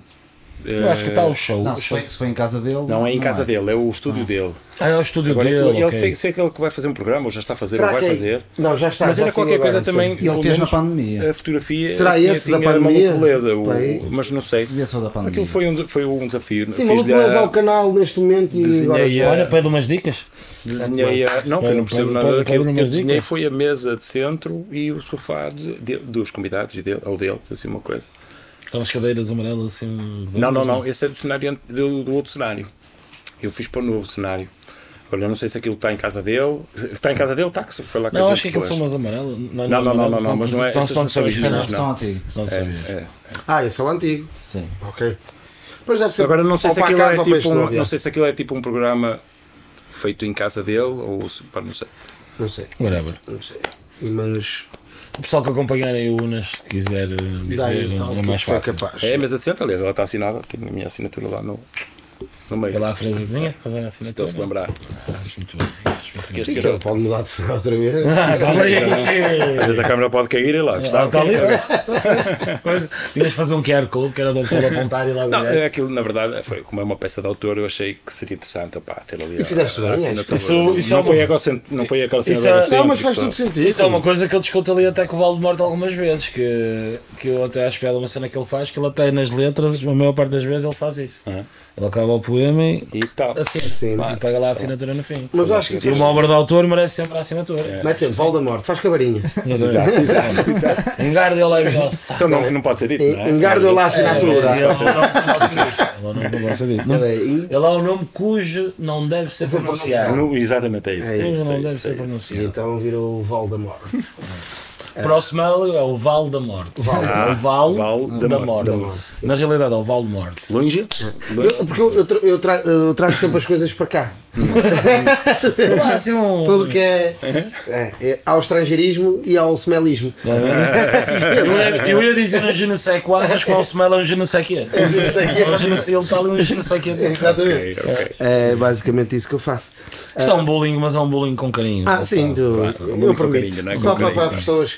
Eu acho que está o show. Não, O se show. foi, se foi em casa dele. Não é em casa dele, é o estúdio dele. Ah, é o estúdio Agora, dele. ele ok. sei, sei que ele que vai fazer um programa, ou já está a fazer, Será ou vai que é- fazer. Não, já está. Mas já era qualquer coisa também. Ele fez na menos, pandemia. A fotografia. Será tinha- esse da tinha pandemia? Maluco Beleza, o- mas não sei. Da pandemia. Aquilo foi um, foi um desafio. Sim, Fiz maluco, da- mas ao canal neste momento e Desenhei agora a- já. Olha, pede umas dicas. Desenhei a. Não, que eu não percebo nada daquilo. eu desenhei foi a mesa de centro e o sofá de- de- dos convidados, e dele, ou dele, assim uma coisa. Aquelas cadeiras amarelas assim. Não, não, não. Esse é do cenário do, do outro cenário. Eu fiz para o novo cenário. Eu não sei se aquilo está em casa dele. Está em casa dele, está, que se foi lá que Não, acho que aqueles são umas amarelas. Não, não, não, não, não, mas não é- estão não são de Isso é. É, é. Ah, esse é o antigo. Sim. Ok. Pois deve ser. Agora não sei se aquilo é tipo um, não sei se aquilo é tipo um programa feito em casa dele ou pá, não sei. Não sei. Whatever. Não sei. Mas. O pessoal que acompanharem o Unas, se quiser eh, dizer, Daí, então, é mais fácil. capaz. É, mas a de centro, aliás, ela está assinada, tem a minha assinatura lá no. No meio. Lá a fresazinha, fazer a assinatura. ele se lembrar. Acho muito bem. Acho muito bem. Pode mudar de cena outra vez. Ah, calma aí. Às vezes a câmera pode cair e lá. Ah, Está que- ali. Coisa. [laughs] Tinhas de fazer um QR Code que era da pessoa apontar e lá Não, é direto. aquilo, na verdade, foi como é uma peça de autor, eu achei que seria interessante opá, ter ali E fizeste bem. Isso- isso não, é foi uma- não foi aquela cena Isso é- Não, mas faz pá. todo sentido. Isso é uma coisa que eu discuto ali até com o Valdemorte algumas vezes, que, que eu até acho piada uma cena que ele faz, que ele até nas letras, a maior parte das vezes ele faz isso. Ele acaba o poema e E tal. assim, Sim. e pega lá a assinatura no fim. Mas eu acho que E uma obra de autor merece sempre a assinatura. Mete sempre Voldemort, faz cabarinha. Exato, exato, exato. Engarde. Isso não, não pode ser dito, não é? Engarda lá a É, assinatura. ele é o nome- não. Não- Olha aí. Ele é o nome cujo não deve ser pronunciado. Exatamente é isso. É é Cujo não é deve ser é. E pronunciado. então virou Voldemort. O próximo é o Val da Morte. Ah, o Val, Val da, da Morte. Morte. Na realidade é o Val de Morte. Longe? Eu- porque eu, eu, tra- eu tra- eu trago sempre as coisas para cá. Ah, assim um... Tudo que é, é, é ao estrangeirismo e ao smelismo. Eu ia, eu ia dizer um je ne sais quoi, mas com o smell é um je ne sais quê. ne sais quê. Um je ne sais- Ele está ali um je ne sais quê. Exatamente. É basicamente isso que eu faço. Isto é um bullying, mas é um bullying com carinho. Ah, sim, tu, Claro, eu com permito. carinho, é? Só para, carinho, para pessoas.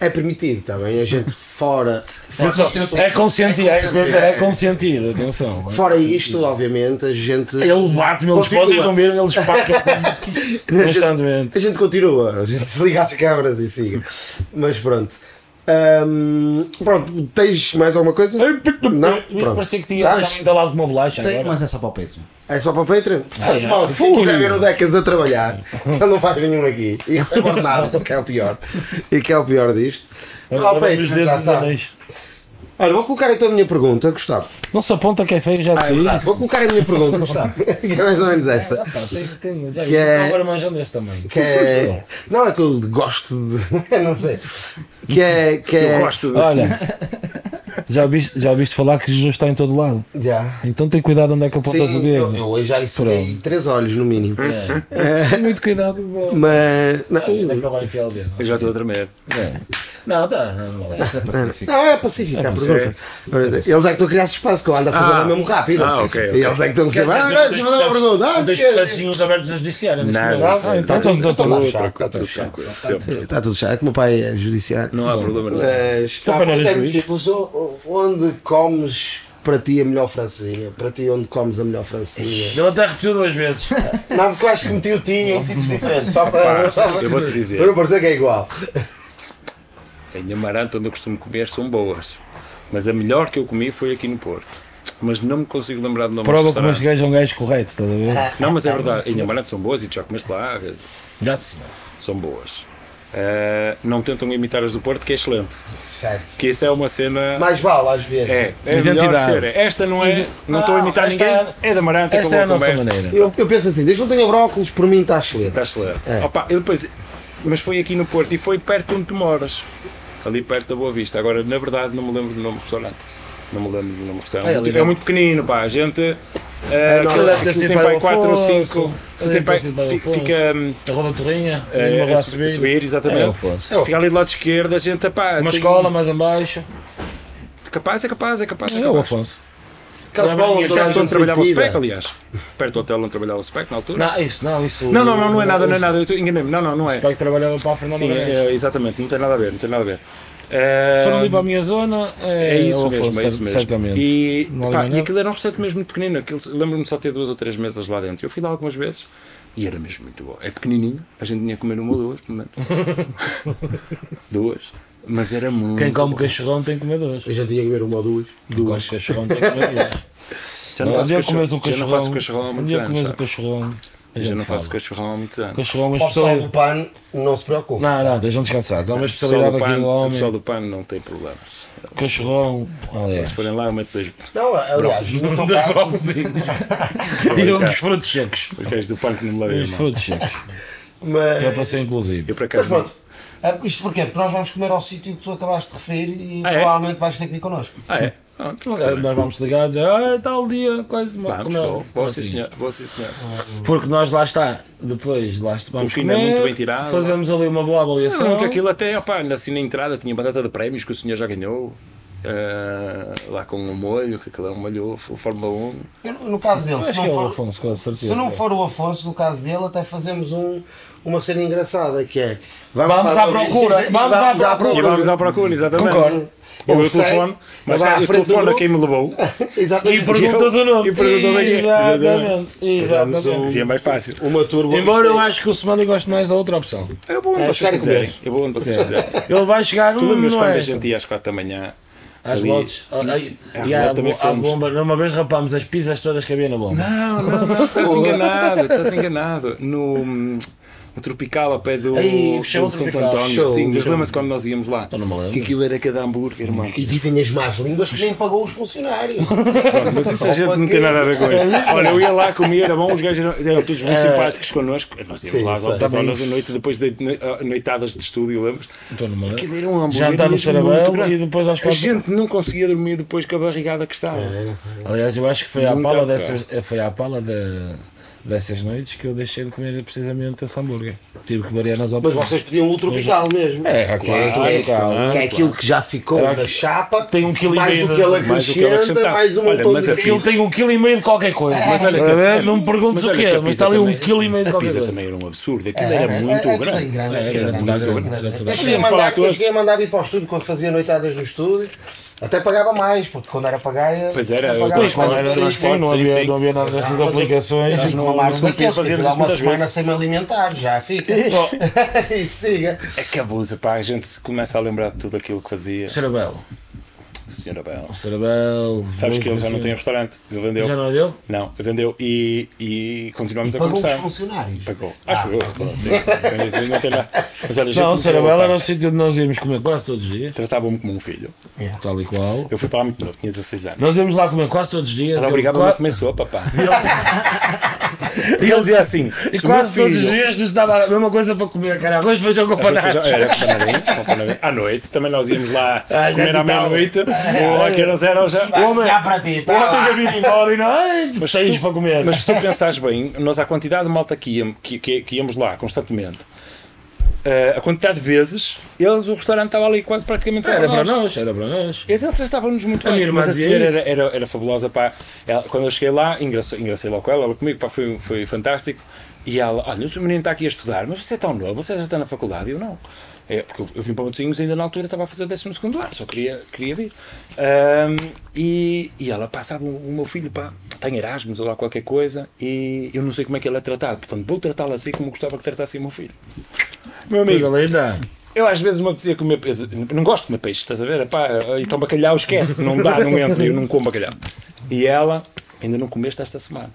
É permitido, está bem? A gente fora. É consentir, é, é consentir, atenção. Fora isto, obviamente, a gente. Ele bate-me, eles podem não ver, ele espaca [laughs] constantemente. A gente continua, a gente se liga às câmaras e siga. Mas pronto. Ahm, pronto, tens mais alguma coisa? Não? Pronto. Parecia que tinha entalado com uma bolacha Tem, agora. mas é só para o Pedro. É só para o Patreon? Portanto, é. quem quiser ver o Decas a trabalhar, [laughs] ele não faz nenhum aqui. E recebe ordenado, que é o pior. E que é o pior disto. Ah, Olha Patreon, os dedos anéis. Olha, vou colocar então a minha pergunta, Gustavo. Não se aponta que é feio, já Ah, é te verdade. disse. Vou colocar a minha pergunta, [laughs] Gustavo. que é mais ou menos esta. Ah, pá, tem- já- Que é- Agora manjando este também. Que é. Não, é que eu gosto de. [laughs] não sei. Que é. Que é... Eu gosto de... Olha, já ouviste, já ouviste falar que Jesus está em todo lado. Já. Então tem cuidado onde é que apontas o Sim, dedo. eu, eu hoje já segui três olhos no mínimo. É. Muito cuidado. Mas. Não, Onde é que ele vai enfiar o dedo? Eu já estou a tremer. É. Não, tá. Não, vale. não, é pacífica a pergunta. Eles é que estão a criar espaço, que eu ando a fazer Ah. mesmo rápido. Ah, assim. ok, E ok. eles é que estão a dizer, ah, tu não, tens deixa-me fazer uma pergunta. Ah, porque- processinhos abertos a judiciário neste Nada, momento. sim. Está Então, tudo, então, está então, tudo então, fechado, está tudo fechado. Sempre. Está tudo fechado, é que o meu pai é judiciário. Não há problema nenhum. Mas Teu ah, pai não era é muito juiz? simples. O- o- Onde comes para ti a melhor francesinha? Para ti, onde comes a melhor francesinha? Ele até repetiu duas vezes. Não, porque eu acho que meti o ti em sítios diferentes. Só para, Pá, só para, eu vou-te dizer. para não parecer que é igual. Em Amarante, onde eu costumo comer, são boas. Mas a melhor que eu comi foi aqui no Porto. Mas não me consigo lembrar do nome Prova que este restaurante. gajo é um gajo correto, estás a ver? Não, mas é verdade. Em Amarante são boas e tu já comeste lá. Já se vai. São boas. Eh, não tentam imitar as do Porto, que é excelente. Certo. Que isso é uma cena. Mais vale, às vezes. É, é a melhor Identidade. ser. Esta não é. Não estou a imitar Ah, ninguém. é- É da Amarante, Esta é a acabou nossa conversa. maneira. Eu, eu penso assim, desde que não tenha brócolis, por mim está excelente. Está excelente. É. Opa, e depois, mas foi aqui no Porto e foi perto onde tu moras. Ali perto da Boa Vista. Agora, na verdade, não me lembro do nome do restaurante. Não me lembro do nome do restaurante. É, ali é muito pequenino, pá. A gente. eh, aquilo, deve ter aquilo sido tem para pai o 4 ou Afonso, 5. deve Tem pai, fica. Hum, A Roda Torrinha, eh, uma a subir, subir. exatamente. É. Fica ali do lado esquerdo, a gente. Pá, Uma escola mais em baixo. Capaz, é capaz, é capaz. É É o. Afonso. Aquela escola onde toda a gente trabalhava o. SPEC, aliás. Perto do hotel onde trabalhava o SPEC na altura. Não, isso não, isso. Não, não, não, não é nada, não é nada. Eu enganei-me. Não, não, não O é. Spike trabalhava para a Fernanda Sim, é, exatamente, não tem nada a ver, não tem nada a ver. Se for ali para a minha zona, é, é isso o mesmo, Afonso, é isso mesmo. certamente. E, Não pá, e aquilo era um restaurante mesmo muito pequenino. Lembro-me só ter duas ou três mesas lá dentro. Eu fui lá algumas vezes e era mesmo muito bom. É pequenininho, a gente tinha que comer uma ou duas, pelo menos. [laughs] duas. Mas era muito. Quem come bom. cachorrão tem que comer dois. A gente tinha que ver uma ou duas. Quem come cachorrão tem que comer dois. [laughs] Já não Um faço cachorrão, um já não faço cachorrão há Um muitos anos. comes um cachorrão. Já não faço fala. cachorrão há muitos anos. Cachorrão uma O pessoal do especialidade. PAN não se preocupe. Não, não, estejam descansados. É uma especialidade do aqui PAN- do O homem. pessoal do PAN não tem problemas. Cachorrão, aliás. Se forem lá, eu meto dois. Não, aliás, no teu caso, E uns frutos secos. Os gajos do PAN que não me levem mão. frutos secos. Mas... Que é para ser inclusive. Eu por Mas acaso. pronto. Ah, Isto porquê? Porque nós vamos comer ao sítio que tu acabaste de referir e Ah, é? provavelmente vais ter que vir connosco. Ah, é? Pronto. Nós vamos ligar e dizer, ah, tal dia, coisa, Vamos, como é- vou, vou sim assim. senhor, vou sim senhor. Porque nós lá está, depois lá está, vamos O fim é comer, muito bem tirado. fazemos ali uma boa avaliação. Não, que aquilo até, opá, assim na entrada tinha batata de prémios que o senhor já ganhou. eh, lá com um molho, que aquilo é um molho o Fórmula 1. Eu, no caso dele, se não é o for, Afonso, com certeza. se não for o Afonso, no caso dele, até fazemos um, uma cena engraçada que é Vamos para- à procura, e vamos à E procura. vamos à procura, exatamente. Concordo. Eu o telefone, mas vai à telefone a quem me levou. [laughs] Exatamente. E perguntas o nome. E perguntou daqui. Exatamente. Exatamente. Assim é mais fácil. uma turma. Embora eu acho que o Semana goste mais da outra opção. Eu vou onde É, vocês e quiserem. Eu vou onde vocês quiserem. Ele vai chegar. Tu hum, lembras quando é a gente ia às 4 da manhã? Às ali? lotes. Às E lotes também fomos. bomba. Uma vez rapámos as pizzas todas que havia na bomba. Não, não, não, estás [laughs] enganado, estás enganado. No, no Tropical, ao pé do, Ei, do o Santo Tropical, António. Sim, mas lembras quando nós íamos lá? Então. Que aquilo era cada hambúrguer, irmão. E dizem as más línguas que nem pagou os funcionários. [laughs] Mas isso a gente não tem nada a ver com isso. Olha, eu ia lá comer, era bom, os gajos eram, eram todos muito É. simpáticos connosco. Nós íamos Sim, lá às altas horas da noite, depois de de- noitadas de estúdio, lembras? Então. Aquilo era um hambúrguer Jantar no Sarabel e depois às A quatro. gente não conseguia dormir depois com a barrigada que estava. Aliás, eu acho que foi à pala a dessas, eh, foi à pala da- dessas noites que eu deixei de comer precisamente esse hambúrguer. Tive que variar nas Mas opções. vocês pediam o tropical mesmo. É, que claro, é, que é, claro, que é aquilo que já ficou Claro. na chapa, Tem um quilo e mais meio o de- que ele acrescenta, mais um Olha, montão mas de a Aquilo tem um quilo e meio de qualquer coisa. Mas olha que- a não me perguntes Mas o que a mas pizza está ali um quilo e meio de A qualquer pizza coisa. também era um absurdo, aquilo era muito é, grande. É, grande, É, é, era grande, é era Eu grande. a eu cheguei a mandar vir para o estúdio quando fazia noitadas no estúdio. Até pagava mais, porque quando era para Gaia. Pois era, eu pagava Pois, Quando mais. era Sim, transporte, não havia, sim. não havia nada dessas Ah, aplicações. Não- não porque fazíamos dá isso uma semana vezes. sem me alimentar, já fica. e [laughs] siga. É que abusa, pá, a gente se começa a lembrar de tudo aquilo que fazia. Cerebelo. Senhora Bel. Cerebelo. Sabes que ele já não tem restaurante, ele vendeu. Já não é dele? Não, vendeu e, e continuamos a Pagou os conversar. funcionários. Pagou. Acho eu. tem nada. Mas olha, já Não, começou, Cerebelo pá, era o sítio onde nós íamos comer quase todos os dias. Tratavam-me como um filho. Tal e qual. Eu fui para lá muito novo, tinha 16 anos. Nós íamos lá comer quase todos os dias. Ela Eu- obrigava-me a comer sopa, pá. [laughs] E ele dizia assim: E quase todos os filho- dias nos dava a mesma coisa para comer, cara. Arroz, feijão com panados. Era com panadinho. À noite também nós íamos lá Ah, comer à meia-noite. Ou lá que eram zero já. O homem, Já para ti, para homem lá. já vinha embora e não, ai, Mas seis tu- para comer. Mas se tu pensares bem, nós a quantidade de malta que, íamos, que, que, que íamos lá constantemente, eh, a quantidade de vezes, eles, o restaurante estava ali quase praticamente sempre era para nós. era para nós. Eles tratavam-nos muito A bem. mas a senhora era, era, era fabulosa. Pá. Ela- quando eu cheguei lá, engracei, engracei logo com ela, ela comigo, pá, foi, foi fantástico. E ela, olha, o seu menino está aqui a estudar, mas você é tão novo, você já está na faculdade? Eu não. É, porque eu, eu vim para Matosinhos ainda na altura estava a fazer o 12 ano, só queria, queria vir. Ahm, e, e ela passava o, o meu filho, pá, tem Erasmus ou lá qualquer coisa, e eu não sei como é que ele é tratado, portanto vou tratá-lo assim como gostava que tratasse o meu filho. Meu amigo, Coisa eu às vezes me apetecia comer. não gosto de comer peixe, estás a ver? Epá, então bacalhau esquece, não dá, não entra, eu não como bacalhau. E ela, ainda não comeste esta semana.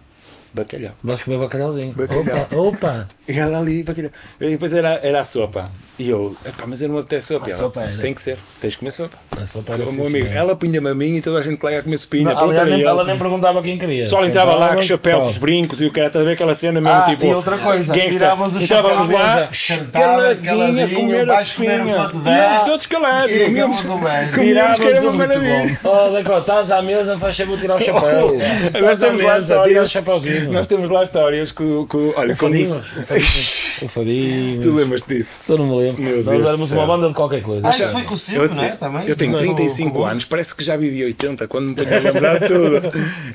Bacalhau. Vais comer bacalhauzinho. Bacalhau. Opa, opa. E ela ali, bacalhau. E depois era, era a sopa. E eu, epá, mas eu não me apetece sopa. E ela, sopa era. Tem que ser, tens de comer sopa. A sopa era O assim, meu amigo, senhor. ela punha-me a mim e toda a gente lá ia comer sopinha. Não, era nem- ela nem perguntava quem queria. Pessoal entrava lá com chapéu, com pá. os brincos e o cara, estás a ver aquela cena mesmo, Ah, tipo. e outra coisa, tirávamos o Estávamos chapéu à lá, caladinha, a comer a sopinha. E eles todos calados, E comíamos. com comíamos que era Tirávamos uma maravilha. Oh, Decó, estás à mesa, faz sempre tirar o chapéu. [laughs] À temos lá mesa, tira o histórias. Nós temos lá histórias que, o- que o- olha, O Fadinho. isso- O Fadinho. O Fadinho. Tu lembras disso? Tu não me lembro. Meu Nós éramos uma banda de qualquer coisa. Ah, isso foi com o Eu, Silvio, não é? Também? eu tenho Com- 35 com o anos, parece que já vivi 80 quando me tenho a lembrar de tudo.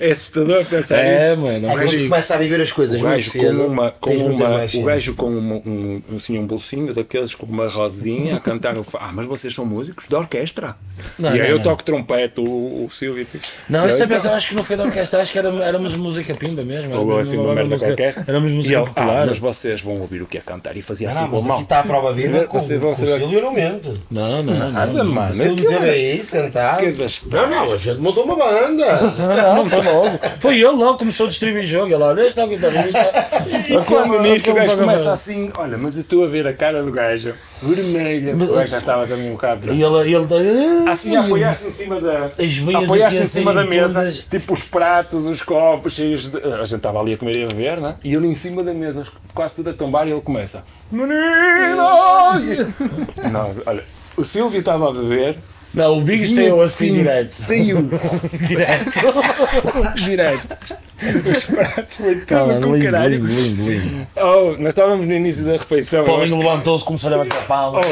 É assustador pensar É, isso. mano. É, se digo, começa a viver as coisas O muito gajo com uma, com uma, o gajo com uma, um, um, assim, um bolsinho daqueles com uma rosinha a cantar. o Ah, mas vocês são músicos da orquestra. Não, e aí eu não. toco trompete, o, o Silvio. Não, E isso aí, é pensar, acho que não foi da orquestra, acho que éramos música pimba mesmo. Ou assim uma merda música- qualquer. Éramos E música ele, popular. Ah, mas vocês vão ouvir o que é cantar. E fazia assim Não, com a mão. aqui está a prova viva Você- com, você- com o Silvio não mente. Não, não, não. Nada, O mano. Silvio aquilo teve era- aí, sentado. Que. Não, não, a gente montou uma banda. [laughs] Não, foi logo. Foi ele logo, começou a distribuir jogo. Ele, olha, este é o guitarrista. E quando nisto o gajo começa assim, olha, mas eu estou a ver a cara do gajo vermelha. O gajo já estava também um bocado. E ele, e ele Assim, a apoiar-se em cima da. Aqui em cima a da mesa, tipo os pratos, os copos cheios de. A gente estava ali a comer e a beber, né? E ele em cima da mesa, quase tudo a tombar, e ele começa: Menino! [laughs] Nós, olha, o Silvio estava a beber. Não, o Big saiu assim Sim, direto. Saiu. [laughs] Direto. [laughs] direto. Os pratos foi tudo Cara, com lindo, caralho. lindo, lindo, lindo. Oh, nós estávamos no início da refeição. acho Paulinho levantou-se, começou a bater palmas.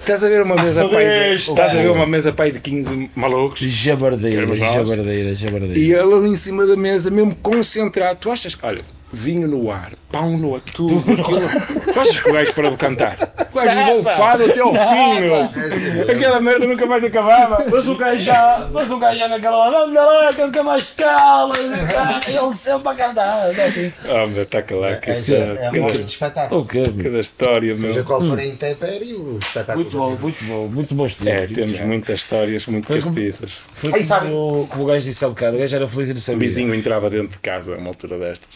Estás a ver uma mesa pai de, estás a ver uma mesa pai de 15 malucos Jabardeira, jabardeira, jabardeira. e ele ali em cima da mesa mesmo concentrado tu achas que olha vinho no ar pão no ar tudo aquilo achas que o gajo parou de cantar o gajo levou o fado até ao fim meu. aquela merda nunca mais acabava Mas o gajo já, mas o gajo já naquela hora, anda lá, que nunca mais cala, ele sempre a cantar. até ao fim. oh meu está calado que É, isso é, é, é um cada, gosto de espetáculo. O meu? cada história Seja meu qual for a intempérie, o espetáculo. Muito bom, muito bom, muito bom estilo. é temos muitas histórias muito Foi como- castiças Foi Aí, como, sabe- o- como o gajo disse há bocado, o gajo era feliz e não o sabia. vizinho entrava dentro de casa a uma altura destas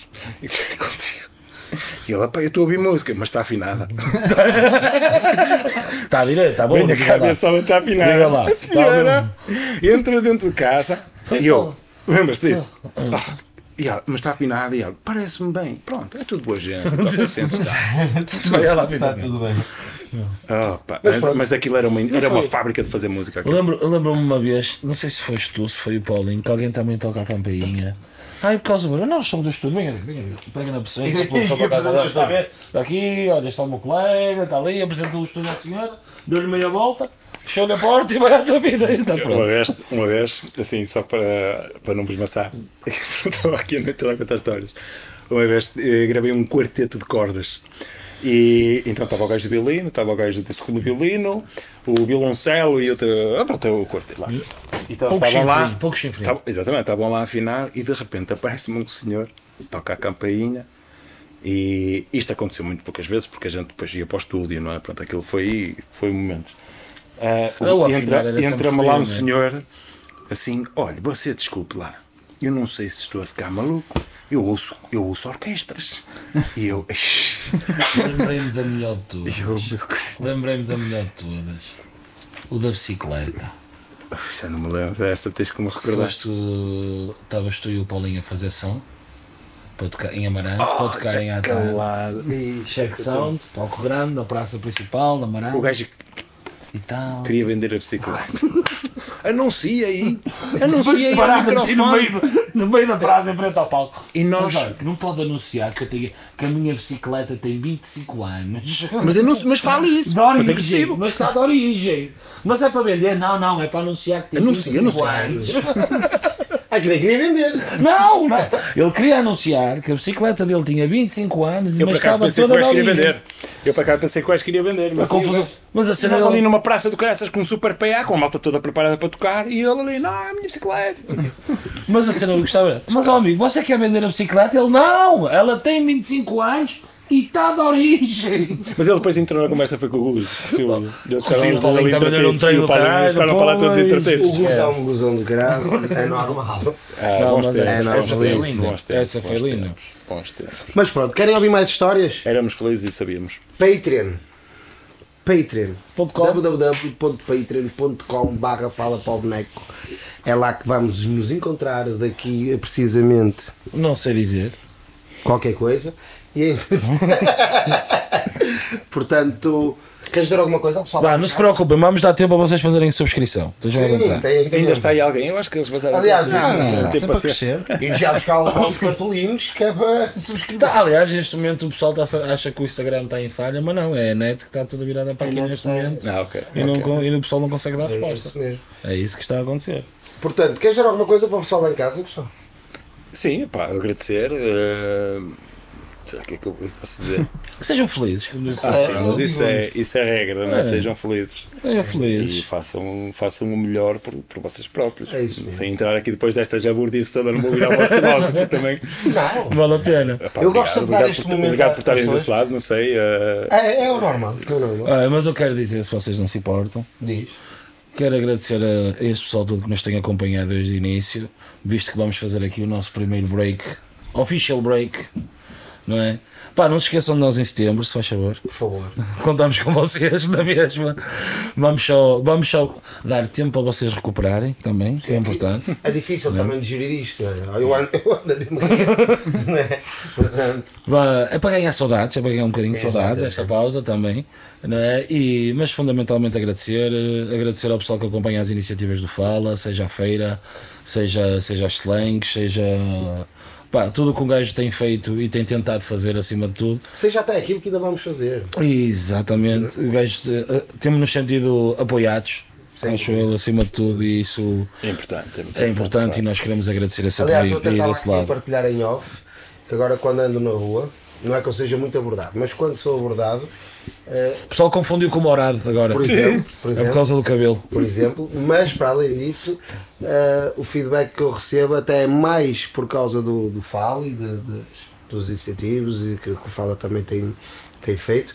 [laughs] e ele, pá, eu estou a ouvir música, mas está afinada. [laughs] Está a direito, está bom. Bem lá. cabeça está afinada. Lá, A senhora entra dentro de casa e eu, lembras-te disso? Ah, E ela, mas está afinada e ela, parece-me bem. Pronto, é tudo boa gente. Então, [laughs] está. Tudo bem. Pá, mas, pronto. mas aquilo era uma, era uma fábrica de fazer música. Aquilo. lembro- lembro-me uma vez, não sei se foste tu, se foi o Paulinho, que alguém também toca a campainha. Ai, por causa do nós somos do estúdio, vem aqui, vem aqui, pega na pessoa, está a ver? Está aqui, olha, está o meu colega, está ali, apresentou o estúdio à senhora, deu-lhe meia volta, fechou-lhe a porta e vai à tua vida, está Uma pronto. vez, uma vez, assim, só para, para não vos maçar, [laughs] não estava aqui a noite toda a contar histórias. Uma vez eh, gravei um quarteto de cordas. E então estava o gajo do violino, estava o gajo do segundo violino, o violoncelo e outro. Ah, pronto, o quarteto lá. Então Pouco estavam lá. pouco. Estavam- exatamente, estavam lá a afinar e de repente aparece-me um senhor, toca a campainha. E isto aconteceu muito poucas vezes porque a gente depois ia para o estúdio, não é? Pronto, aquilo foi, foi momentos. O e afinar entra, entra-me lá um é? senhor assim: olha, você desculpe lá, eu não sei se estou a ficar maluco, eu ouço, eu ouço orquestras. E eu, Lembrei-me da melhor de [laughs] todas. Lembrei-me da melhor de todas. O da bicicleta. já não me lembro dessa, tens que me recordar. Foste, estavas tu e o Paulinho a fazer som para tocar em Amarante, para tocar em Atar. Calado. Check Sound, palco grande, na praça principal, na Amarante O gajo e tal. queria vender a bicicleta. [laughs] Anuncia aí, [laughs] anuncia aí. Parado assim no meio, no meio da praça, em frente ao palco. E nós- Mas olha, não pode anunciar que, eu tenho, que a minha bicicleta tem 25 anos. Mas, não, mas fale isso. De Mas é origem, mas está de origem. Mas é para vender? Não, não, é para anunciar que tem Anuncia, 25 anuncia. anos. [laughs] Ah, que nem queria vender. Não, não. Ele queria anunciar que a bicicleta dele tinha 25 anos e Eu por mas acaso estava que toda de queria vender. Eu por acaso pensei que queria vender. Mas, A sim, Mas a E cena nós ali numa praça do Caraças com um super PA, com a malta toda preparada para tocar, e ele ali, não, a minha bicicleta. [laughs] Mas a cena eu gostava. Mas ó amigo, você quer vender a bicicleta? Ele não! Ela tem 25 anos e está de origem! Mas ele depois entrou na conversa, foi com o Gus. Sim, o Paulinho também deu um treino eles ficaram para lá todos entretidos. O Gus é um gozão do caralho, é normal. Ah, mas tempos, essa- foi linda. Essa foi linda. Mas pronto, querem ouvir mais histórias? Éramos felizes e sabíamos. Patreon. Patreon. Ponto com. www.patreon.com barra fala para o boneco. É lá que vamos nos encontrar daqui a precisamente Não sei dizer. qualquer coisa. E é- [laughs] Portanto, queres dizer alguma coisa ao pessoal? Vá, não se preocupem, vamos dar tempo a vocês fazerem subscrição. Sim, tem Ainda está aí alguém? Eu acho que eles passaram. Aliás, Não, não, não, não, tem Sempre a paciência. crescer. E já buscar [laughs] alguns cartolinos que é para subscrever. Tá, aliás, neste momento o pessoal tá- acha que o Instagram está em falha, mas não, é a net que está toda virada para aqui net, neste é. momento. Ah, ok. E, não, ok. con- e o pessoal não consegue dar É resposta. isso mesmo. É isso que está a acontecer. Portanto, queres dizer alguma coisa para o pessoal lá em casa, Gustavo? Sim, pá, agradecer. eh, sei o que é que eu posso dizer? [laughs] Que sejam felizes. Ah, sim, mas isso é, isso é regra, não é? É. Sejam felizes. E felizes. façam, façam o melhor por, por vocês próprios. É isso mesmo. Sem entrar aqui depois desta jaburdice toda no meu virar uma filósofo também. [laughs] Não. Vale a pena. Epá, Eu obrigado, gosto de dar obrigado este por, momento Obrigado por estarem desse lado, não sei. eh, É, é o normal. É o normal. Ah, mas eu quero dizer, se vocês não se importam, Diz. quero agradecer a, a este pessoal todo que nos tem acompanhado desde o início, visto que vamos fazer aqui o nosso primeiro break, official break, não é? Pá, não se esqueçam de nós em setembro, se faz favor. Por favor. [laughs] Contamos com vocês na mesma. Vamos só, vamos só dar tempo para vocês recuperarem também, que é importante. É difícil também de gerir isto. não é? Eu ando, eu ando de manhã. [laughs] não é? Portanto, É para ganhar saudades, é para ganhar um bocadinho de saudades, é. esta pausa também. Não é? e, mas fundamentalmente agradecer, eh, agradecer ao pessoal que acompanha as iniciativas do Fala, seja a feira, seja, seja as slangs, seja pá, tudo o que um gajo tem feito e tem tentado fazer acima de tudo. Seja até aquilo que ainda vamos fazer. Exatamente, o gajo eh, temos nos sentido apoiados, acho eu, acima de tudo, e isso É importante. É, muito é importante e nós queremos agradecer esse Aliás, eu desse aqui lado. partilhar em off, que agora quando ando na rua, não é que eu seja muito abordado, mas quando sou abordado, eh, O pessoal confundiu com o morado agora. por exemplo, por É por exemplo, causa do cabelo. por exemplo, mas para além disso, eh, o feedback que eu recebo até é mais por causa do, do FAL e de- de- dos incentivos e que, o FAL também tem, tem feito.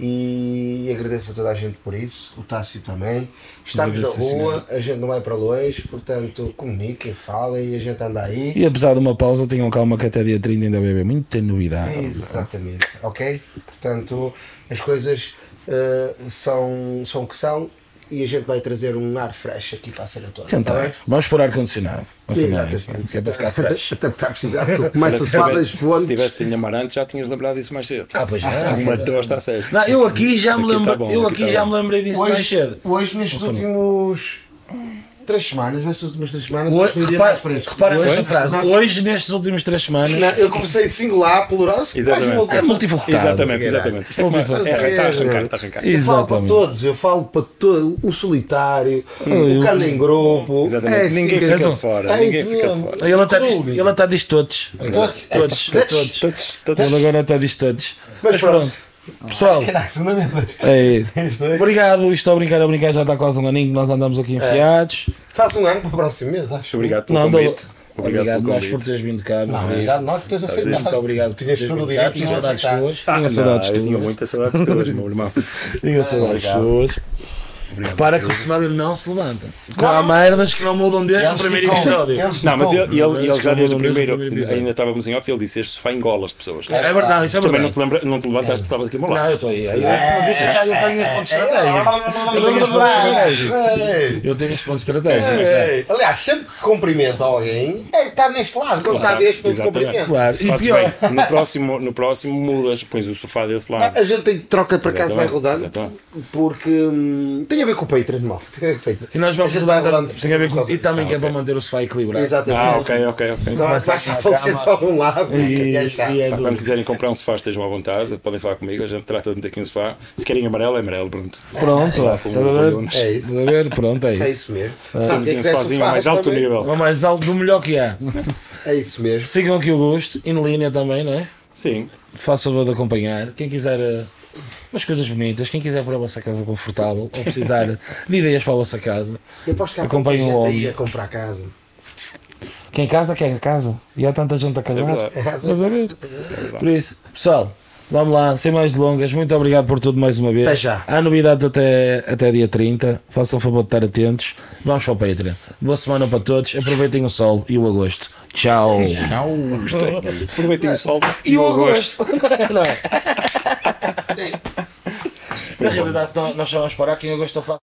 E agradeço a toda a gente por isso, o Tássio também. Estamos na rua, a gente não vai para longe, portanto comuniquem, falem e a gente anda aí. E apesar de uma pausa, tenham calma que até dia 30 ainda vai haver muita novidade. Exatamente, ok? Portanto, as coisas eh, são, são o que são e a gente vai trazer um ar fresh aqui para a cena toda. tá Tentar. Vamos pôr ar-condicionado. Exatamente. é para ficar fresh. Até porque está a precisar, porque eu começo a suar das Se tivesse em Amarante, já tinhas lembrado disso mais cedo. Ah, pois já. Uma tosta a sério. Não, eu aqui já me tá bom, eu aqui aqui tá já me lembrei disso mais Hoje, cedo. hoje nestes últimos três semanas, nestas últimas três semanas, Hoje, hoje foi o dia mais fresco. repara Hoje- nesta frase. Não, Hoje, nestas últimas três semanas, não, eu comecei singular, plural, Exatamente. é multifacetado. Exatamente, exatamente. Isto é Multifacetado. é, está a arrancar, está a arrancar. Eu falo para Exatamente. todos, eu falo para todos, o solitário, eu- o cara em grupo. Exatamente. É assim ninguém que- fica razão. fora. É ninguém fica fora. Ele diz, ele até diz todos. Todos. Todos, Todos. Ele agora até diz todos. Mas pronto. Pessoal, hoje. é isso. Isto é- Obrigado, estou a brincar, a brincar, já está quase um aninho que nós andamos aqui enfiados. Faço um ano para o próximo mês, acho. Obrigado pelo Não, convite. dou- Obrigado Obrigado nós por teres vindo cá. Não, obrigado, nós que tens aceitado. Muito obrigado por Tinhas teres todo o direito Tinha saudades tuas. Ah, Tinha saudades eu tinha tuas. muitas saudades tuas, meu irmão. Tinha saudades Obrigado. tuas. Repara que o Semelho não se levanta. Com há merdas que não mudam desde o primeiro episódio. eles Não, mas ele, ele, ele já desde o primeiro, ainda estávamos em off, ele disse: Este sofá engola as pessoas. É verdade, isso é Também não verdade. te, lembra, não te levantaste porque estavas aqui ao meu lado. Não, eu estou aí. aí Mas isso já eu tenho este ponto de estratégia. Eu tenho este ponto de estratégia. Ei, Eu tenho este ponto de estratégia. ei. Aliás, sempre que cumprimenta alguém, é está neste lado. Quando está deste, exatamente. cumprimenta. Claro. E Fazes pior. No próximo, no próximo mudas, pões o sofá desse lado. A gente tem troca para casa, vai rodando. Porque hum, tem a ver com o Patreon, malta. Tem a ver com o Patreon. E nós vamos a gente vai rodando. tem a ver com, e também Ah, que é para manter o sofá equilibrado. Exatamente. Ah, ok, ok, ok. Não [laughs] é fácil falecer só de um lado. E, É e é quando quiserem comprar um sofá, estejam à vontade, podem falar comigo, a gente trata de meter aqui um sofá. Se querem amarelo, é amarelo, pronto. Pronto, Lá estás a ver? É isso. Estás a ver? Pronto, é [laughs] É isso. isso mesmo. Temos Quem um quiser sofazinho sofá, mais alto nível. O mais alto do melhor que há. É isso mesmo. Sigam aqui o gosto, e na linha também, não é? Sim, Faça o favor de acompanhar. Quem quiser eh, umas coisas bonitas, quem quiser para a vossa casa confortável ou precisar de ideias para a vossa casa, Eu posso ficar Acompanhem com o homem. a comprar casa. quem casa quer casa. E há tanta gente a é casar. ver? Por isso, pessoal, vamos lá, sem mais delongas, muito obrigado por tudo mais uma vez. Até já. Há novidades até, até dia 30. Façam o favor de estar atentos. Vamos para o Patreon. Boa semana para todos. Aproveitem o sol e o agosto. Tchau. Aproveitem o sol E o agosto. [laughs] Não é? Na realidade, nós só vamos parar que em agosto eu faço.